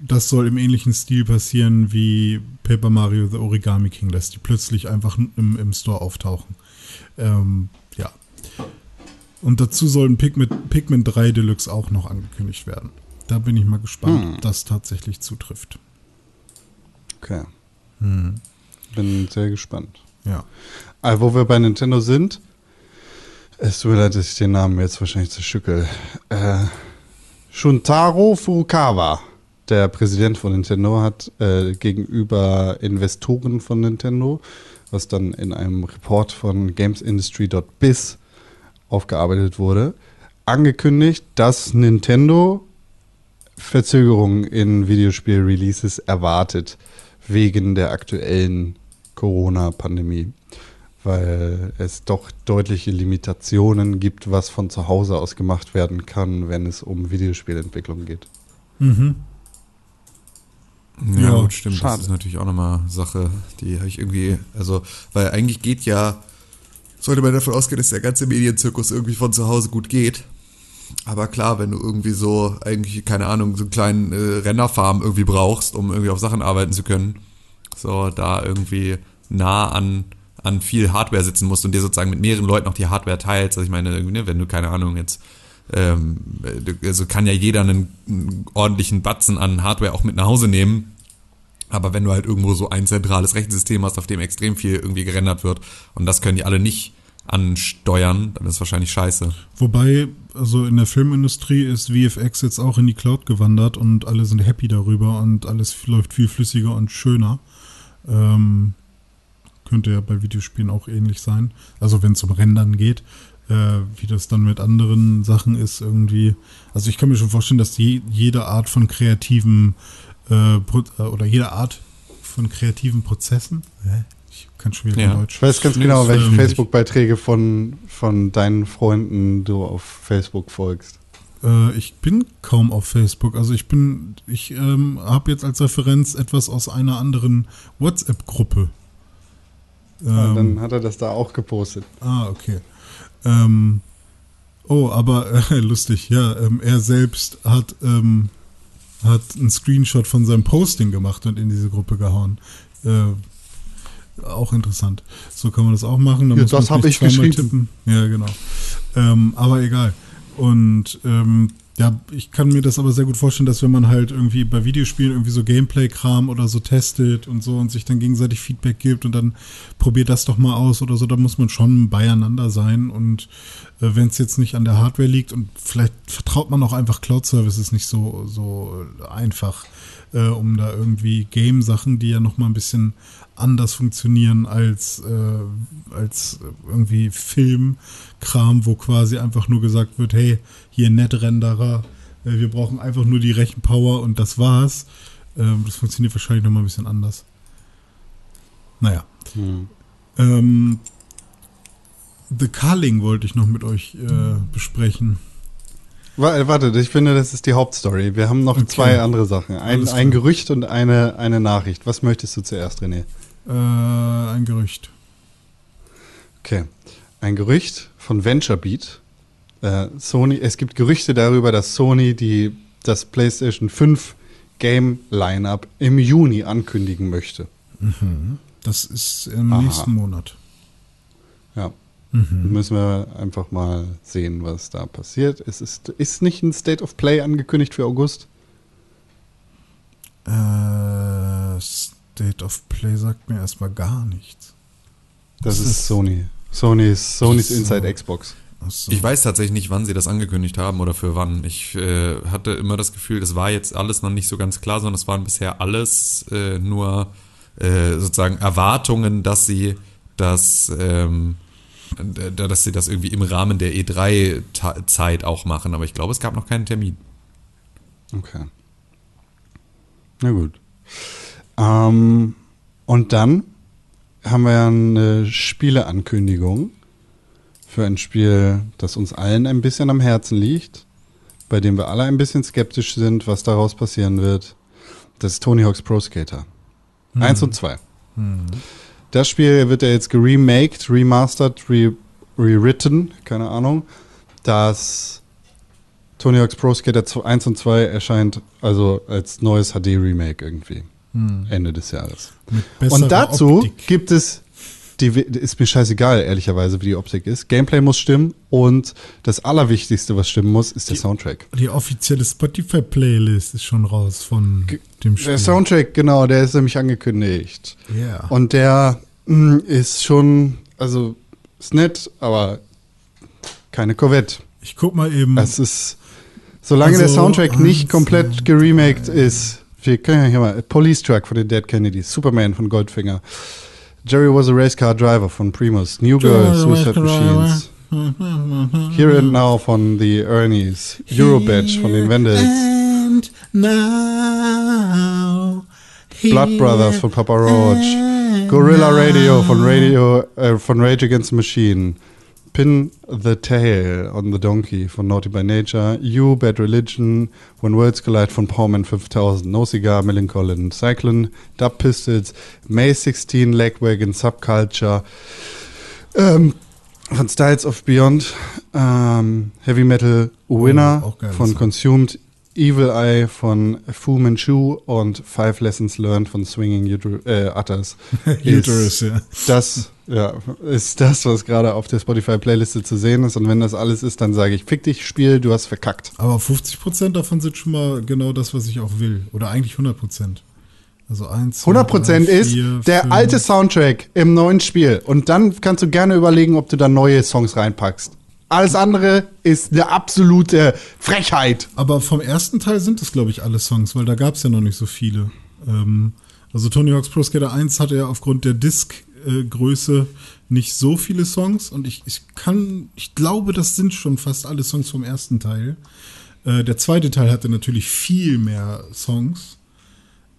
das soll im ähnlichen Stil passieren wie Paper Mario The Origami King, dass die plötzlich einfach im, im Store auftauchen. Ähm, ja. Und dazu soll ein Pikmin, Pikmin 3 Deluxe auch noch angekündigt werden. Da bin ich mal gespannt, Hm. ob das tatsächlich zutrifft. Okay. Hm. Bin sehr gespannt. Ja. Aber wo wir bei Nintendo sind, es tut mir leid, dass ich den Namen jetzt wahrscheinlich zerstückel. Äh, Shuntaro Furukawa, der Präsident von Nintendo, hat äh, gegenüber Investoren von Nintendo, was dann in einem Report von GamesIndustry.biz aufgearbeitet wurde, angekündigt, dass Nintendo Verzögerungen in Videospiel-Releases erwartet wegen der aktuellen Corona-Pandemie. weil es doch deutliche Limitationen gibt, was von zu Hause aus gemacht werden kann, wenn es um Videospielentwicklung geht. Mhm. Ja, Ja, gut, stimmt. schade. Das ist natürlich auch nochmal Sache, die habe ich irgendwie, also, weil eigentlich geht ja, sollte man davon ausgehen, dass der ganze Medienzirkus irgendwie von zu Hause gut geht. Aber klar, wenn du irgendwie so, eigentlich, keine Ahnung, so einen kleinen äh, Rennerfarm irgendwie brauchst, um irgendwie auf Sachen arbeiten zu können, so da irgendwie nah an, an viel Hardware sitzen musst und dir sozusagen mit mehreren Leuten auch die Hardware teilst. Also ich meine, irgendwie, ne, wenn du, keine Ahnung, jetzt ähm, also kann ja jeder einen, einen ordentlichen Batzen an Hardware auch mit nach Hause nehmen. Aber wenn du halt irgendwo so ein zentrales Rechensystem hast, auf dem extrem viel irgendwie gerendert wird und das können die alle nicht ansteuern, dann ist wahrscheinlich scheiße. Wobei, also in der Filmindustrie ist VFX jetzt auch in die Cloud gewandert und alle sind happy darüber und alles läuft viel flüssiger und schöner. Ähm, könnte ja bei Videospielen auch ähnlich sein. Also wenn es um Rendern geht, äh, wie das dann mit anderen Sachen ist irgendwie. Also ich kann mir schon vorstellen, dass je, jede Art von kreativen äh, Pro- äh, oder jede Art von kreativen Prozessen, Hä? ich kann schon wieder Ja. Deutsch. Ich weiß ganz genau, welche ähm, Facebook-Beiträge von, von deinen Freunden du auf Facebook folgst. Äh, ich bin kaum auf Facebook. Also ich bin, ich ähm, habe jetzt als Referenz etwas aus einer anderen WhatsApp-Gruppe. Und Ähm, dann hat er das da auch gepostet. ah, okay. Ähm, oh, aber äh, [LAUGHS] lustig, ja. Ähm, er selbst hat, ähm, hat einen Screenshot von seinem Posting gemacht und in diese Gruppe gehauen. Äh, auch interessant. So kann man das auch machen. Da Ja, das hab nicht ich geschrieben. Tippen. Ja, genau. Ähm, aber egal. Und ähm, ja, ich kann mir das aber sehr gut vorstellen, dass wenn man halt irgendwie bei Videospielen irgendwie so Gameplay-Kram oder so testet und so und sich dann gegenseitig Feedback gibt und dann probiert das doch mal aus oder so, da muss man schon beieinander sein. Und äh, wenn es jetzt nicht an der Hardware liegt und vielleicht vertraut man auch einfach Cloud-Services nicht so, so einfach, äh, um da irgendwie Game-Sachen, die ja noch mal ein bisschen anders funktionieren als, äh, als irgendwie Filmkram, wo quasi einfach nur gesagt wird, hey, hier Netrenderer, äh, wir brauchen einfach nur die Rechenpower und das war's. Ähm, das funktioniert wahrscheinlich noch mal ein bisschen anders. Naja. Hm. Ähm, The Culling wollte ich noch mit euch äh, besprechen. Wa- Warte, ich finde, das ist die Hauptstory. Wir haben noch Okay. zwei andere Sachen. Ein, ein. Gerücht und eine, eine Nachricht. Was möchtest du zuerst, René? Äh, ein Gerücht. Okay. Ein Gerücht von VentureBeat. Äh, Sony, es gibt Gerüchte darüber, dass Sony die, das PlayStation 5 Game Lineup im Juni ankündigen möchte. Das ist im Aha. nächsten Monat. Ja. Mhm. Müssen wir einfach mal sehen, was da passiert. Es ist, ist nicht ein State of Play angekündigt für August. Äh, State of Play sagt mir erstmal gar nichts. Das Das ist ist- Sony. Sony's, Sony's so. Inside Xbox. Achso. Ich weiß tatsächlich nicht, wann sie das angekündigt haben oder für wann. Ich äh, hatte immer das Gefühl, das war jetzt alles noch nicht so ganz klar, sondern es waren bisher alles äh, nur äh, sozusagen Erwartungen, dass sie das, ähm, dass sie das irgendwie im Rahmen der E3-Zeit auch machen. Aber ich glaube, es gab noch keinen Termin. Okay. Na gut. Ähm, und dann haben wir ja eine Spieleankündigung für ein Spiel, das uns allen ein bisschen am Herzen liegt, bei dem wir alle ein bisschen skeptisch sind, was daraus passieren wird. Das ist Tony Hawk's Pro Skater. Eins und zwei. Das Spiel wird ja jetzt geremaked, remastered, re rewritten, keine Ahnung. Das Tony Hawk's Pro Skater 1 und 2 erscheint also als neues HD-Remake irgendwie. Ende des Jahres. Und dazu Optik. gibt es, die, ist mir scheißegal, ehrlicherweise, wie die Optik ist. Gameplay muss stimmen und das Allerwichtigste, was stimmen muss, ist der Soundtrack. Die offizielle Spotify-Playlist ist schon raus von dem Spiel. Der Soundtrack, genau, der ist nämlich angekündigt. Ja. Und der mh, ist schon, also, ist nett, aber keine Corvette. ich guck mal eben. Es ist, solange Also, der Soundtrack nicht komplett geremaked ist, wir können ja hier mal, Police Truck von den Dead Kennedys, Superman von Goldfinger, Jerry was a race car driver von Primus, New Girl, Suicide Machines, Here and Now von The Ernies, Eurobadge von den Vandals, And now, Blood Brothers von Papa Roach, Gorilla Radio von Radio äh, von Rage Against the Machine. Pin the Tail on the Donkey von Naughty by Nature. You, Bad Religion, When Worlds Collide von Powman 5000. No Cigar, Millencolin, Cyclone, Dub Pistols, May 16, Legwagon, Subculture. Ähm, von Styles of Beyond. Ähm, Heavy Metal Winner Oh, von. Consumed. Evil Eye von Fu Manchu und Five Lessons Learned von Swinging Uter äh, Utters. [LAUGHS] Uterus, ja. Das ja, ist das, was gerade auf der Spotify-Playliste zu sehen ist. Und wenn das alles ist, dann sage ich, fick dich, Spiel, du hast verkackt. Aber 50% davon sind schon mal genau das, was ich auch will. Oder eigentlich 100%. Also 1, 100% ist der alte Soundtrack im neuen Spiel. Und dann kannst du gerne überlegen, ob du da neue Songs reinpackst. Alles andere ist eine absolute Frechheit. Aber vom ersten Teil sind es, glaube ich, alle Songs, weil da gab es ja noch nicht so viele. Ähm, also Tony Hawk's Pro Skater 1 hatte ja aufgrund der Disk-Größe nicht so viele Songs und ich, ich kann, ich glaube, das sind schon fast alle Songs vom ersten Teil. Äh, der zweite Teil hatte natürlich viel mehr Songs.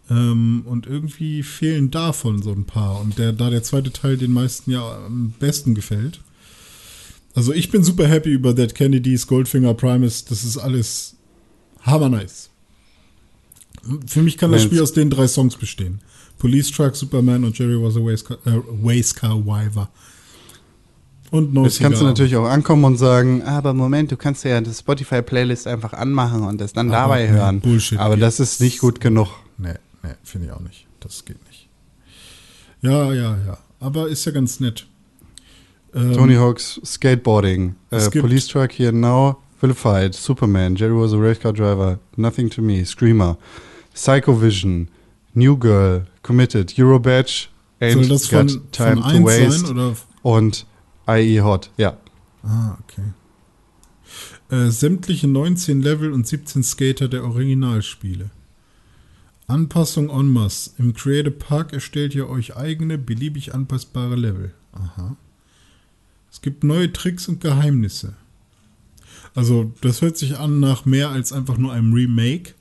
Ähm, und irgendwie fehlen davon so ein paar. Und der, da der zweite Teil den meisten ja am besten gefällt. Also ich bin super happy über Dead Kennedys, Goldfinger, Primus. Das ist alles hammer nice. Für mich kann das Spiel aus den drei Songs bestehen. Police Truck, Superman und Jerry was a Wastecar, äh, Wiver. Und No Jetzt kannst du Cigar. natürlich auch ankommen und sagen, aber Moment, du kannst ja das Spotify-Playlist einfach anmachen und das dann Aber, dabei nee, hören. Bullshit. aber das ist nicht gut genug. Nee, nee, finde ich auch nicht. Das geht nicht. Ja, ja, ja. Aber ist ja ganz nett. Ähm, Tony Hawk's Skateboarding, äh, Police Truck Here Now, Vilified, Superman, Jerry was a Race Car Driver, Nothing to Me, Screamer, Psycho Vision, New Girl, Committed, soll Ain't das von, Got Time von to 1 Waste sein? Oder? und IE Hot. Ja. Ah, okay. Äh, sämtliche 19 Level und 17 Skater der Originalspiele. Anpassung en masse. Im Creative Park erstellt ihr euch eigene, beliebig anpassbare Level. Aha. Es gibt neue Tricks und Geheimnisse. Also, das hört sich an nach mehr als einfach nur einem Remake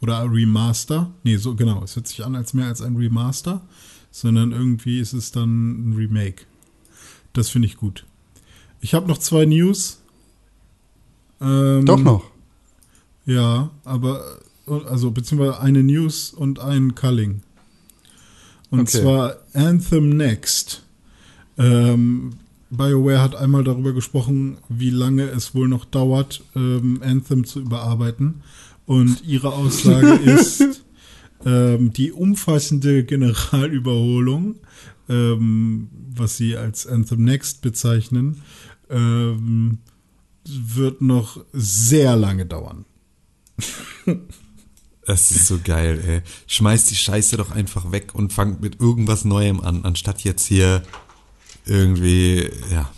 oder Remaster. Nee, so genau. Es hört sich an als mehr als ein Remaster, sondern irgendwie ist es dann ein Remake. Das finde ich gut. Ich habe noch zwei News. Ähm, Doch noch. Ja, aber also beziehungsweise eine News und ein Culling. Und Okay. zwar Anthem Next. Ähm, BioWare hat einmal darüber gesprochen, wie lange es wohl noch dauert, ähm, Anthem zu überarbeiten. Und ihre Aussage [LAUGHS] ist, ähm, die umfassende Generalüberholung, ähm, was sie als Anthem Next bezeichnen, ähm, wird noch sehr lange dauern. [LAUGHS] Das ist so geil, ey. Schmeiß die Scheiße doch einfach weg und fang mit irgendwas Neuem an, anstatt jetzt hier irgendwie, ja.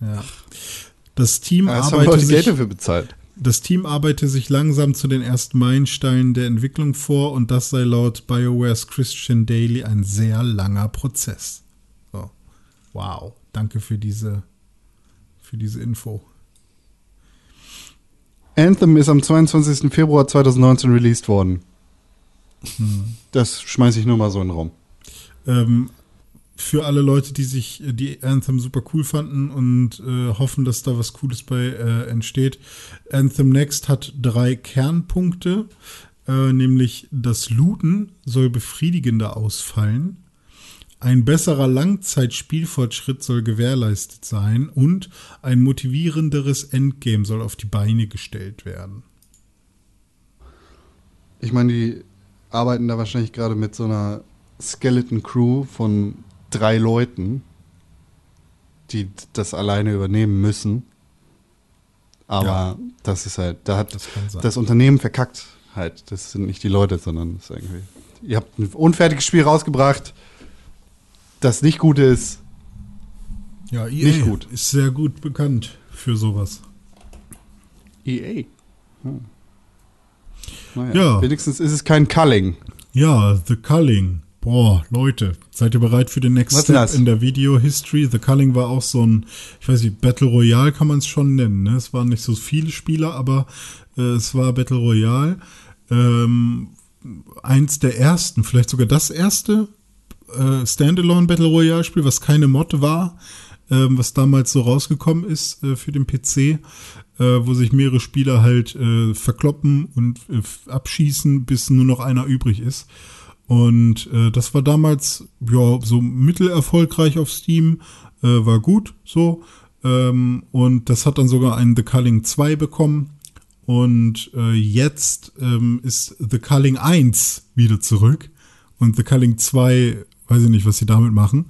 Ja. Das Team, haben arbeitet Leute Geld sich, dafür bezahlt. das Team arbeitet sich langsam zu den ersten Meilensteinen der Entwicklung vor und das sei laut BioWares Christian Daly ein sehr langer Prozess. So. Wow. Danke für diese, für diese Info. Anthem ist am 22. Februar 2019 released worden. Hm. Das schmeiße ich nur mal so in den Raum. Ähm, für alle Leute, die sich die Anthem super cool fanden und äh, hoffen, dass da was Cooles bei äh, entsteht. Anthem Next hat drei Kernpunkte, äh, nämlich das Looten soll befriedigender ausfallen. Ein besserer Langzeitspielfortschritt soll gewährleistet sein und ein motivierenderes Endgame soll auf die Beine gestellt werden. Ich meine, die arbeiten da wahrscheinlich gerade mit so einer Skeleton Crew von drei Leuten, die das alleine übernehmen müssen. Aber Ja. das ist halt, da hat Das das Unternehmen verkackt halt. Das sind nicht die Leute, sondern das ist irgendwie. Ihr habt ein unfertiges Spiel rausgebracht, das nicht gut ist. Ja, EA Nicht gut. ist sehr gut bekannt für sowas. EA. Hm. Naja, Ja. Wenigstens ist es kein Culling. Ja, The Culling. Boah, Leute, seid ihr bereit für den Next Was Step das? in der Video-History? The Culling war auch so ein, ich weiß nicht, Battle Royale kann man es schon nennen. Ne? Es waren nicht so viele Spieler, aber äh, es war Battle Royale. Ähm, eins der ersten, vielleicht sogar das erste äh, Standalone Battle Royale Spiel, was keine Mod war, ähm, was damals so rausgekommen ist äh, für den PC, äh, wo sich mehrere Spieler halt äh, verkloppen und äh, abschießen, bis nur noch einer übrig ist. Und äh, das war damals ja so mittelerfolgreich auf Steam, äh, war gut so. Ähm, und das hat dann sogar einen The Culling 2 bekommen. Und äh, jetzt ähm, ist The Culling 1 wieder zurück. Und The Culling 2, weiß ich nicht, was sie damit machen.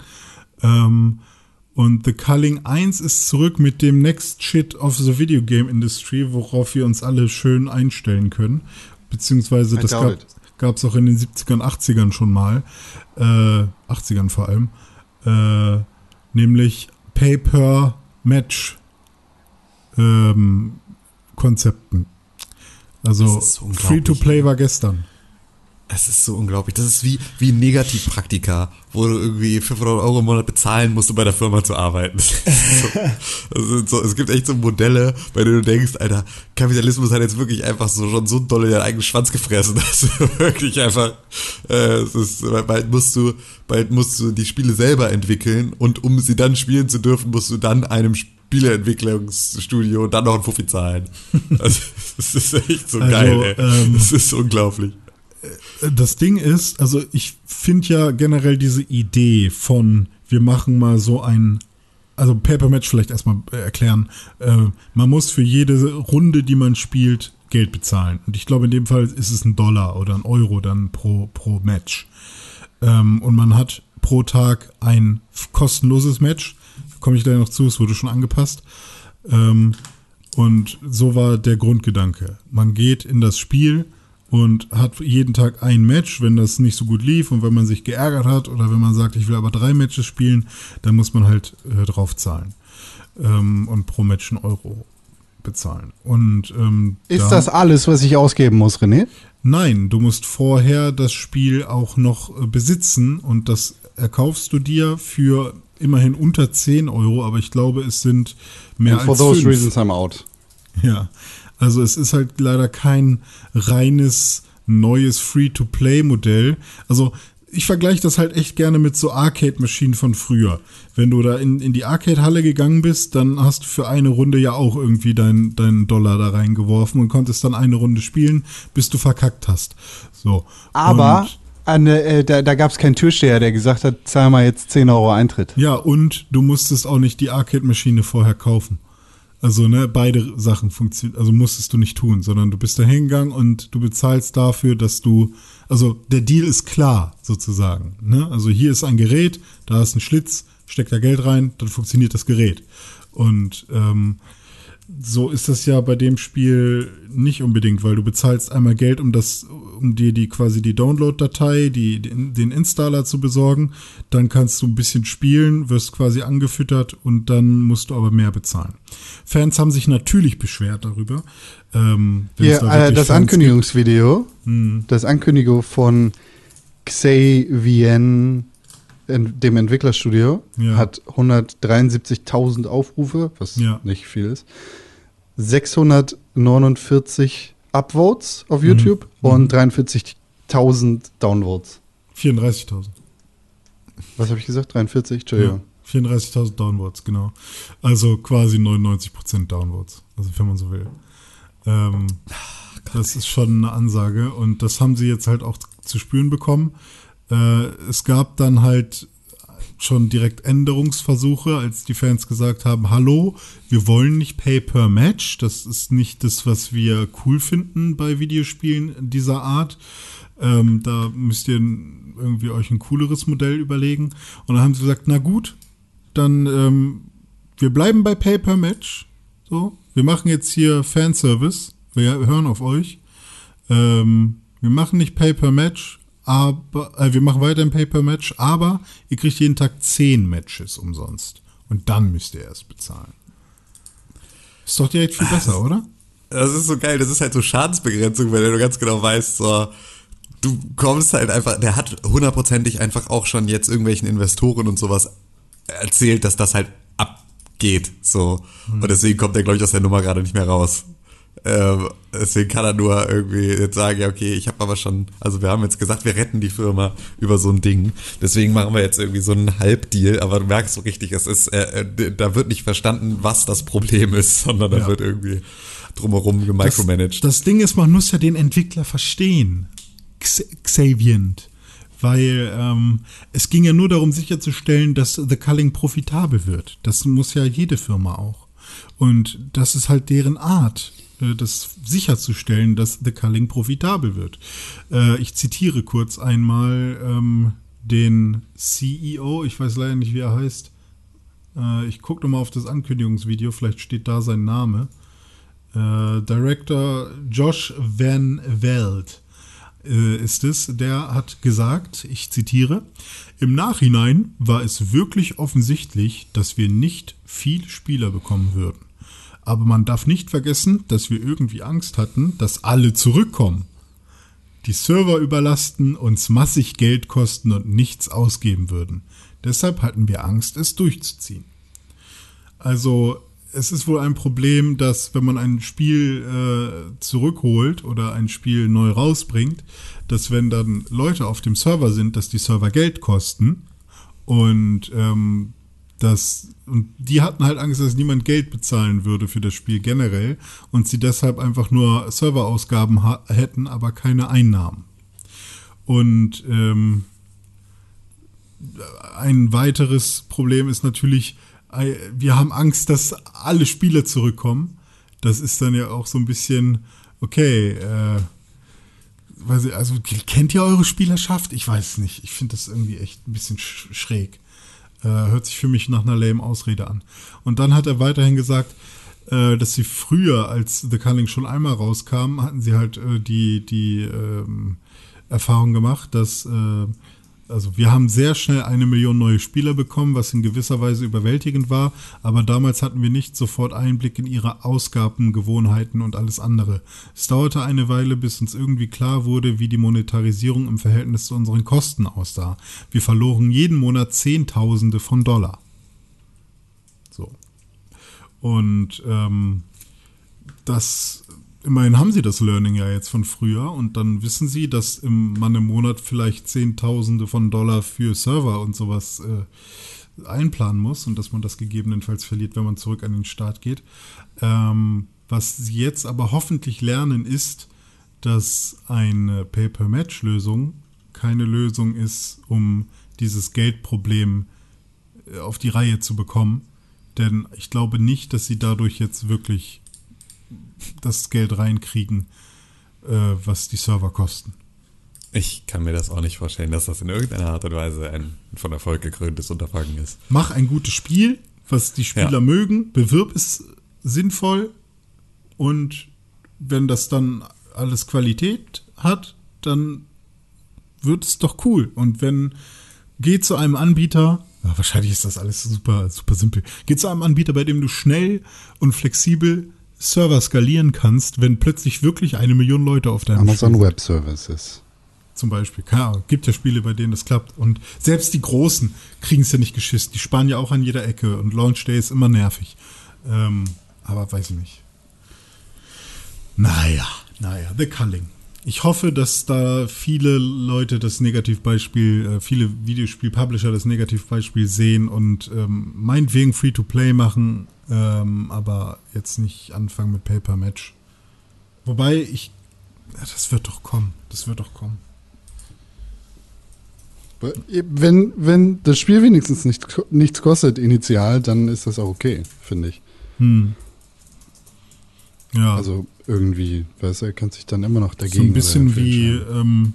Ähm, und The Culling 1 ist zurück mit dem Next Shit of the Video Game Industry, worauf wir uns alle schön einstellen können. Beziehungsweise I das gab it. Gab es auch in den 70ern, 80ern schon mal. Äh, 80ern vor allem. Äh, nämlich Pay-Per-Match ähm, Konzepten. Also. Free-to-Play war gestern. Es ist so unglaublich. Das ist wie, wie ein Negativpraktika, wo du irgendwie 500 Euro im Monat bezahlen musst, um bei der Firma zu arbeiten. So, [LAUGHS] so, es gibt echt so Modelle, bei denen du denkst, Alter, Kapitalismus hat jetzt wirklich einfach so schon so doll in deinen eigenen Schwanz gefressen, [LAUGHS] dass du wirklich einfach, äh, es ist, bald musst du, bald musst du die Spiele selber entwickeln und um sie dann spielen zu dürfen, musst du dann einem Spieleentwicklungsstudio dann noch einen Fuffi zahlen. [LAUGHS] Also, das ist echt so Also, geil, ey. ähm, Das ist unglaublich. Das Ding ist, also ich finde ja generell diese Idee von, wir machen mal so ein, also Paper Match vielleicht erstmal äh, erklären. Äh, man muss für jede Runde, die man spielt, Geld bezahlen. Und ich glaube, in dem Fall ist es ein Dollar oder ein Euro dann pro, pro Match. Ähm, und man hat pro Tag ein kostenloses Match. Komme ich gleich noch zu, es wurde schon angepasst. Ähm, und so war der Grundgedanke. Man geht in das Spiel und hat jeden Tag ein Match. Wenn das nicht so gut lief und wenn man sich geärgert hat oder wenn man sagt, ich will aber drei Matches spielen, dann muss man halt äh, drauf zahlen. Ähm, und pro Match einen Euro bezahlen. Und ähm, Ist da- das alles, was ich ausgeben muss, René? Nein, du musst vorher das Spiel auch noch äh, besitzen und das erkaufst du dir für immerhin unter 10 Euro, aber ich glaube, es sind mehr And for als those fünf. reasons I'm out. Ja, also es ist halt leider kein reines neues Free-to-Play-Modell. Also ich vergleiche das halt echt gerne mit so Arcade-Maschinen von früher. Wenn du da in, in die Arcade-Halle gegangen bist, dann hast du für eine Runde ja auch irgendwie deinen deinen Dollar da reingeworfen und konntest dann eine Runde spielen, bis du verkackt hast. So. Aber Und, eine, äh, da, da gab es keinen Türsteher, der gesagt hat, zahl mal jetzt 10 Euro Eintritt. ja, und du musstest auch nicht die Arcade-Maschine vorher kaufen. Also, ne, beide Sachen funktionieren, also musstest du nicht tun, sondern du bist da hingegangen und du bezahlst dafür, dass du, also der Deal ist klar, sozusagen. Ne? Also hier ist ein Gerät, da ist ein Schlitz, steck da Geld rein, dann funktioniert das Gerät. Und ähm, so ist das ja bei dem Spiel nicht unbedingt, weil du bezahlst einmal Geld, um das, um dir die quasi die Download-Datei, die, den, den Installer zu besorgen. Dann kannst du ein bisschen spielen, wirst quasi angefüttert und dann musst du aber mehr bezahlen. Fans haben sich natürlich beschwert darüber. Ähm, Hier, da äh, das Fans Ankündigungsvideo, Hm. das Ankündigung von Xavien, in dem Entwicklerstudio, Ja. hat 173.000 Aufrufe, was Ja. nicht viel ist. 649 Upvotes auf Mhm. YouTube und 43.000 Downvotes. gibt. 34.000. Was habe ich gesagt? 43? Entschuldigung. Ja, 34.000 Downvotes, genau. Also quasi 99% Downvotes, also wenn man so will. Ähm, das ist schon eine Ansage und das haben sie jetzt halt auch zu spüren bekommen. Äh, es gab dann halt schon direkt Änderungsversuche, als die Fans gesagt haben, hallo, wir wollen nicht Pay per Match, das ist nicht das, was wir cool finden bei Videospielen dieser Art. Ähm, da müsst ihr irgendwie euch ein cooleres Modell überlegen. Und dann haben sie gesagt, na gut, dann ähm, wir bleiben bei Pay per Match. So, wir machen jetzt hier Fanservice. Wir hören auf euch. Ähm, wir machen nicht Pay per Match, aber äh, wir machen weiterhin Pay per Match, aber ihr kriegt jeden Tag 10 Matches umsonst. Und dann müsst ihr erst bezahlen. Ist doch direkt viel besser, oder? Das ist so geil, das ist halt so Schadensbegrenzung, weil du ganz genau weißt, so, du kommst halt einfach, der hat hundertprozentig einfach auch schon jetzt irgendwelchen Investoren und sowas erzählt, dass das halt abgeht, so. Und deswegen kommt der, glaube ich, aus der Nummer gerade nicht mehr raus. Ähm, deswegen kann er nur irgendwie jetzt sagen, ja, okay, ich habe aber schon, also wir haben jetzt gesagt, wir retten die Firma über so ein Ding. Deswegen machen wir jetzt irgendwie so einen Halbdeal, aber du merkst so richtig, es ist, äh, äh, da wird nicht verstanden, was das Problem ist, [LAUGHS] sondern da Ja. wird irgendwie drumherum Das, gemicromanaged. das Ding ist, man muss ja den Entwickler verstehen. X Xavient. Weil ähm, es ging ja nur darum sicherzustellen, dass The Culling profitabel wird. Das muss ja jede Firma auch. Und das ist halt deren Art, das sicherzustellen, dass The Culling profitabel wird. Äh, ich zitiere kurz einmal ähm, den CEO, ich weiß leider nicht, wie er heißt. Äh, ich gucke nochmal auf das Ankündigungsvideo, vielleicht steht da sein Name. Äh, Director Josh Van Veld äh, ist es, der hat gesagt, ich zitiere, im Nachhinein war es wirklich offensichtlich, dass wir nicht viel Spieler bekommen würden. Aber man darf nicht vergessen, dass wir irgendwie Angst hatten, dass alle zurückkommen. Die Server überlasten, uns massig Geld kosten und nichts ausgeben würden. Deshalb hatten wir Angst, es durchzuziehen. Also es ist wohl ein Problem, dass wenn man ein Spiel äh, zurückholt oder ein Spiel neu rausbringt, dass wenn dann Leute auf dem Server sind, dass die Server Geld kosten und ähm, das und die hatten halt Angst, dass niemand Geld bezahlen würde für das Spiel generell und sie deshalb einfach nur Serverausgaben hätten, aber keine Einnahmen. Und ähm, ein weiteres Problem ist natürlich, wir haben Angst, dass alle Spieler zurückkommen. Das ist dann ja auch so ein bisschen, okay, äh, ich, also kennt ihr eure Spielerschaft? Ich weiß nicht. Ich finde das irgendwie echt ein bisschen sch schräg. Äh, hört sich für mich nach einer lame Ausrede an. Und dann hat er weiterhin gesagt, äh, dass sie früher, als The Culling schon einmal rauskam, hatten sie halt äh, die, die ähm, Erfahrung gemacht, dass äh, also wir haben sehr schnell eine Million neue Spieler bekommen, was in gewisser Weise überwältigend war, aber damals hatten wir nicht sofort Einblick in ihre Ausgaben, Gewohnheiten und alles andere. Es dauerte eine Weile, bis uns irgendwie klar wurde, wie die Monetarisierung im Verhältnis zu unseren Kosten aussah. Wir verloren jeden Monat Zehntausende von Dollar. So. Und ähm, das immerhin haben sie das Learning ja jetzt von früher und dann wissen sie, dass im, man im Monat vielleicht Zehntausende von Dollar für Server und sowas äh, einplanen muss und dass man das gegebenenfalls verliert, wenn man zurück an den Start geht. Ähm, was sie jetzt aber hoffentlich lernen ist, dass eine Pay-per-Match-Lösung keine Lösung ist, um dieses Geldproblem äh, auf die Reihe zu bekommen. Denn ich glaube nicht, dass sie dadurch jetzt wirklich das Geld reinkriegen, äh, was die Server kosten. Ich kann mir das auch nicht vorstellen, dass das in irgendeiner Art und Weise ein von Erfolg gekröntes Unterfangen ist. Mach ein gutes Spiel, was die Spieler Ja. mögen, bewirb es sinnvoll und wenn das dann alles Qualität hat, dann wird es doch cool. Und wenn, geh zu einem Anbieter, ja, wahrscheinlich ist das alles super, super simpel. Geh zu einem Anbieter, bei dem du schnell und flexibel Server skalieren kannst, wenn plötzlich wirklich eine Million Leute auf deinem Amazon Spiel. Web Services. Zum Beispiel. Keine Ahnung. Gibt ja Spiele, bei denen das klappt. Und selbst die Großen kriegen es ja nicht geschissen. Die sparen ja auch an jeder Ecke. Und Launch Day ist immer nervig. Ähm, aber weiß ich nicht. Naja, naja, The Culling. Ich hoffe, dass da viele Leute das Negativbeispiel, äh, viele Videospiel-Publisher das Negativbeispiel sehen und ähm, meinetwegen Free-to-Play machen, ähm, aber jetzt nicht anfangen mit Paper-Match. Wobei ich, ja, das wird doch kommen. Das wird doch kommen. Wenn, wenn das Spiel wenigstens nicht, nichts kostet initial, dann ist das auch okay, finde ich. Hm. Ja. Also irgendwie, weißt du, er kann sich dann immer noch dagegen so ein bisschen wie, ähm,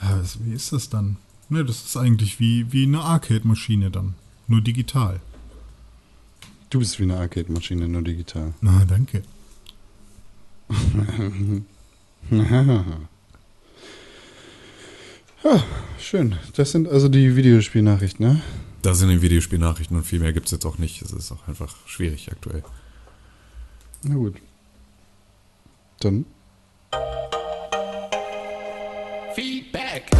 ja, wie ist das dann? Ne, das ist eigentlich wie, wie eine Arcade-Maschine dann. Nur digital. Du bist wie eine Arcade-Maschine, nur digital. Na, danke. ja, [LAUGHS] schön. Das sind also die Videospielnachrichten, ne? Das sind die Videospielnachrichten und viel mehr gibt es jetzt auch nicht. Es ist auch einfach schwierig aktuell. Na gut. Dann Feedback.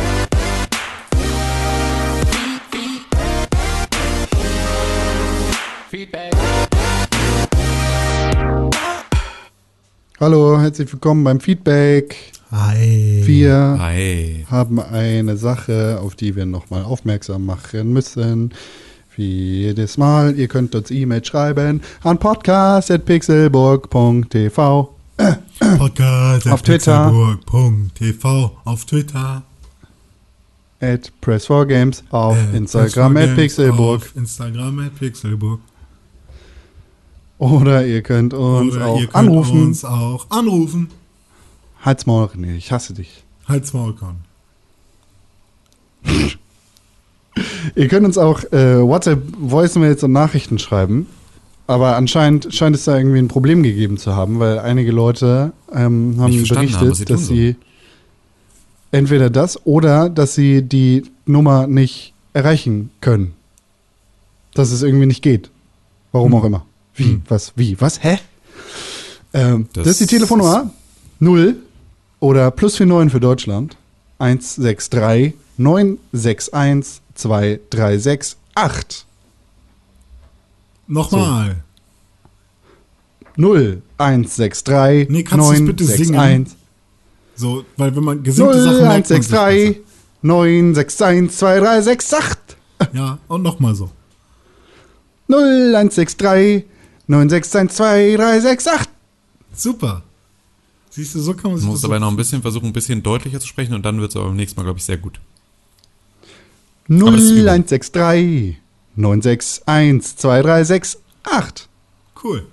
Hallo, herzlich willkommen beim Feedback. Hi. Wir Hi. haben eine Sache, auf die wir nochmal aufmerksam machen müssen. Wie jedes Mal, ihr könnt uns E-Mail schreiben an podcast.pixelburg.tv Podcast [CLEARS THROAT] Auf Twitter. pixelburg.tv auf Twitter. at Press4Games auf Äh, Instagram at Pixelburg Instagram at Pixelburg. Oder ihr könnt uns Oder auch ihr könnt anrufen. uns auch anrufen. Halt's Maul, René, ich hasse dich. Halt's Maul, Con. [LAUGHS] Ihr könnt uns auch äh, WhatsApp, Voicemails und Nachrichten schreiben. Aber anscheinend scheint es da irgendwie ein Problem gegeben zu haben, weil einige Leute ähm, haben verstanden haben, sie berichtet, dass sie entweder das oder dass sie die Nummer nicht erreichen können. Dass es irgendwie nicht geht. Warum Hm. auch immer. Wie? Was? Wie? Was? Hä? Ähm, das, Das ist die Telefonnummer 0 oder plus 49 für Deutschland 163 961 2368 Nochmal. 0 163 Nee, kannst du's bitte singen? 961 So, weil wenn man gesinnte 0 Sachen merkt man sich 163 961 2368 besser. Ja, und nochmal so. 0 163 961 2368 Super. Siehst du, so kann man Du sich musst das dabei noch ein bisschen versuchen, ein bisschen deutlicher zu sprechen und dann wird es aber beim nächsten Mal, glaube ich, sehr gut. 0 das ist Übung. 163 961 2368 Cool.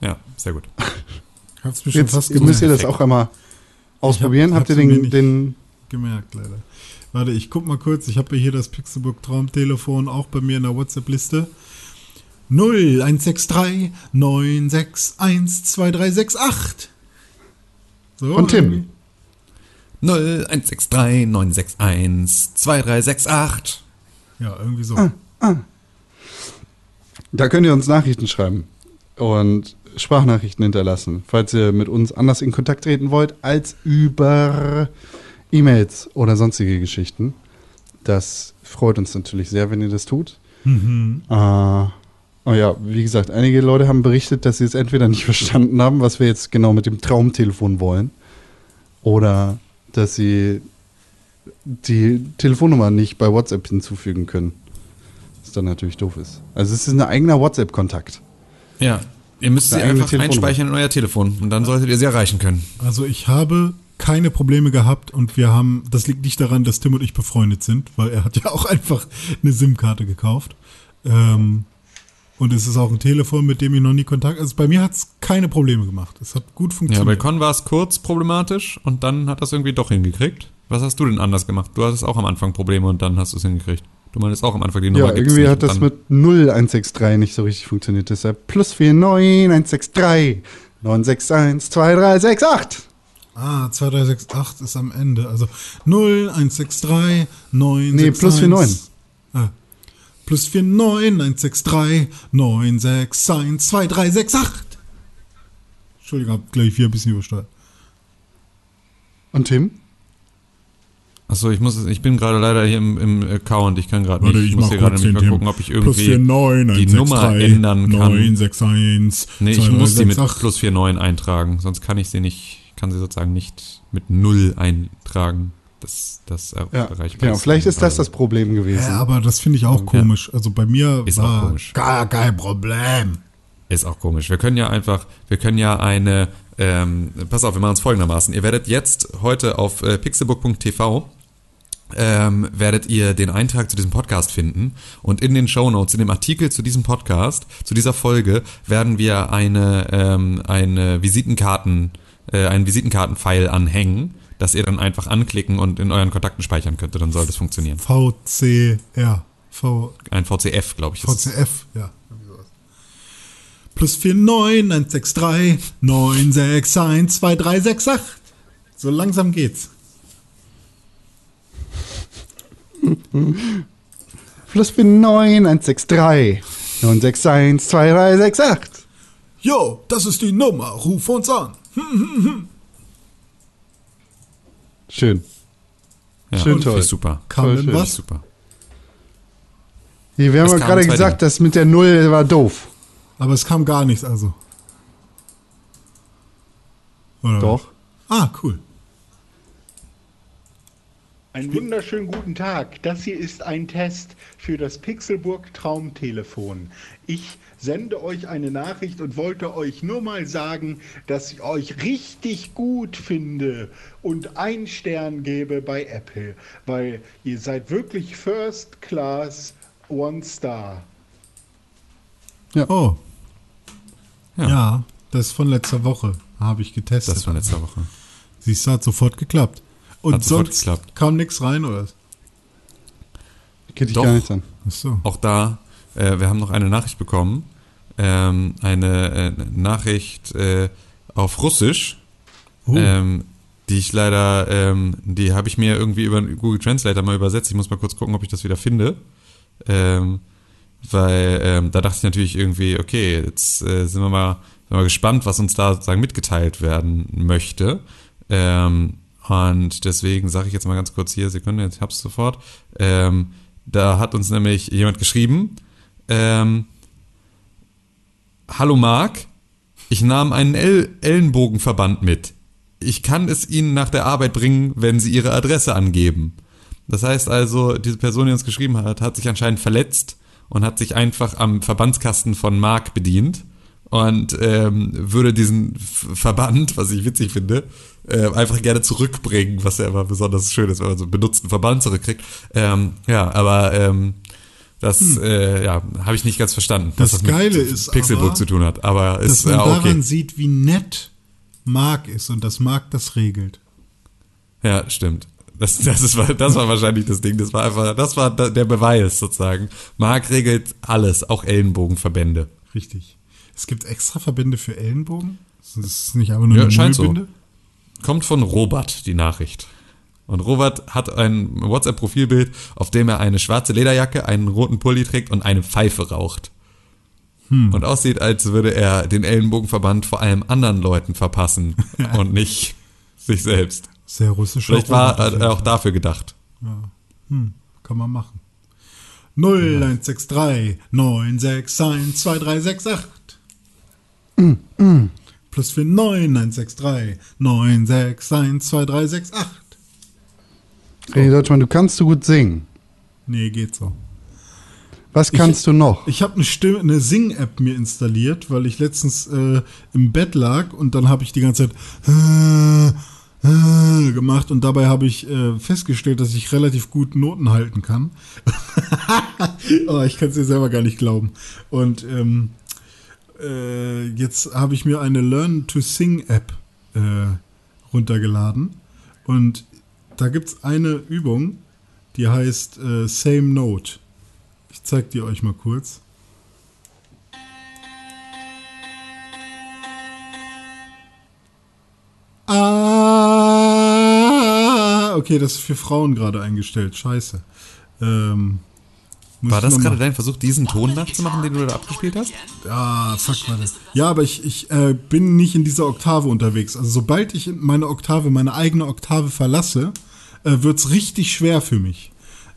Ja, sehr gut. Hab's mir schon Jetzt fast müsst ihr das auch einmal ausprobieren. Hab- Habt ihr den, nicht- den gemerkt, leider. Warte, ich guck mal kurz. Ich habe hier das Pixelbook Traumtelefon auch bei mir in der WhatsApp-Liste. 0163 961 2368. So, Von Tim. irgendwie. 0163 961 2368. Ja, irgendwie so. Da könnt ihr uns Nachrichten schreiben und Sprachnachrichten hinterlassen, falls ihr mit uns anders in Kontakt treten wollt als über E-Mails oder sonstige Geschichten. Das freut uns natürlich sehr, wenn ihr das tut. Mhm. Äh, oh ja, wie gesagt, einige Leute haben berichtet, dass sie es entweder nicht [LAUGHS] verstanden haben, was wir jetzt genau mit dem Traumtelefon wollen, oder dass sie die Telefonnummer nicht bei WhatsApp hinzufügen können. Was dann natürlich doof ist. Also es ist ein eigener WhatsApp-Kontakt. Ja, ihr müsst sie einfach einspeichern in euer Telefon und dann solltet ihr sie erreichen können. Also ich habe keine Probleme gehabt und wir haben, das liegt nicht daran, dass Tim und ich befreundet sind, weil er hat ja auch [LAUGHS] einfach eine SIM-Karte gekauft. Ähm, und es ist auch ein Telefon, mit dem ich noch nie Kontakt, also bei mir hat es keine Probleme gemacht. Es hat gut Ja, bei funktioniert. Con war es kurz problematisch und dann hat das irgendwie doch hingekriegt. Was hast du denn anders gemacht? Du hattest auch am Anfang Probleme und dann hast du es hingekriegt. Du meinst auch am Anfang die Nummer Ja, gibt's irgendwie nicht hat das mit 0163 nicht so richtig funktioniert. Deshalb plus 49 163 961 2368. ah, 2368 ist am Ende. Also 0163 961. Nee, plus 49. Ah, plus 49 163 961 2368. Entschuldigung, hab gleich wieder ein bisschen übersteuert. Und Tim? Achso, ich muss, ich bin gerade leider hier im, im Account, ich kann gerade nicht, Warte, ich, ich muss hier gerade nämlich mal gucken, ob ich Plus irgendwie 49 die Nummer ändern kann. 961 Nee, ich muss die mit 2368. plus 49 eintragen, sonst kann ich sie nicht, kann sie sozusagen nicht mit 0 eintragen. Das, das Ja, erreicht genau. Vielleicht ist das das Problem gewesen. Ja, aber das finde ich auch komisch. Also bei mir Ist auch war komisch. gar kein Problem. Ist auch komisch. Wir können ja einfach, wir können ja eine, ähm, pass auf, wir machen es folgendermaßen. Ihr werdet jetzt heute auf äh, pixelbook.tv ähm, werdet ihr den Eintrag zu diesem Podcast finden und in den Show Notes, in dem Artikel zu diesem Podcast, zu dieser Folge, werden wir eine, ähm, eine Visitenkarten, äh, einen Visitenkartenpfeil anhängen, das ihr dann einfach anklicken und in euren Kontakten speichern könnt. Dann soll das funktionieren. VCR. V Ein VCF, glaube ich. VCF, ja. Plus 49 163 961 2368. So langsam geht's. Plus 49 163 961 2368. Jo, das ist die Nummer. Ruf uns an. [LAUGHS] Schön. Ja, Schön toll. ich super. Kam Voll denn schön. was? Super. Hier, wir haben ja gerade gesagt, das mit der Null war doof. Aber es kam gar nichts, also. Oder Doch. was? Ah, cool. Einen wunderschönen guten Tag. Das hier ist ein Test für das Pixelburg Traumtelefon. Ich sende euch eine Nachricht und wollte euch nur mal sagen, dass ich euch richtig gut finde und einen Stern gebe bei Apple, weil ihr seid wirklich First Class One Star. Oh. Ja. Ja. das ist von letzter Woche. Habe ich getestet. Das war letzte Woche. Siehst du, hat sofort geklappt. Und Hat sonst geklappt. kam nichts rein, oder? Geht dich Doch. gar nichts an. Ach so. Auch da, äh, wir haben noch eine Nachricht bekommen. Ähm, eine äh, Nachricht äh, auf Russisch, Oh. ähm, die ich leider, ähm, die habe ich mir irgendwie über Google Translator mal übersetzt. Ich muss mal kurz gucken, ob ich das wieder finde. Ähm, weil ähm, da dachte ich natürlich irgendwie, okay, jetzt äh, sind wir mal, sind wir mal gespannt, was uns da sozusagen mitgeteilt werden möchte. Ähm, und deswegen sage ich jetzt mal ganz kurz hier, Sekunde, jetzt hab's sofort. Ähm, da hat uns nämlich jemand geschrieben, ähm, Hallo Marc, ich nahm einen El Ellenbogenverband mit. Ich kann es Ihnen nach der Arbeit bringen, wenn Sie Ihre Adresse angeben. Das heißt also, diese Person, die uns geschrieben hat, hat sich anscheinend verletzt und hat sich einfach am Verbandskasten von Marc bedient und ähm, würde diesen Verband, was ich witzig finde, äh, einfach gerne zurückbringen, was ja immer besonders schön ist, wenn man so einen benutzten Verband zurückkriegt. Ähm, ja, aber ähm, das äh, ja, habe ich nicht ganz verstanden, Das was Geile mit ist Pixelbook aber, zu tun hat. Aber Dass ist man ja daran okay. sieht, wie nett Mark ist und dass Mark das regelt. Ja, stimmt. Das, das, ist, das war wahrscheinlich das Ding. Das war einfach, das war der Beweis sozusagen. Mark regelt alles, auch Ellenbogenverbände. Richtig. Es gibt extra Verbände für Ellenbogen. Das ist nicht einfach nur Ja, eine scheint so. Kommt von Robert die Nachricht. Und Robert hat ein WhatsApp-Profilbild, auf dem er eine schwarze Lederjacke, einen roten Pulli trägt und eine Pfeife raucht. Und aussieht, als würde er den Ellenbogenverband vor allem anderen Leuten verpassen [LAUGHS] und nicht sich selbst. Sehr russisch. Vielleicht war er auch dafür gedacht. Kann man machen. 0163 961 2368. Plus für 9163 961 2368. René Deutschmann, du kannst so gut singen. Nee, geht so. Was kannst du noch? Ich habe eine Stimme, eine Sing-App mir installiert, weil ich letztens äh, im Bett lag und dann habe ich die ganze Zeit äh, äh, gemacht und dabei habe ich äh, festgestellt, dass ich relativ gut Noten halten kann. [LAUGHS] oh, ich kann es dir selber gar nicht glauben. Und ähm, äh, jetzt habe ich mir eine Learn to Sing App äh, runtergeladen und da gibt es eine Übung, die heißt äh, Same Note. Ich zeig die euch mal kurz. Ah, okay, das ist für Frauen gerade eingestellt. Scheiße. Ähm, War das gerade dein Versuch, diesen Ton nachzumachen, den du da abgespielt hast? Ah, fuck, warte. Ja, aber ich, ich äh, bin nicht in dieser Oktave unterwegs. Also sobald ich in meine Oktave, meine eigene Oktave verlasse, äh, wird's richtig schwer für mich.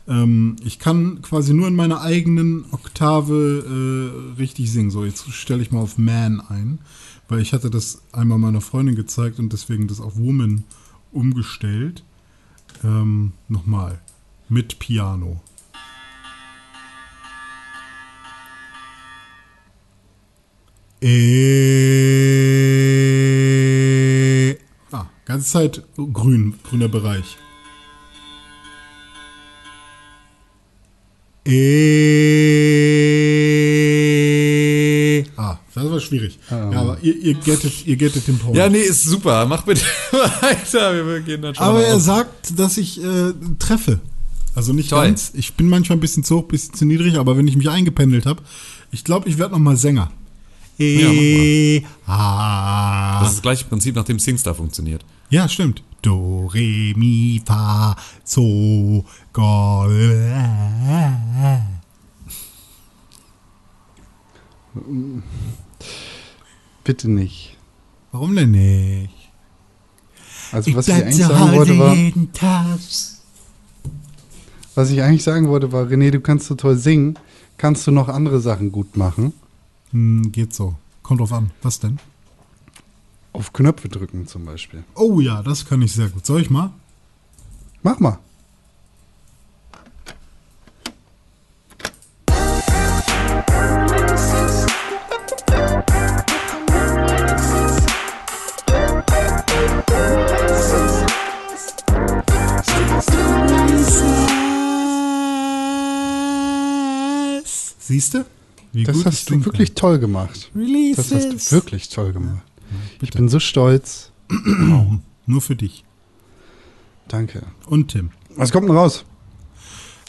Ähm, ich kann quasi nur in meiner eigenen Oktave äh, richtig singen. So, jetzt stelle ich mal auf Man ein, weil ich hatte das einmal meiner Freundin gezeigt und deswegen das auf Woman umgestellt. Ähm, nochmal. Mit Piano. Äh, ah, ganze Zeit grün, grüner Bereich. Äh, ah, das war schwierig. Ja, aber ihr, ihr, gettet, ihr gettet den Punkt. Ja, nee, ist super. Mach bitte [LAUGHS] weiter. Wir gehen dann schon aber er sagt, dass ich äh, treffe. Also nicht Toll. ganz. Ich bin manchmal ein bisschen zu hoch, ein bisschen zu niedrig, aber wenn ich mich eingependelt habe, ich glaube, ich werde noch mal Ja. Das ist das gleiche Prinzip, nach dem SingStar funktioniert. Ja, stimmt. Do, re, mi, fa, so, go. äh. Bitte nicht. Warum denn nicht? Also was ich eigentlich sagen wollte war, jeden Tag. was ich eigentlich sagen wollte war, René, du kannst so toll singen. Kannst du noch andere Sachen gut machen? Hm, geht so. Kommt drauf an. Was denn? auf Knöpfe drücken zum Beispiel. Oh ja, das kann ich sehr gut. Soll ich mal? Mach mal. Siehst du? Wie Das hast ich du wirklich toll gemacht. kann. Das hast du wirklich toll gemacht. Ich Bitte. bin so stolz. [CLEARS THROAT] Nur für dich. Danke. Und Tim. Was kommt denn raus?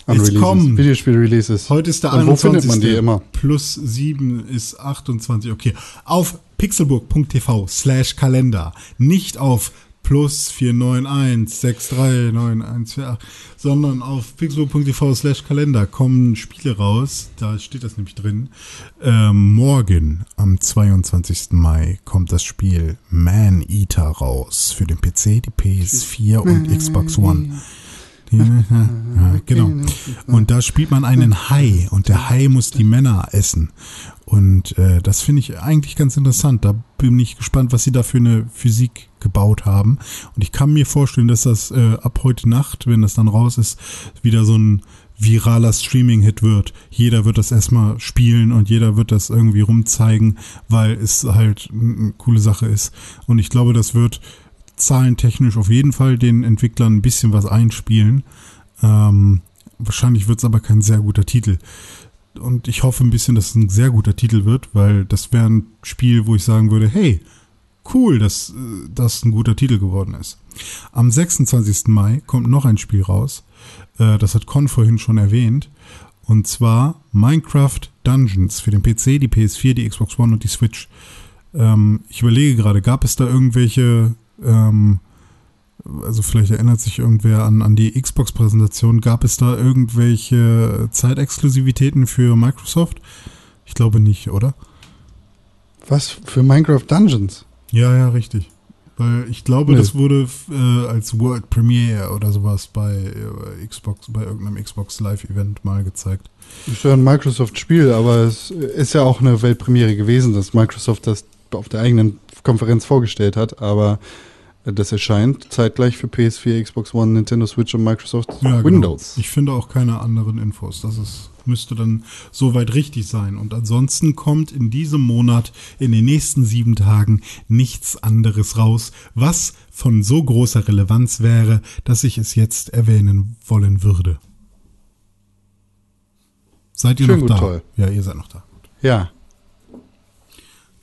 Jetzt kommen- Videospiel-Releases. Heute ist der Und wo 21. findet man die immer? Plus 7 ist 28. Okay. Auf pixelburg.tv slash Kalender. Nicht auf plus 491639148, sondern auf pixelburg.tv slash Kalender kommen Spiele raus. Da steht das nämlich drin. Ähm, morgen, am 22. Mai, kommt das Spiel Man Eater raus. Für den PC, die PS4 und Xbox One. [LAUGHS] Ja, genau. Und da spielt man einen Hai und der Hai muss die Männer essen. Und äh, das finde ich eigentlich ganz interessant. Da bin ich gespannt, was sie da für eine Physik gebaut haben. Und ich kann mir vorstellen, dass das äh, ab heute Nacht, wenn das dann raus ist, wieder so ein viraler Streaming-Hit wird. Jeder wird das erstmal spielen und jeder wird das irgendwie rumzeigen, weil es halt eine coole Sache ist. Und ich glaube, das wird zahlentechnisch auf jeden Fall den Entwicklern ein bisschen was einspielen. Ähm, wahrscheinlich wird es aber kein sehr guter Titel. Und ich hoffe ein bisschen, dass es ein sehr guter Titel wird, weil das wäre ein Spiel, wo ich sagen würde, hey, cool, dass äh, das ein guter Titel geworden ist. Am 26. Mai kommt noch ein Spiel raus. Äh, das hat Con vorhin schon erwähnt. Und zwar Minecraft Dungeons für den PC, die PS4, die Xbox One und die Switch. Ähm, ich überlege gerade, gab es da irgendwelche, ähm, also vielleicht erinnert sich irgendwer an, an die Xbox-Präsentation, gab es da irgendwelche Zeitexklusivitäten für Microsoft? Ich glaube nicht, oder? Was für Minecraft Dungeons? Ja, ja, richtig. Weil ich glaube, Nee. das wurde äh, als World Premiere oder sowas bei äh, Xbox, bei irgendeinem Xbox Live-Event mal gezeigt. Ist ja ein Microsoft-Spiel, aber es ist ja auch eine Weltpremiere gewesen, dass Microsoft das auf der eigenen Konferenz vorgestellt hat, aber das erscheint zeitgleich für PS4, Xbox One, Nintendo Switch und Microsoft Ja, Windows. Genau. Ich finde auch keine anderen Infos. Das ist, müsste dann soweit richtig sein. Und ansonsten kommt in diesem Monat, in den nächsten sieben Tagen, nichts anderes raus, was von so großer Relevanz wäre, dass ich es jetzt erwähnen wollen würde. Seid ihr Schön noch da? toll. Ja, ihr seid noch da. Ja,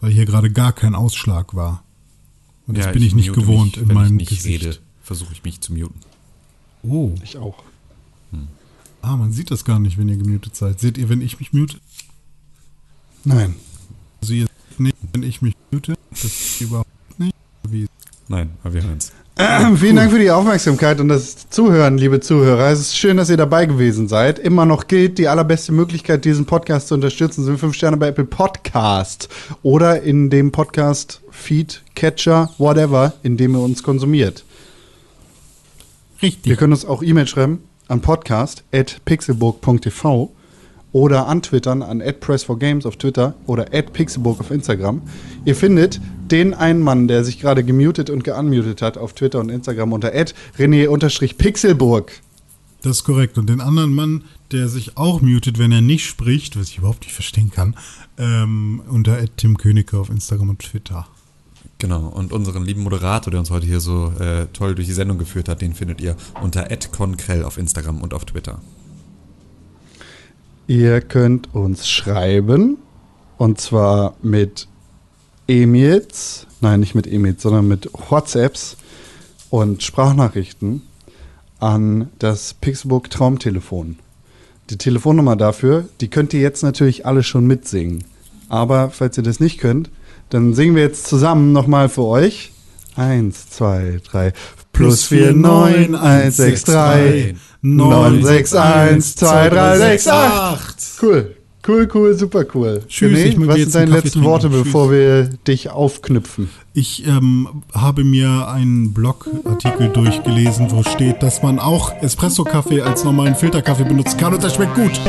Weil hier gerade gar kein Ausschlag war. Und das Ja, bin ich, nicht mute gewohnt mich, in wenn meinem ich nicht Gesicht. rede, versuche ich mich zu muten. Oh, ich auch. ah, man sieht das gar nicht, wenn ihr gemutet seid. Seht ihr, wenn ich mich mute? Nein. Also ihr seht nicht, wenn ich mich mute, das ist überhaupt nicht. Wie Nein, aber wir hören es. [CLEARS THROAT] Vielen Dank für die Aufmerksamkeit und das Zuhören, liebe Zuhörer. Es ist schön, dass ihr dabei gewesen seid. Immer noch gilt, die allerbeste Möglichkeit, diesen Podcast zu unterstützen, sind 5 Sterne bei Apple Podcast oder in dem Podcast Feed, Catcher, whatever, in dem ihr uns konsumiert. Richtig. Ihr könnt uns auch E-Mail schreiben an podcast.pixelburg.tv oder antwittern an @press4games auf Twitter oder @pixelburg auf Instagram. Ihr findet den einen Mann, der sich gerade gemutet und geunmutet hat auf Twitter und Instagram unter @rené_pixelburg. Das ist korrekt. Und den anderen Mann, der sich auch mutet, wenn er nicht spricht, was ich überhaupt nicht verstehen kann, ähm, unter Tim Königke auf Instagram und Twitter. Genau, und unseren lieben Moderator, der uns heute hier so äh, toll durch die Sendung geführt hat, den findet ihr unter @conkrell auf Instagram und auf Twitter. Ihr könnt uns schreiben und zwar mit E-Mails, nein, nicht mit E-Mails, sondern mit WhatsApps und Sprachnachrichten an das Pixelburg Traumtelefon. Die Telefonnummer dafür, die könnt ihr jetzt natürlich alle schon mitsingen. Aber falls ihr das nicht könnt, dann singen wir jetzt zusammen nochmal für euch. Eins, zwei, drei. Plus vier, neun, eins, sechs, drei, neun, sechs, eins, zwei, drei, sechs, acht. Cool. Cool, cool, super cool. Tschüss, René, ich was sind deine Kaffee letzten Worte, trinken. bevor wir dich aufknüpfen? Ich ähm, habe mir einen Blogartikel durchgelesen, wo steht, dass man auch Espresso-Kaffee als normalen Filterkaffee benutzen kann und das schmeckt gut.